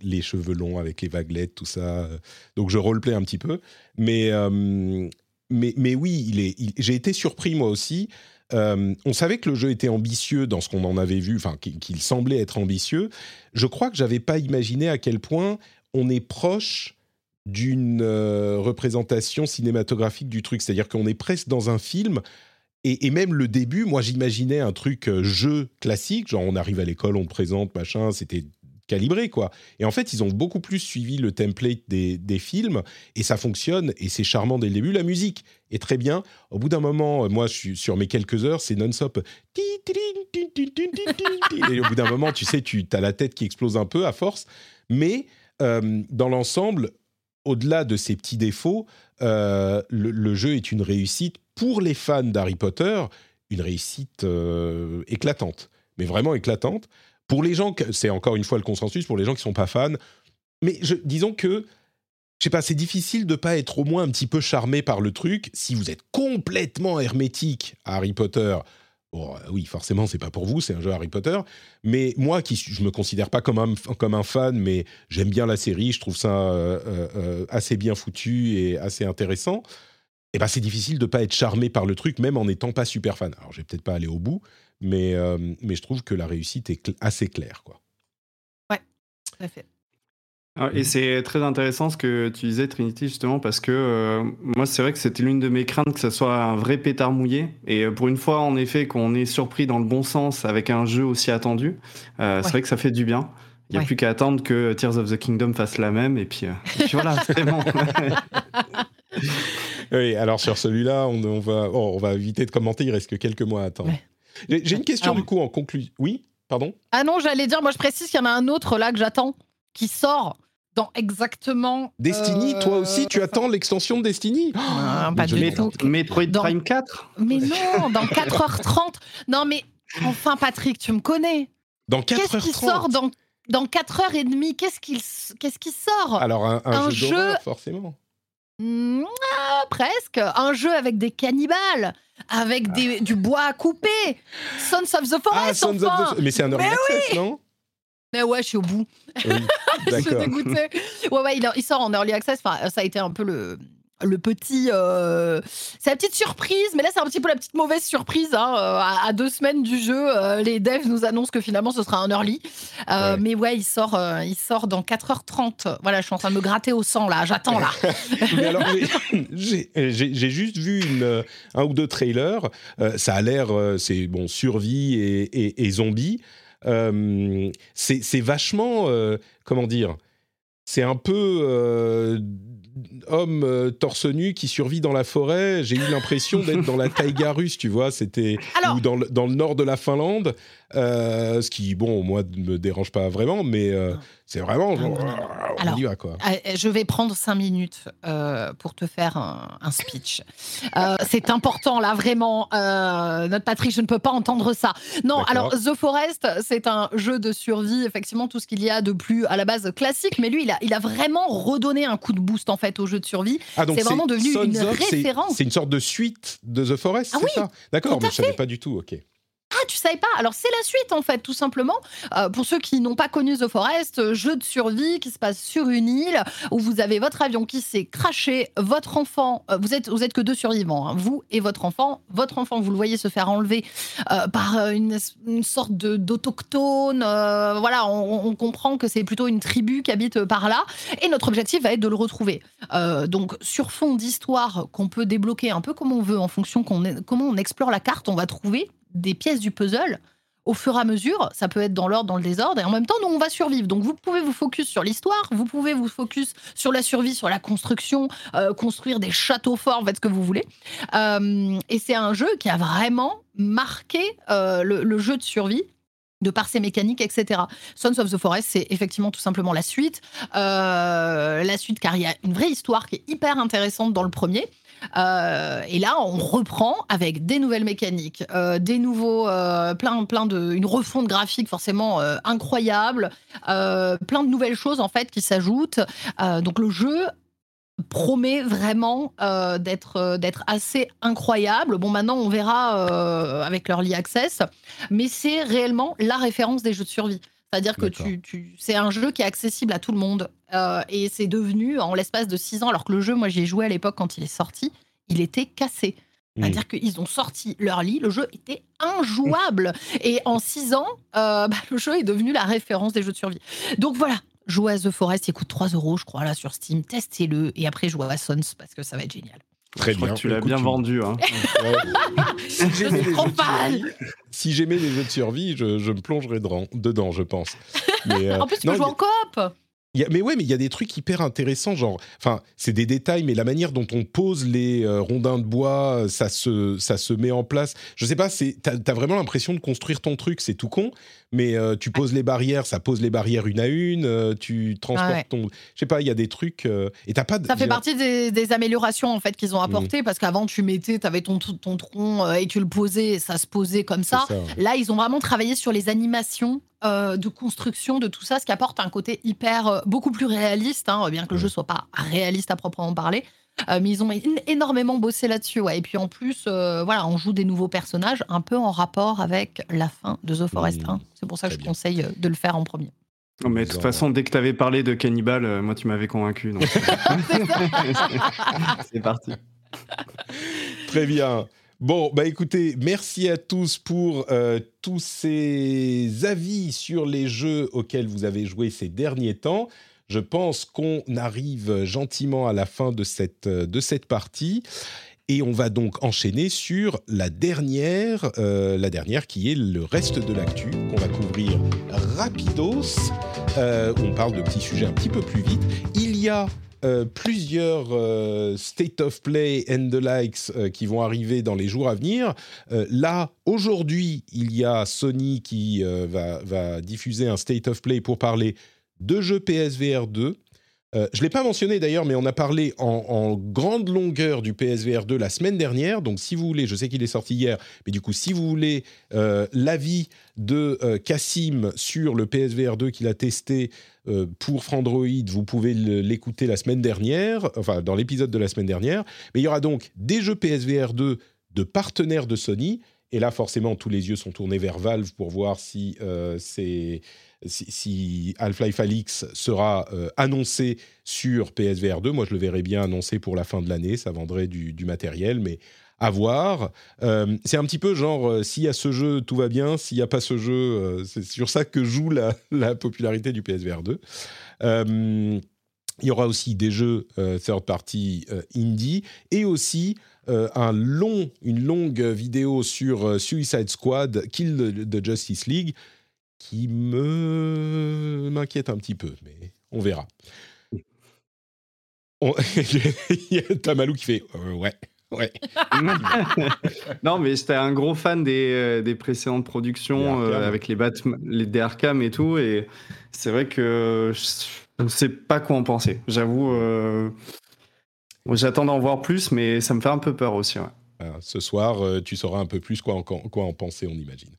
les, cheveux longs, avec les vaguelettes, tout ça. Donc je roleplay un petit peu, mais euh, mais, mais oui. J'ai été surpris moi aussi. Euh, on savait que le jeu était ambitieux dans ce qu'on en avait vu, enfin qu'il semblait être ambitieux. Je crois que j'avais pas imaginé à quel point on est proche d'une euh, représentation cinématographique du truc. C'est-à-dire qu'on est presque dans un film et, même le début, moi j'imaginais un truc euh, jeu classique, genre on arrive à l'école, on te présente, machin, c'était calibré quoi. Et en fait, ils ont beaucoup plus suivi le template des, films et ça fonctionne et c'est charmant dès le début. La musique est très bien. Au bout d'un moment, euh, moi, sur mes quelques heures, c'est non-stop. Et au bout d'un moment, tu sais, tu as la tête qui explose un peu à force. Mais euh, dans l'ensemble, au-delà de ces petits défauts, le, jeu est une réussite pour les fans d'Harry Potter, une réussite euh, éclatante, mais vraiment éclatante. Pour les gens, c'est encore une fois le consensus, pour les gens qui sont pas fans, mais disons que, je sais pas, c'est difficile de pas être au moins un petit peu charmé par le truc. Si vous êtes complètement hermétique à Harry Potter, bon, euh, oui, forcément, c'est pas pour vous, c'est un jeu Harry Potter. Mais moi, qui je me considère pas comme un, fan, mais j'aime bien la série, je trouve ça euh, assez bien foutu et assez intéressant eh ben c'est difficile de pas être charmé par le truc, même en n'étant pas super fan. Alors, je vais peut-être pas aller au bout, mais, euh, mais je trouve que la réussite est assez claire. Quoi. Ouais, tout à fait. Ah, et c'est très intéressant ce que tu disais, Trinity, justement, parce que euh, moi, c'est vrai que c'était l'une de mes craintes que ce soit un vrai pétard mouillé. Et euh, pour une fois, en effet, qu'on est surpris dans le bon sens avec un jeu aussi attendu, c'est vrai que ça fait du bien. Il n'y a plus qu'à attendre que Tears of the Kingdom fasse la même, et puis, et puis voilà, c'est bon. <laughs> oui, alors sur celui-là, on, va, oh, on va éviter de commenter, il reste que quelques mois à attendre. J'ai une question du coup en conclusion. Oui, pardon? Ah non, j'allais dire, moi je précise qu'il y en a un autre là que j'attends, qui sort dans exactement. Destiny, toi euh, aussi, tu attends l'extension de Destiny? Ah, Pas du tout. Metroid Prime 4 Mais non, dans 4h30. Non, mais enfin, Patrick, tu me connais. Dans 4h30 Qu'est-ce qui sort dans, dans 4h30 Qu'est-ce qui, qu'est-ce qui sort? Alors, un, un, jeu, jeu... forcément. Mmh, ah, presque. Un jeu avec des cannibales, avec des, du bois à couper. Sons of the Forest, ah, enfin. Mais c'est un early access, non? Mais ouais, je suis au bout. Oui, <laughs> je suis dégoûtée. Ouais, ouais, il, il, sort en early access. Enfin, ça a été un peu le, le petit. Euh, c'est la petite surprise, mais là, c'est un petit peu la petite mauvaise surprise. Hein, euh, à, deux semaines du jeu, euh, les devs nous annoncent que finalement, ce sera un early. Mais ouais, il sort, il sort dans 4h30. Voilà, je suis en train de me gratter au sang, là. J'attends, là. <laughs> j'ai juste vu une, un ou deux trailers. ça a l'air. c'est bon, survie et, et, zombies. c'est vachement. comment dire c'est un peu homme euh, torse nu qui survit dans la forêt. J'ai eu l'impression d'être dans la <laughs> taïga russe, tu vois. C'était ou dans le, dans le nord de la Finlande. Euh, ce qui, bon, moi, ne me dérange pas vraiment, mais euh, c'est vraiment. on y va, quoi. Je vais prendre cinq minutes pour te faire un, speech. c'est important, là, vraiment. notre Patrick, je ne peux pas entendre ça. Non, alors, The Forest, c'est un jeu de survie, effectivement, tout ce qu'il y a de plus à la base classique, mais lui, il a, il a vraiment redonné un coup de boost, en fait, au jeu de survie. Ah, c'est vraiment devenu une référence. C'est une sorte de suite de The Forest, ah c'est ça? D'accord, mais je ne savais pas du tout, ok. Tu savais pas Alors c'est la suite en fait, tout simplement. Euh, pour ceux qui n'ont pas connu The Forest, euh, jeu de survie qui se passe sur une île où vous avez votre avion qui s'est craché, votre enfant, euh, vous êtes vous êtes que deux survivants, hein, vous et votre enfant. Votre enfant, vous le voyez se faire enlever par une, sorte d'autochtone. voilà, on, comprend que c'est plutôt une tribu qui habite par là. Et notre objectif va être de le retrouver. donc sur fond d'histoire qu'on peut débloquer un peu comme on veut en fonction qu'on comment on explore la carte, on va trouver des pièces du puzzle au fur et à mesure, ça peut être dans l'ordre, dans le désordre, et en même temps, nous, on va survivre. Donc, vous pouvez vous focus sur l'histoire, vous pouvez vous focus sur la survie, sur la construction, euh, construire des châteaux forts, faites ce que vous voulez. Euh, et c'est un jeu qui a vraiment marqué euh, le, jeu de survie de par ses mécaniques, etc. Sons of the Forest, c'est effectivement tout simplement la suite. la suite, car il y a une vraie histoire qui est hyper intéressante dans le premier. Et là, on reprend avec des nouvelles mécaniques, des nouveaux, plein, plein de, une refonte graphique forcément incroyable, plein de nouvelles choses en fait qui s'ajoutent. donc le jeu promet vraiment euh, d'être euh, d'être assez incroyable. Bon, maintenant, on verra euh, avec leur Access, mais c'est réellement la référence des jeux de survie. C'est-à-dire que tu, tu c'est un jeu qui est accessible à tout le monde et c'est devenu en l'espace de six ans, alors que le jeu, moi, j'y ai joué à l'époque quand il est sorti, il était cassé. C'est-à-dire qu'ils ont sorti leur lit, le jeu était injouable. Et en six ans, <laughs> bah, le jeu est devenu la référence des jeux de survie. Donc voilà, Jouez à The Forest, il coûte 3 euros, je crois, là sur Steam. Testez-le et après jouez à Sons parce que ça va être génial. Très bien. tu l'as bien vendu. Hein. <laughs> si j'aimais les jeux de survie, je, me plongerais dedans, je pense. <laughs> Euh, en plus, tu peux jouer en coop mais ouais, mais il y a des trucs hyper intéressants, genre, enfin, c'est des détails, mais la manière dont on pose les euh, rondins de bois, ça se, ça se met en place. Je sais pas, c'est, t'as, as vraiment l'impression de construire ton truc, c'est tout con, mais euh, tu poses les barrières, ça pose les barrières une à une, euh, tu transportes ton, je sais pas, il y a des trucs et t'as pas. Ça fait partie des, améliorations en fait qu'ils ont apportées parce qu'avant tu mettais, t'avais ton ton tronc et tu le posais, ça se posait comme ça. Là, ils ont vraiment travaillé sur les animations euh, de construction de tout ça, ce qui apporte un côté hyper, euh, beaucoup plus réaliste, hein, bien que le jeu soit pas réaliste à proprement parler. Euh, mais ils ont énormément bossé là-dessus. Ouais. Et puis en plus, voilà, on joue des nouveaux personnages un peu en rapport avec la fin de The Forest 1. Mmh. C'est pour ça que je conseille de le faire en premier. mais de toute façon, dès que tu avais parlé de Cannibal, moi tu m'avais convaincu. <laughs> <laughs> C'est parti. <laughs> Très bien. Bon, bah écoutez, merci à tous pour euh, tous ces avis sur les jeux auxquels vous avez joué ces derniers temps. Je pense qu'on arrive gentiment à la fin de cette, euh, de cette partie. Et on va donc enchaîner sur la dernière, euh, la dernière qui est le reste de l'actu qu'on va couvrir rapidos. on parle de petits sujets un petit peu plus vite. Il y a euh, plusieurs euh, state of play and the likes euh, qui vont arriver dans les jours à venir. là, aujourd'hui, il y a Sony qui va, diffuser un state of play pour parler de jeux PSVR 2 euh, je ne l'ai pas mentionné d'ailleurs, mais on a parlé en, grande longueur du PSVR 2 la semaine dernière. Donc, si vous voulez, je sais qu'il est sorti hier, mais du coup, si vous voulez l'avis de Cassim sur le PSVR 2 qu'il a testé pour Frandroid, vous pouvez l'écouter la semaine dernière, enfin dans l'épisode de la semaine dernière. Mais il y aura donc des jeux PSVR 2 de partenaires de Sony. Et là, forcément, tous les yeux sont tournés vers Valve pour voir si c'est si, Half-Life Alix sera euh, annoncé sur PSVR 2, moi je le verrais bien annoncé pour la fin de l'année, ça vendrait du, matériel, mais à voir. Euh, c'est un petit peu genre, euh, s'il y a ce jeu, tout va bien, s'il n'y a pas ce jeu, c'est sur ça que joue la, <laughs> la popularité du PSVR 2. il y aura aussi des jeux third party indie et aussi un long, une longue vidéo sur Suicide Squad, Kill the Justice League, qui me m'inquiète un petit peu, mais on verra. <laughs> Il y a Tamalou qui fait euh, ouais. Ouais. <laughs> non, mais j'étais un gros fan des, euh, des précédentes productions euh, avec les Batman, les des et tout, et c'est vrai que je ne sais pas quoi en penser. J'avoue, j'attends d'en voir plus, mais ça me fait un peu peur aussi. ce soir, tu sauras un peu plus quoi en, quoi en penser, on imagine.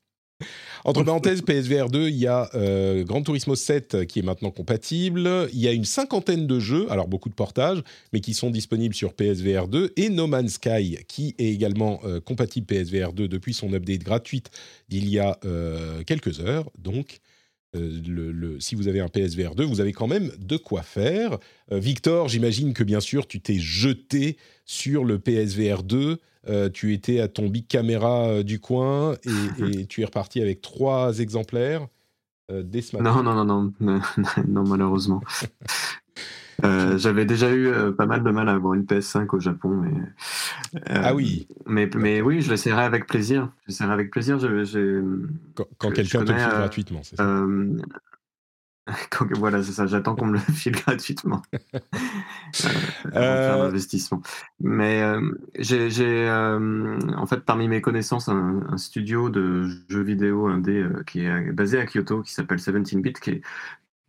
Entre parenthèses, PSVR 2, il y a euh, Gran Turismo 7 qui est maintenant compatible. Il y a une cinquantaine de jeux, alors beaucoup de portages, mais qui sont disponibles sur PSVR 2 et No Man's Sky qui est également euh, compatible PSVR 2 depuis son update gratuite d'il y a euh, quelques heures. Donc, le, si vous avez un PSVR 2, vous avez quand même de quoi faire. Victor, j'imagine que bien sûr, tu t'es jeté sur le PSVR 2 euh, tu étais à ton big caméra euh, du coin <laughs> et, tu es reparti avec trois exemplaires euh, dès ce matin. Non, non, non, non, <laughs> non, malheureusement. J'avais déjà eu pas mal de mal à avoir une PS5 au Japon, mais ah oui, mais, mais oui, je l'essaierai avec plaisir. J'essaierai avec plaisir. quand, quelqu'un te le fait gratuitement, c'est ça <laughs> voilà, c'est ça. J'attends qu'on me le file gratuitement. <laughs> euh, investissement. Mais euh, j'ai, euh, en fait, parmi mes connaissances, un, studio de jeux vidéo indé euh, qui est basé à Kyoto, qui s'appelle 17-bit, qui,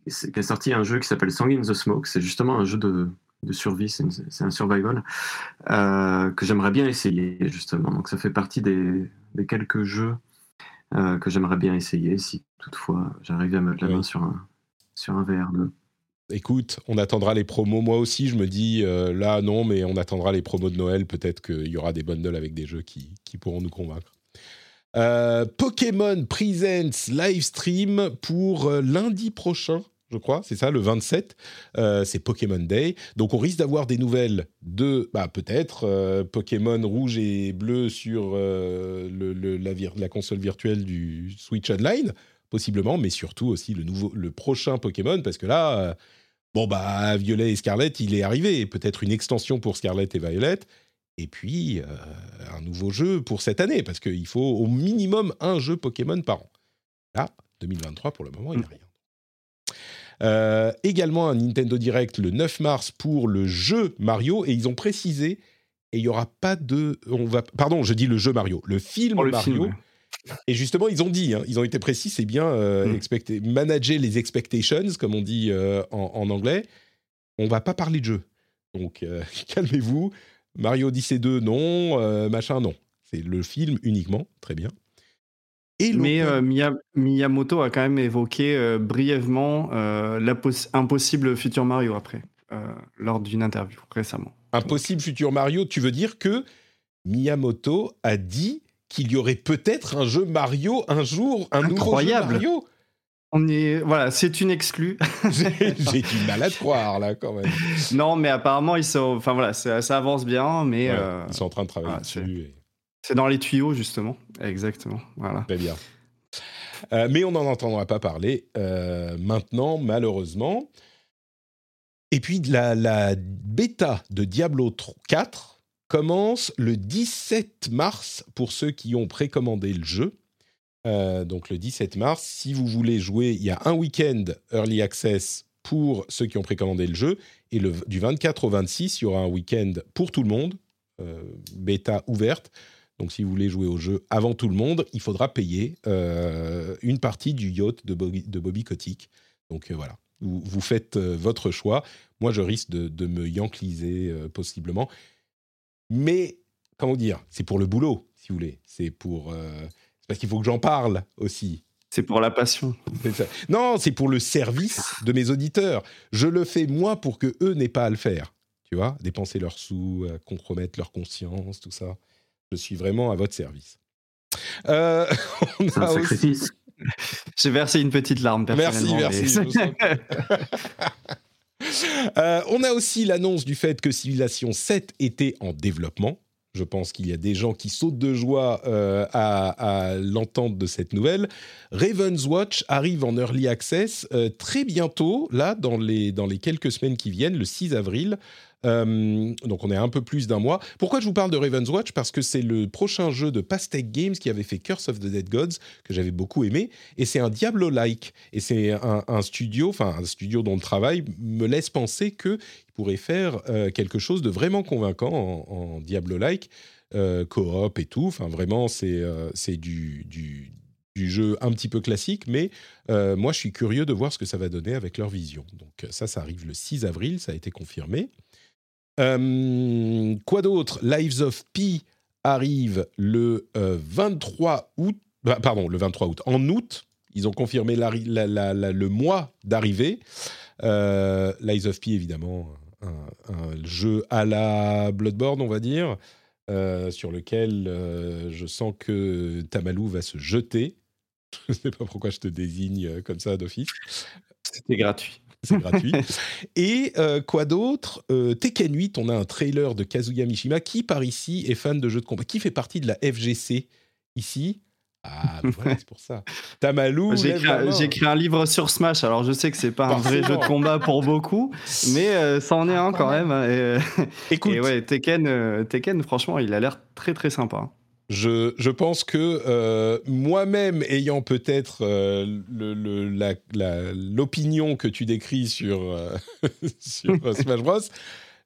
qui, a sorti un jeu qui s'appelle Song in the Smoke. C'est justement un jeu de de survie, c'est un survival, que j'aimerais bien essayer justement. Donc ça fait partie des, quelques jeux que j'aimerais bien essayer si toutefois j'arrive à mettre la main sur un, sur un VR2 écoute, on attendra les promos. Moi aussi, je me dis, euh, là, non, mais on attendra les promos de Noël. Peut-être qu'il y aura des bundles avec des jeux qui, pourront nous convaincre. Euh, Pokémon Presents Livestream pour euh, lundi prochain, je crois, c'est ça, le 27. c'est Pokémon Day. Donc on risque d'avoir des nouvelles de, bah, peut-être, Pokémon rouge et bleu sur la, la, console virtuelle du Switch Online, possiblement, mais surtout aussi le, nouveau, le prochain Pokémon, parce que là Bon, bah, Violet et Scarlet, il est arrivé. Peut-être une extension pour Scarlet et Violet. Et puis, euh, un nouveau jeu pour cette année, parce qu'il faut au minimum un jeu Pokémon par an. Là, 2023, pour le moment, il n'y a rien. Euh, également un Nintendo Direct le 9 mars pour le jeu Mario, et ils ont précisé, et il n'y aura pas de... On va, pardon, je dis le jeu Mario, le film Mario. Et justement, ils ont dit, hein, ils ont été précis, c'est bien euh, mm. manager les expectations, comme on dit en, anglais. On va pas parler de jeu. Donc, <laughs> calmez-vous. Mario Odyssey 2, non. machin, non. C'est le film uniquement. Très bien. Et Mais Miyamoto a quand même évoqué brièvement l'impossible futur Mario après, lors d'une interview récemment. Impossible futur Mario, tu veux dire que Miyamoto a dit qu'il y aurait peut-être un jeu Mario un jour, un Incroyable. nouveau jeu Mario? On est voilà, c'est une exclue. <laughs> J'ai du mal à te croire là quand même. Non, mais apparemment ils sont, enfin voilà, ça, avance bien, mais euh, ils sont en train de travailler dessus. C'est dans les tuyaux justement, exactement. Voilà. Très bien. Euh, mais on n'en entendra pas parler euh, maintenant, malheureusement. Et puis la, la bêta de Diablo 4 commence le 17 mars pour ceux qui ont précommandé le jeu. Euh, donc le 17 mars, si vous voulez jouer, il y a un week-end early access pour ceux qui ont précommandé le jeu. Et le, du 24 au 26, il y aura un week-end pour tout le monde, euh, bêta ouverte. Donc si vous voulez jouer au jeu avant tout le monde, il faudra payer euh, une partie du yacht de Bobby, de Kotick. Donc voilà, vous, faites votre choix. Moi, je risque de, de me yankliser possiblement. Mais, comment dire, c'est pour le boulot, si vous voulez. C'est pour. Parce qu'il faut que j'en parle aussi. C'est pour la passion. Non, c'est pour le service de mes auditeurs. Je le fais moi pour que eux n'aient pas à le faire. Tu vois, dépenser leurs sous, euh, compromettre leur conscience, tout ça. Je suis vraiment à votre service. Euh, <laughs> on a aussi... <laughs> J'ai versé une petite larme Merci, merci. <laughs> Euh, on a aussi l'annonce du fait que Civilization 7 était en développement. Je pense qu'il y a des gens qui sautent de joie euh, à, l'entente de cette nouvelle. Raven's Watch arrive en early access euh, très bientôt, là, dans les, dans les quelques semaines qui viennent, le 6 avril. Euh, donc on est un peu plus d'un mois. Pourquoi je vous parle de Raven's Watch? Parce que c'est le prochain jeu de Pastec Games qui avait fait Curse of the Dead Gods, que j'avais beaucoup aimé, et c'est un Diablo-like. Et c'est un, studio, enfin un studio dont le travail me laisse penser qu'il pourrait faire euh, quelque chose de vraiment convaincant en, Diablo-like, euh, coop et tout. Enfin vraiment, c'est c'est du, du, du jeu un petit peu classique, mais moi je suis curieux de voir ce que ça va donner avec leur vision. Donc ça, ça arrive le 6 avril, ça a été confirmé. Euh, quoi d'autre? Lives of Pi arrive le 23 euh, août. Bah, pardon, le 23 août. En août, ils ont confirmé le mois d'arrivée. Euh, Lives of Pi, évidemment, un, jeu à la Bloodborne, on va dire, sur lequel je sens que Tamalou va se jeter. <laughs> je ne sais pas pourquoi je te désigne comme ça d'office. C'était gratuit c'est gratuit. <laughs> Et euh, quoi d'autre? Euh, Tekken 8, on a un trailer de Kazuya Mishima qui, par ici, est fan de jeux de combat, qui fait partie de la FGC ici. Ah, voilà, <laughs> c'est pour ça. Tamalou. J'ai écrit, un livre sur Smash, alors je sais que c'est pas un vrai jeu de combat pour beaucoup, mais euh, ça en est un quand même. <laughs> Et, Écoute. Et ouais, Tekken, Tekken, franchement, il a l'air très très sympa. Je, pense que euh, moi-même, ayant peut-être euh, l'opinion que tu décris sur, euh, <laughs> Smash Bros,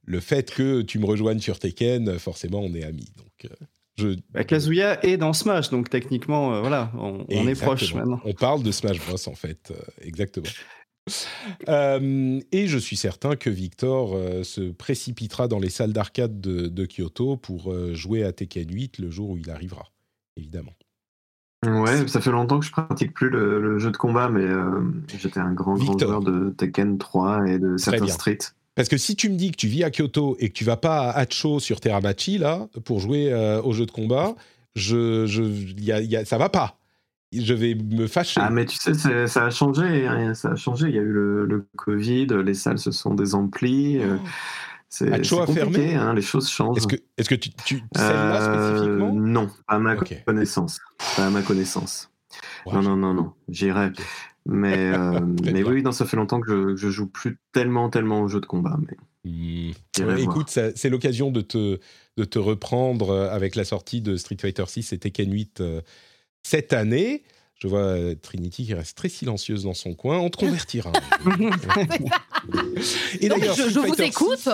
le fait que tu me rejoignes sur Tekken, forcément, on est amis. Donc, je... Bah, Kazuya est dans Smash, donc techniquement, voilà, on, est proche maintenant. On parle de Smash Bros, en fait, exactement. Euh, et je suis certain que Victor euh, se précipitera dans les salles d'arcade de, Kyoto pour euh, jouer à Tekken 8 le jour où il arrivera, évidemment. Ouais, ça fait longtemps que je pratique plus le, jeu de combat, mais j'étais un grand, grand joueur de Tekken 3 et de certains Street. Parce que si tu me dis que tu vis à Kyoto et que tu vas pas à Hacho sur Teramachi là pour jouer au jeu de combat, je, je, y a, y a, ça va pas je vais me fâcher. Ah, mais tu sais, ça a changé. Hein, ça a changé. Il y a eu le, Covid, les salles se sont désemplies. Euh, oh. C'est compliqué, hein, les choses changent. Est-ce que, est que tu, tu celle-là euh, spécifiquement? Non, pas à ma connaissance. Pas à ma connaissance. non, non, non, non, j'irai. Mais, euh, <laughs> mais oui, non, ça fait longtemps que je, je joue plus tellement, tellement aux jeux de combat. Mais... Hmm. écoute, c'est l'occasion de te, de te reprendre avec la sortie de Street Fighter 6 et Tekken 8 cette année. Je vois euh, Trinity qui reste très silencieuse dans son coin. On te convertira. <laughs> Et d'ailleurs, je, vous écoute.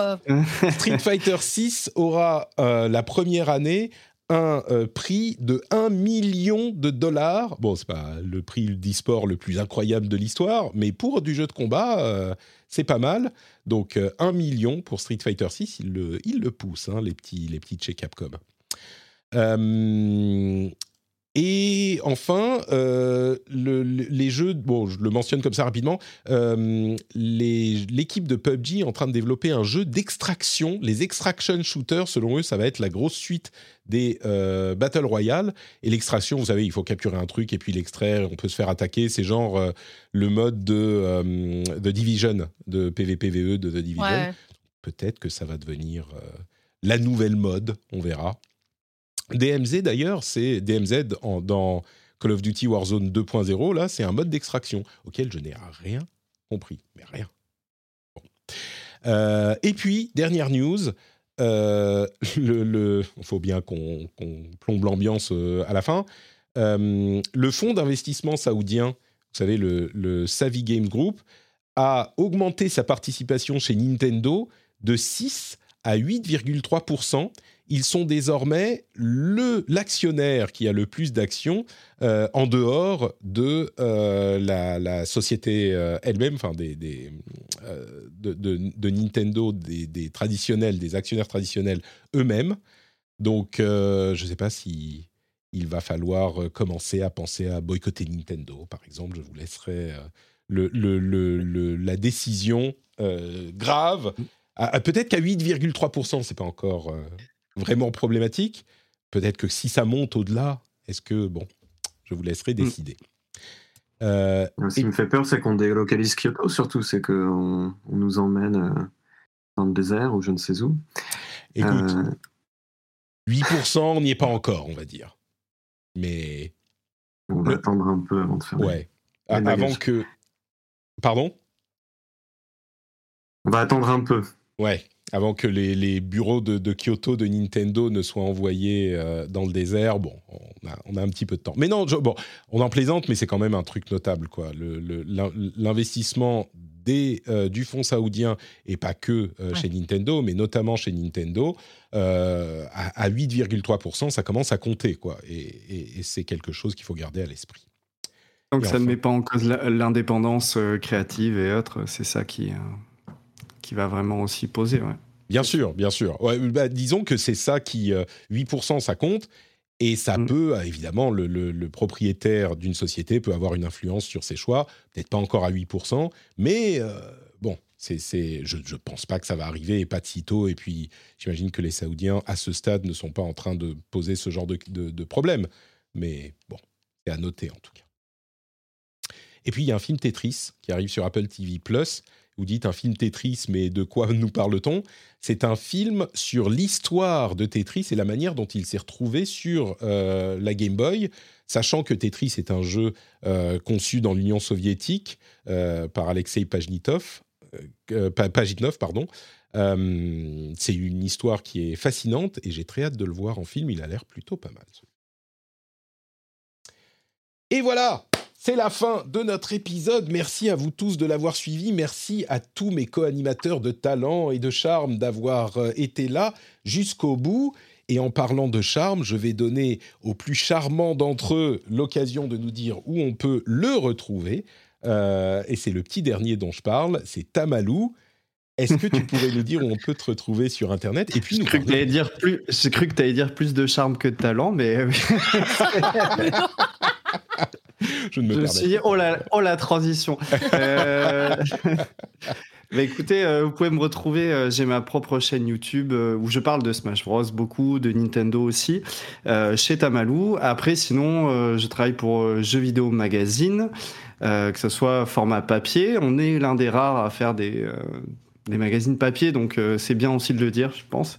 Street Fighter 6 aura euh, la première année un euh, prix de 1 million de dollars. Bon, c'est pas le prix d'e-sport le plus incroyable de l'histoire, mais pour du jeu de combat, c'est pas mal. Donc 1 million pour Street Fighter 6, il le, il le pousse, hein, les petits, les petits chez Capcom. Et enfin, euh, les jeux, bon, je le mentionne comme ça rapidement, euh, l'équipe de PUBG est en train de développer un jeu d'extraction. Les extraction shooters, selon eux, ça va être la grosse suite des euh, Battle Royale. Et l'extraction, vous savez, il faut capturer un truc et puis l'extraire, on peut se faire attaquer. C'est genre le mode de, de Division, de PvPVE de The Division. Peut-être que ça va devenir la nouvelle mode, on verra. DMZ d'ailleurs, c'est DMZ dans Call of Duty Warzone 2.0, là, c'est un mode d'extraction auquel je n'ai rien compris, mais rien. Euh, et puis, dernière news, euh, il <laughs> faut bien qu'on plombe l'ambiance euh, à la fin. le fonds d'investissement saoudien, vous savez, le, le Savvy Games Group, a augmenté sa participation chez Nintendo de 6 à 8,3 ils sont désormais l'actionnaire qui a le plus d'actions euh, en dehors de euh, la, société euh, elle-même, enfin des, de, Nintendo, des, traditionnels, des actionnaires traditionnels eux-mêmes. Donc, je ne sais pas si il va falloir commencer à penser à boycotter Nintendo, par exemple. Je vous laisserai le, la décision grave. Peut-être qu'à 8,3%, c'est pas encore vraiment problématique. Peut-être que si ça monte au-delà, est-ce que, bon, je vous laisserai mm. décider. Euh, Ce qui me fait peur, c'est qu'on délocalise Kyoto, surtout, c'est qu'on on nous emmène euh, dans le désert ou je ne sais où. Écoute, 8%, euh, on n'y est pas encore, on va dire. Mais. On va attendre un peu avant de faire. Ouais. avant que. Pardon? On va attendre un peu. Ouais avant que les, bureaux de, Kyoto de Nintendo ne soient envoyés euh, dans le désert. Bon, on a, un petit peu de temps. Mais non, bon, on en plaisante, mais c'est quand même un truc notable, quoi. L'investissement euh, du fonds saoudien, et pas que euh, chez Nintendo, mais notamment chez Nintendo, à, 8,3%, ça commence à compter, quoi. Et, c'est quelque chose qu'il faut garder à l'esprit. Donc ça ne met pas en cause l'indépendance créative et autres, c'est ça qui qui va vraiment aussi poser. Bien sûr, bien sûr. Ouais, bah, disons que c'est ça qui, 8%, euh, ça compte. Et ça mm. peut, euh, évidemment, le, propriétaire d'une société peut avoir une influence sur ses choix, peut-être pas encore à 8%, mais euh, bon, c'est, je ne pense pas que ça va arriver, et pas de sitôt. Et puis, j'imagine que les Saoudiens, à ce stade, ne sont pas en train de poser ce genre de, de problème. Mais bon, c'est à noter en tout cas. Et puis, il y a un film Tetris qui arrive sur Apple TV ⁇ vous dites un film Tetris, mais de quoi <laughs> nous parle-t-on? C'est un film sur l'histoire de Tetris et la manière dont il s'est retrouvé sur euh, la Game Boy, sachant que Tetris est un jeu euh, conçu dans l'Union soviétique euh, par Alexei Pajitnov. Pajitnov pardon. c'est une histoire qui est fascinante et j'ai très hâte de le voir en film. Il a l'air plutôt pas mal. Et voilà c'est la fin de notre épisode. Merci à vous tous de l'avoir suivi. Merci à tous mes co-animateurs de talent et de charme d'avoir euh, été là jusqu'au bout. Et en parlant de charme, je vais donner aux plus charmants d'entre eux l'occasion de nous dire où on peut le retrouver. et c'est le petit dernier dont je parle, c'est Tamalou. Est-ce que tu <laughs> pourrais nous dire où on peut te retrouver sur Internet Et puis J'ai cru, que tu dire plus. J'ai cru que tu allais dire plus de charme que de talent, mais. <laughs> <laughs> <laughs> je ne me, me suis dit oh la, oh la transition. euh... <laughs> Bah écoutez, euh, vous pouvez me retrouver, euh, j'ai ma propre chaîne YouTube euh, où je parle de Smash Bros, beaucoup, de Nintendo aussi, chez Tamalou. Après, sinon, je travaille pour Jeux Vidéo Magazine, que ce soit format papier. On est l'un des rares à faire des, des magazines papier, donc c'est bien aussi de le dire, je pense.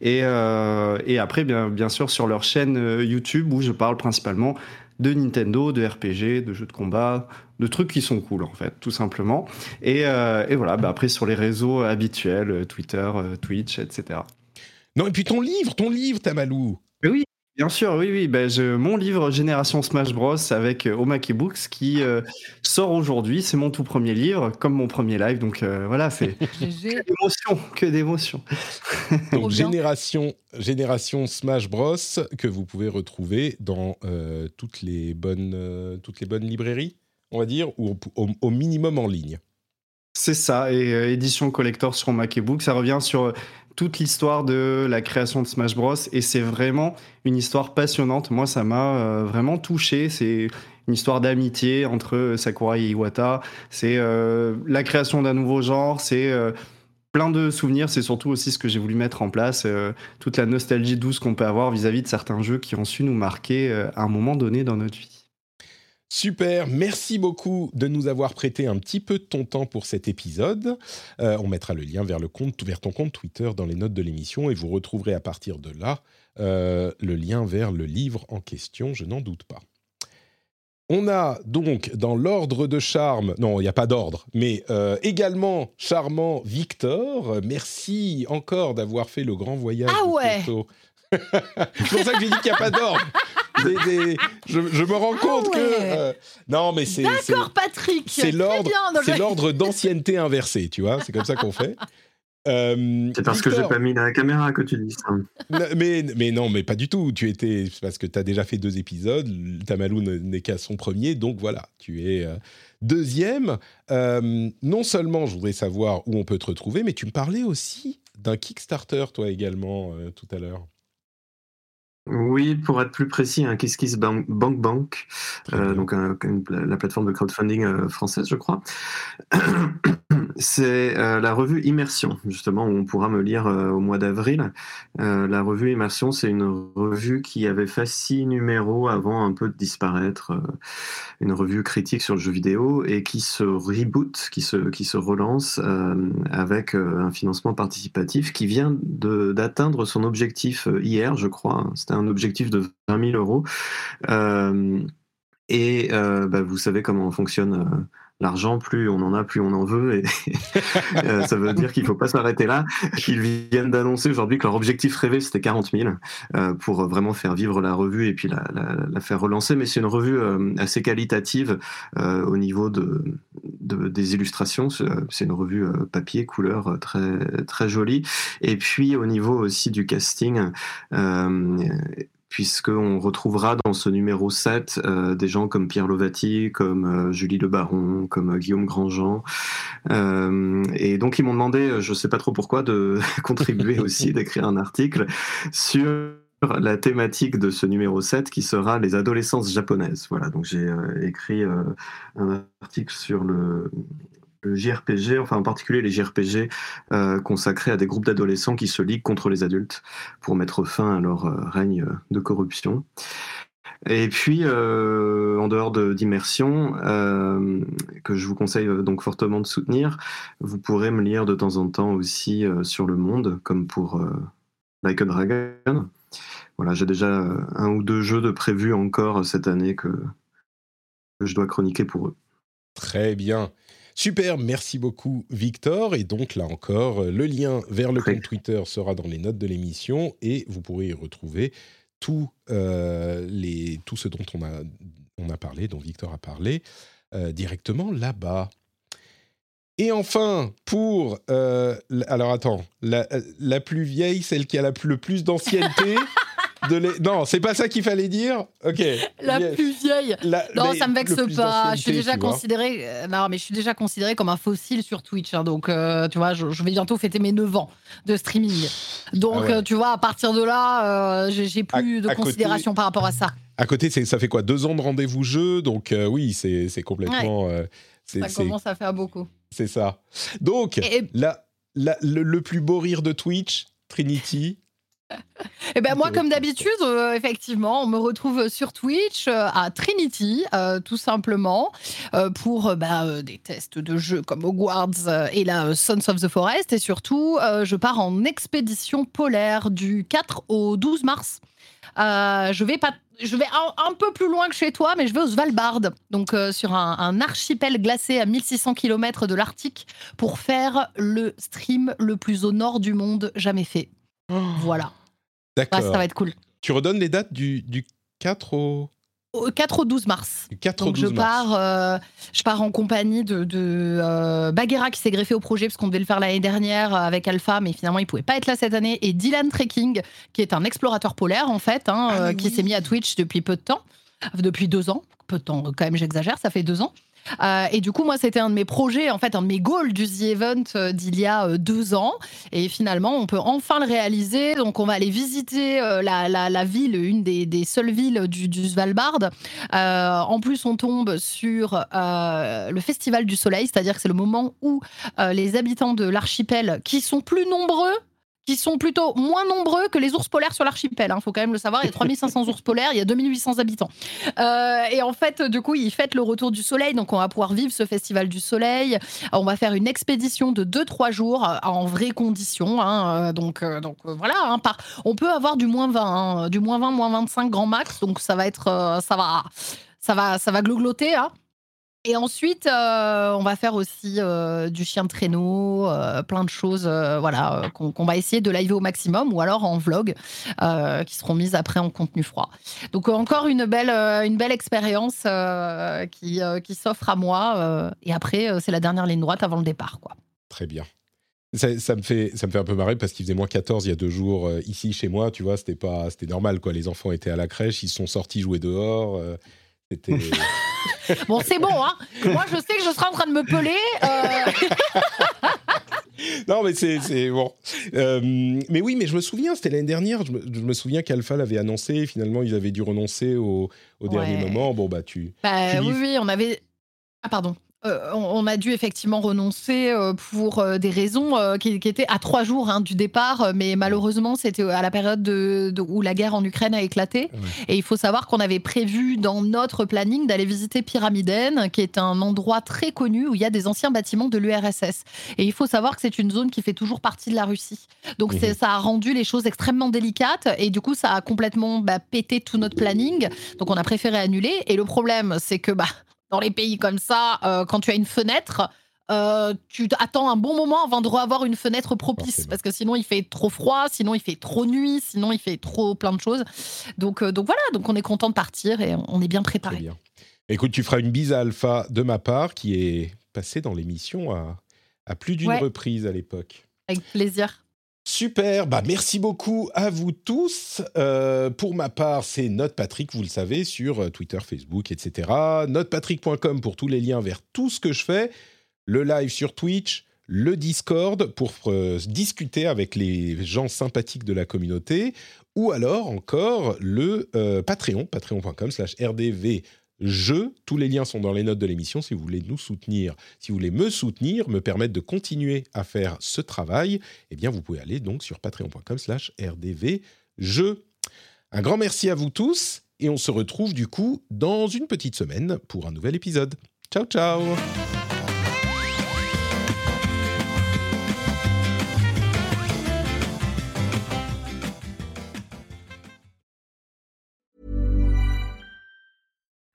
Et, et après, bien, bien sûr, sur leur chaîne YouTube où je parle principalement de Nintendo, de RPG, de jeux de combat, de trucs qui sont cool en fait, tout simplement. Et, euh, voilà, bah, après sur les réseaux habituels, euh, Twitter, euh, Twitch, etc. Non, et puis ton livre, ton livre, Tamalou. Bien sûr, oui, oui. Ben, je, mon livre Génération Smash Bros avec Omake Books qui sort aujourd'hui. C'est mon tout premier livre, comme mon premier live. Donc voilà, c'est <laughs> que d'émotion, que d'émotion. <laughs> donc Génération, Génération Smash Bros que vous pouvez retrouver dans toutes les bonnes, toutes les bonnes librairies on va dire, ou au, minimum en ligne. C'est ça, et euh, édition collector sur MacBook, ça revient sur euh, toute l'histoire de la création de Smash Bros. Et c'est vraiment une histoire passionnante. Moi, ça m'a euh, vraiment touché. C'est une histoire d'amitié entre Sakurai et Iwata. C'est la création d'un nouveau genre. C'est plein de souvenirs. C'est surtout aussi ce que j'ai voulu mettre en place. toute la nostalgie douce qu'on peut avoir vis à -vis de certains jeux qui ont su nous marquer à un moment donné dans notre vie. Super, merci beaucoup de nous avoir prêté un petit peu de ton temps pour cet épisode. Euh, on mettra le lien vers, le compte, vers ton compte Twitter dans les notes de l'émission et vous retrouverez à partir de là euh, le lien vers le livre en question, je n'en doute pas. On a donc dans l'ordre de charme, non, il n'y a pas d'ordre, mais euh, également charmant Victor. Merci encore d'avoir fait le grand voyage. Ah ouais. C'est pour ça que j'ai dit qu'il n'y a pas d'ordre je, me rends compte que euh, non, mais c'est d'accord, Patrick. C'est l'ordre, c'est l'ordre d'ancienneté inversé, tu vois. C'est comme ça qu'on fait. <laughs> Euh, c'est parce que j'ai pas mis la caméra que tu dis ça. Mais, mais non, mais pas du tout. Tu étais parce que tu as déjà fait deux épisodes. Tamalou n'est qu'à son premier, donc voilà, tu es euh, deuxième. non seulement je voudrais savoir où on peut te retrouver, mais tu me parlais aussi d'un Kickstarter, toi également, tout à l'heure. Oui, pour être plus précis, un Kiss Bank Bank, euh, donc la plateforme de crowdfunding euh, française, je crois. <clears throat> C'est euh, la revue Immersion, justement, où on pourra me lire au mois d'avril. la revue Immersion, c'est une revue qui avait fait six numéros avant un peu de disparaître, une revue critique sur le jeu vidéo et qui se reboot, qui se, relance avec un financement participatif qui vient d'atteindre son objectif hier, je crois. C'était un objectif de 20 000 euros. Euh, et euh, bah, vous savez comment fonctionne euh, l'argent, plus on en a, plus on en veut. Et <laughs> ça veut dire qu'il ne faut pas s'arrêter là. Ils viennent d'annoncer aujourd'hui que leur objectif rêvé, c'était 40 000 pour vraiment faire vivre la revue et puis la, faire relancer. Mais c'est une revue assez qualitative au niveau de, des illustrations. C'est une revue papier, couleur très jolie. Et puis au niveau aussi du casting, puisqu'on retrouvera dans ce numéro 7 euh, des gens comme Pierre Lovati, comme euh, Julie Le Baron, comme euh, Guillaume Grandjean. et donc ils m'ont demandé, je ne sais pas trop pourquoi, de <laughs> contribuer <laughs> aussi, d'écrire un article sur la thématique de ce numéro 7 qui sera les adolescences japonaises. Voilà, donc j'ai écrit un article sur le, JRPG, enfin en particulier les JRPG euh, consacrés à des groupes d'adolescents qui se liguent contre les adultes pour mettre fin à leur euh, règne de corruption. Et puis, euh, en dehors d'immersion, que je vous conseille donc fortement de soutenir, vous pourrez me lire de temps en temps aussi sur le monde, comme pour Like a Dragon. Voilà, j'ai déjà un ou deux jeux de prévus encore cette année que je dois chroniquer pour eux. Très bien. Super, merci beaucoup Victor. Et donc là encore, euh, le lien vers le compte Twitter sera dans les notes de l'émission et vous pourrez y retrouver tout, euh, les, tout ce dont on a, on a parlé, dont Victor a parlé, euh, directement là-bas. Et enfin, pour... alors attends, la, la, plus vieille, celle qui a la, le plus d'ancienneté, <laughs> de les... Non, c'est pas ça qu'il fallait dire. Ok. La plus vieille. non, ça me vexe pas. Je suis déjà considéré. Euh, non, mais je suis déjà considéré comme un fossile sur Twitch. Hein, donc, euh, tu vois, je, vais bientôt fêter mes 9 ans de streaming. Donc, ah tu vois, à partir de là, j'ai plus de considération par rapport à ça. À côté, ça fait quoi Deux ans de rendez-vous jeu. Donc, oui, c'est complètement. ça commence à faire beaucoup. C'est ça. Donc, le, plus beau rire de Twitch, Trinity. Eh ben moi, comme d'habitude, euh, effectivement, on me retrouve sur Twitch euh, à Trinity, euh, tout simplement, pour bah, des tests de jeux comme Hogwarts et la Sons of the Forest. Et surtout, je pars en expédition polaire du 4 au 12 mars. je vais pas je vais un, peu plus loin que chez toi, mais je vais au Svalbard, donc euh, sur un, archipel glacé à 1600 km de l'Arctique, pour faire le stream le plus au nord du monde jamais fait. Oh. Voilà. D'accord. ça va être cool. Tu redonnes les dates du, du 4 au... 4 au 12 mars. 4 Donc je pars, euh, je pars en compagnie de, de euh, Baguera qui s'est greffé au projet parce qu'on devait le faire l'année dernière avec Alpha, mais finalement il pouvait pas être là cette année. Et Dylan Trekking, qui est un explorateur polaire en fait, hein, ah, euh, qui s'est mis à Twitch depuis peu de temps, depuis deux ans. Peu de temps, quand même, j'exagère, ça fait deux ans. Euh, et du coup, moi, c'était un de mes projets, en fait, un de mes goals du The Event euh, d'il y a euh, deux ans. Et finalement, on peut enfin le réaliser. Donc, on va aller visiter la, ville, une des, seules villes du Svalbard. en plus, on tombe sur le Festival du Soleil, c'est-à-dire que c'est le moment où les habitants de l'archipel, qui sont plus nombreux qui sont plutôt moins nombreux que les ours polaires sur l'archipel. Il hein, faut quand même le savoir. Il y a 3500 ours polaires, il y a 2800 habitants. Euh, et en fait, du coup, ils fêtent le retour du soleil. Donc, on va pouvoir vivre ce festival du soleil. On va faire une expédition de 2-3 jours euh, en vraies conditions. Hein, euh, donc, donc voilà. Hein. On peut avoir du moins 20, du moins 20, moins 25 grand max. Donc, ça va être. ça va. Ça va, ça va glogloter. Hein. Et ensuite, euh, on va faire aussi euh, du chien de traîneau, euh, plein de choses, voilà, qu'on va essayer de live au maximum, ou alors en vlog, qui seront mises après en contenu froid. Donc encore une belle, une belle expérience qui, s'offre à moi. et après, c'est la dernière ligne droite avant le départ, quoi. Très bien. Ça, me fait, ça me fait un peu marrer parce qu'il faisait moins 14 il y a deux jours ici chez moi, tu vois, c'était normal quoi. Les enfants étaient à la crèche, ils sont sortis jouer dehors. C'était <laughs> bon, c'est bon, hein. Moi, je sais que je serai en train de me peler. Euh. <laughs> non, mais c'est bon. Euh, mais oui, mais je me souviens, c'était l'année dernière. Je me, souviens qu'Alpha l'avait annoncé. Finalement, ils avaient dû renoncer au, dernier moment. Bon, bah, tu. Bah, oui, oui, on avait. Ah, pardon. Euh, on a dû effectivement renoncer euh, pour euh, des raisons qui, étaient à trois jours hein, du départ, mais malheureusement c'était à la période de, où la guerre en Ukraine a éclaté. Et il faut savoir qu'on avait prévu dans notre planning d'aller visiter Pyramiden, qui est un endroit très connu où il y a des anciens bâtiments de l'URSS. Et il faut savoir que c'est une zone qui fait toujours partie de la Russie. Donc mhm. ça a rendu les choses extrêmement délicates et du coup ça a complètement bah, pété tout notre planning. Donc on a préféré annuler. Et le problème c'est que bah dans les pays comme ça, euh, quand tu as une fenêtre, euh, tu attends un bon moment avant de revoir une fenêtre propice parce que sinon il fait trop froid, sinon il fait trop nuit, sinon il fait trop plein de choses. Donc, euh, donc voilà, donc on est content de partir et on est bien préparé. Bien. Écoute, tu feras une bise à Alpha de ma part qui est passée dans l'émission à, à, plus d'une reprise à l'époque. Avec plaisir. Super, bah merci beaucoup à vous tous. Euh, pour ma part, c'est Notepatrick, vous le savez, sur euh, Twitter, Facebook, etc. Notepatrick.com pour tous les liens vers tout ce que je fais. Le live sur Twitch, le Discord pour euh, discuter avec les gens sympathiques de la communauté, ou alors encore le Patreon, patreon.com slash rdv je. Tous les liens sont dans les notes de l'émission si vous voulez nous soutenir, si vous voulez me soutenir, me permettre de continuer à faire ce travail, eh bien vous pouvez aller donc sur patreon.com slash rdvjeux. Un grand merci à vous tous et on se retrouve du coup dans une petite semaine pour un nouvel épisode. Ciao ciao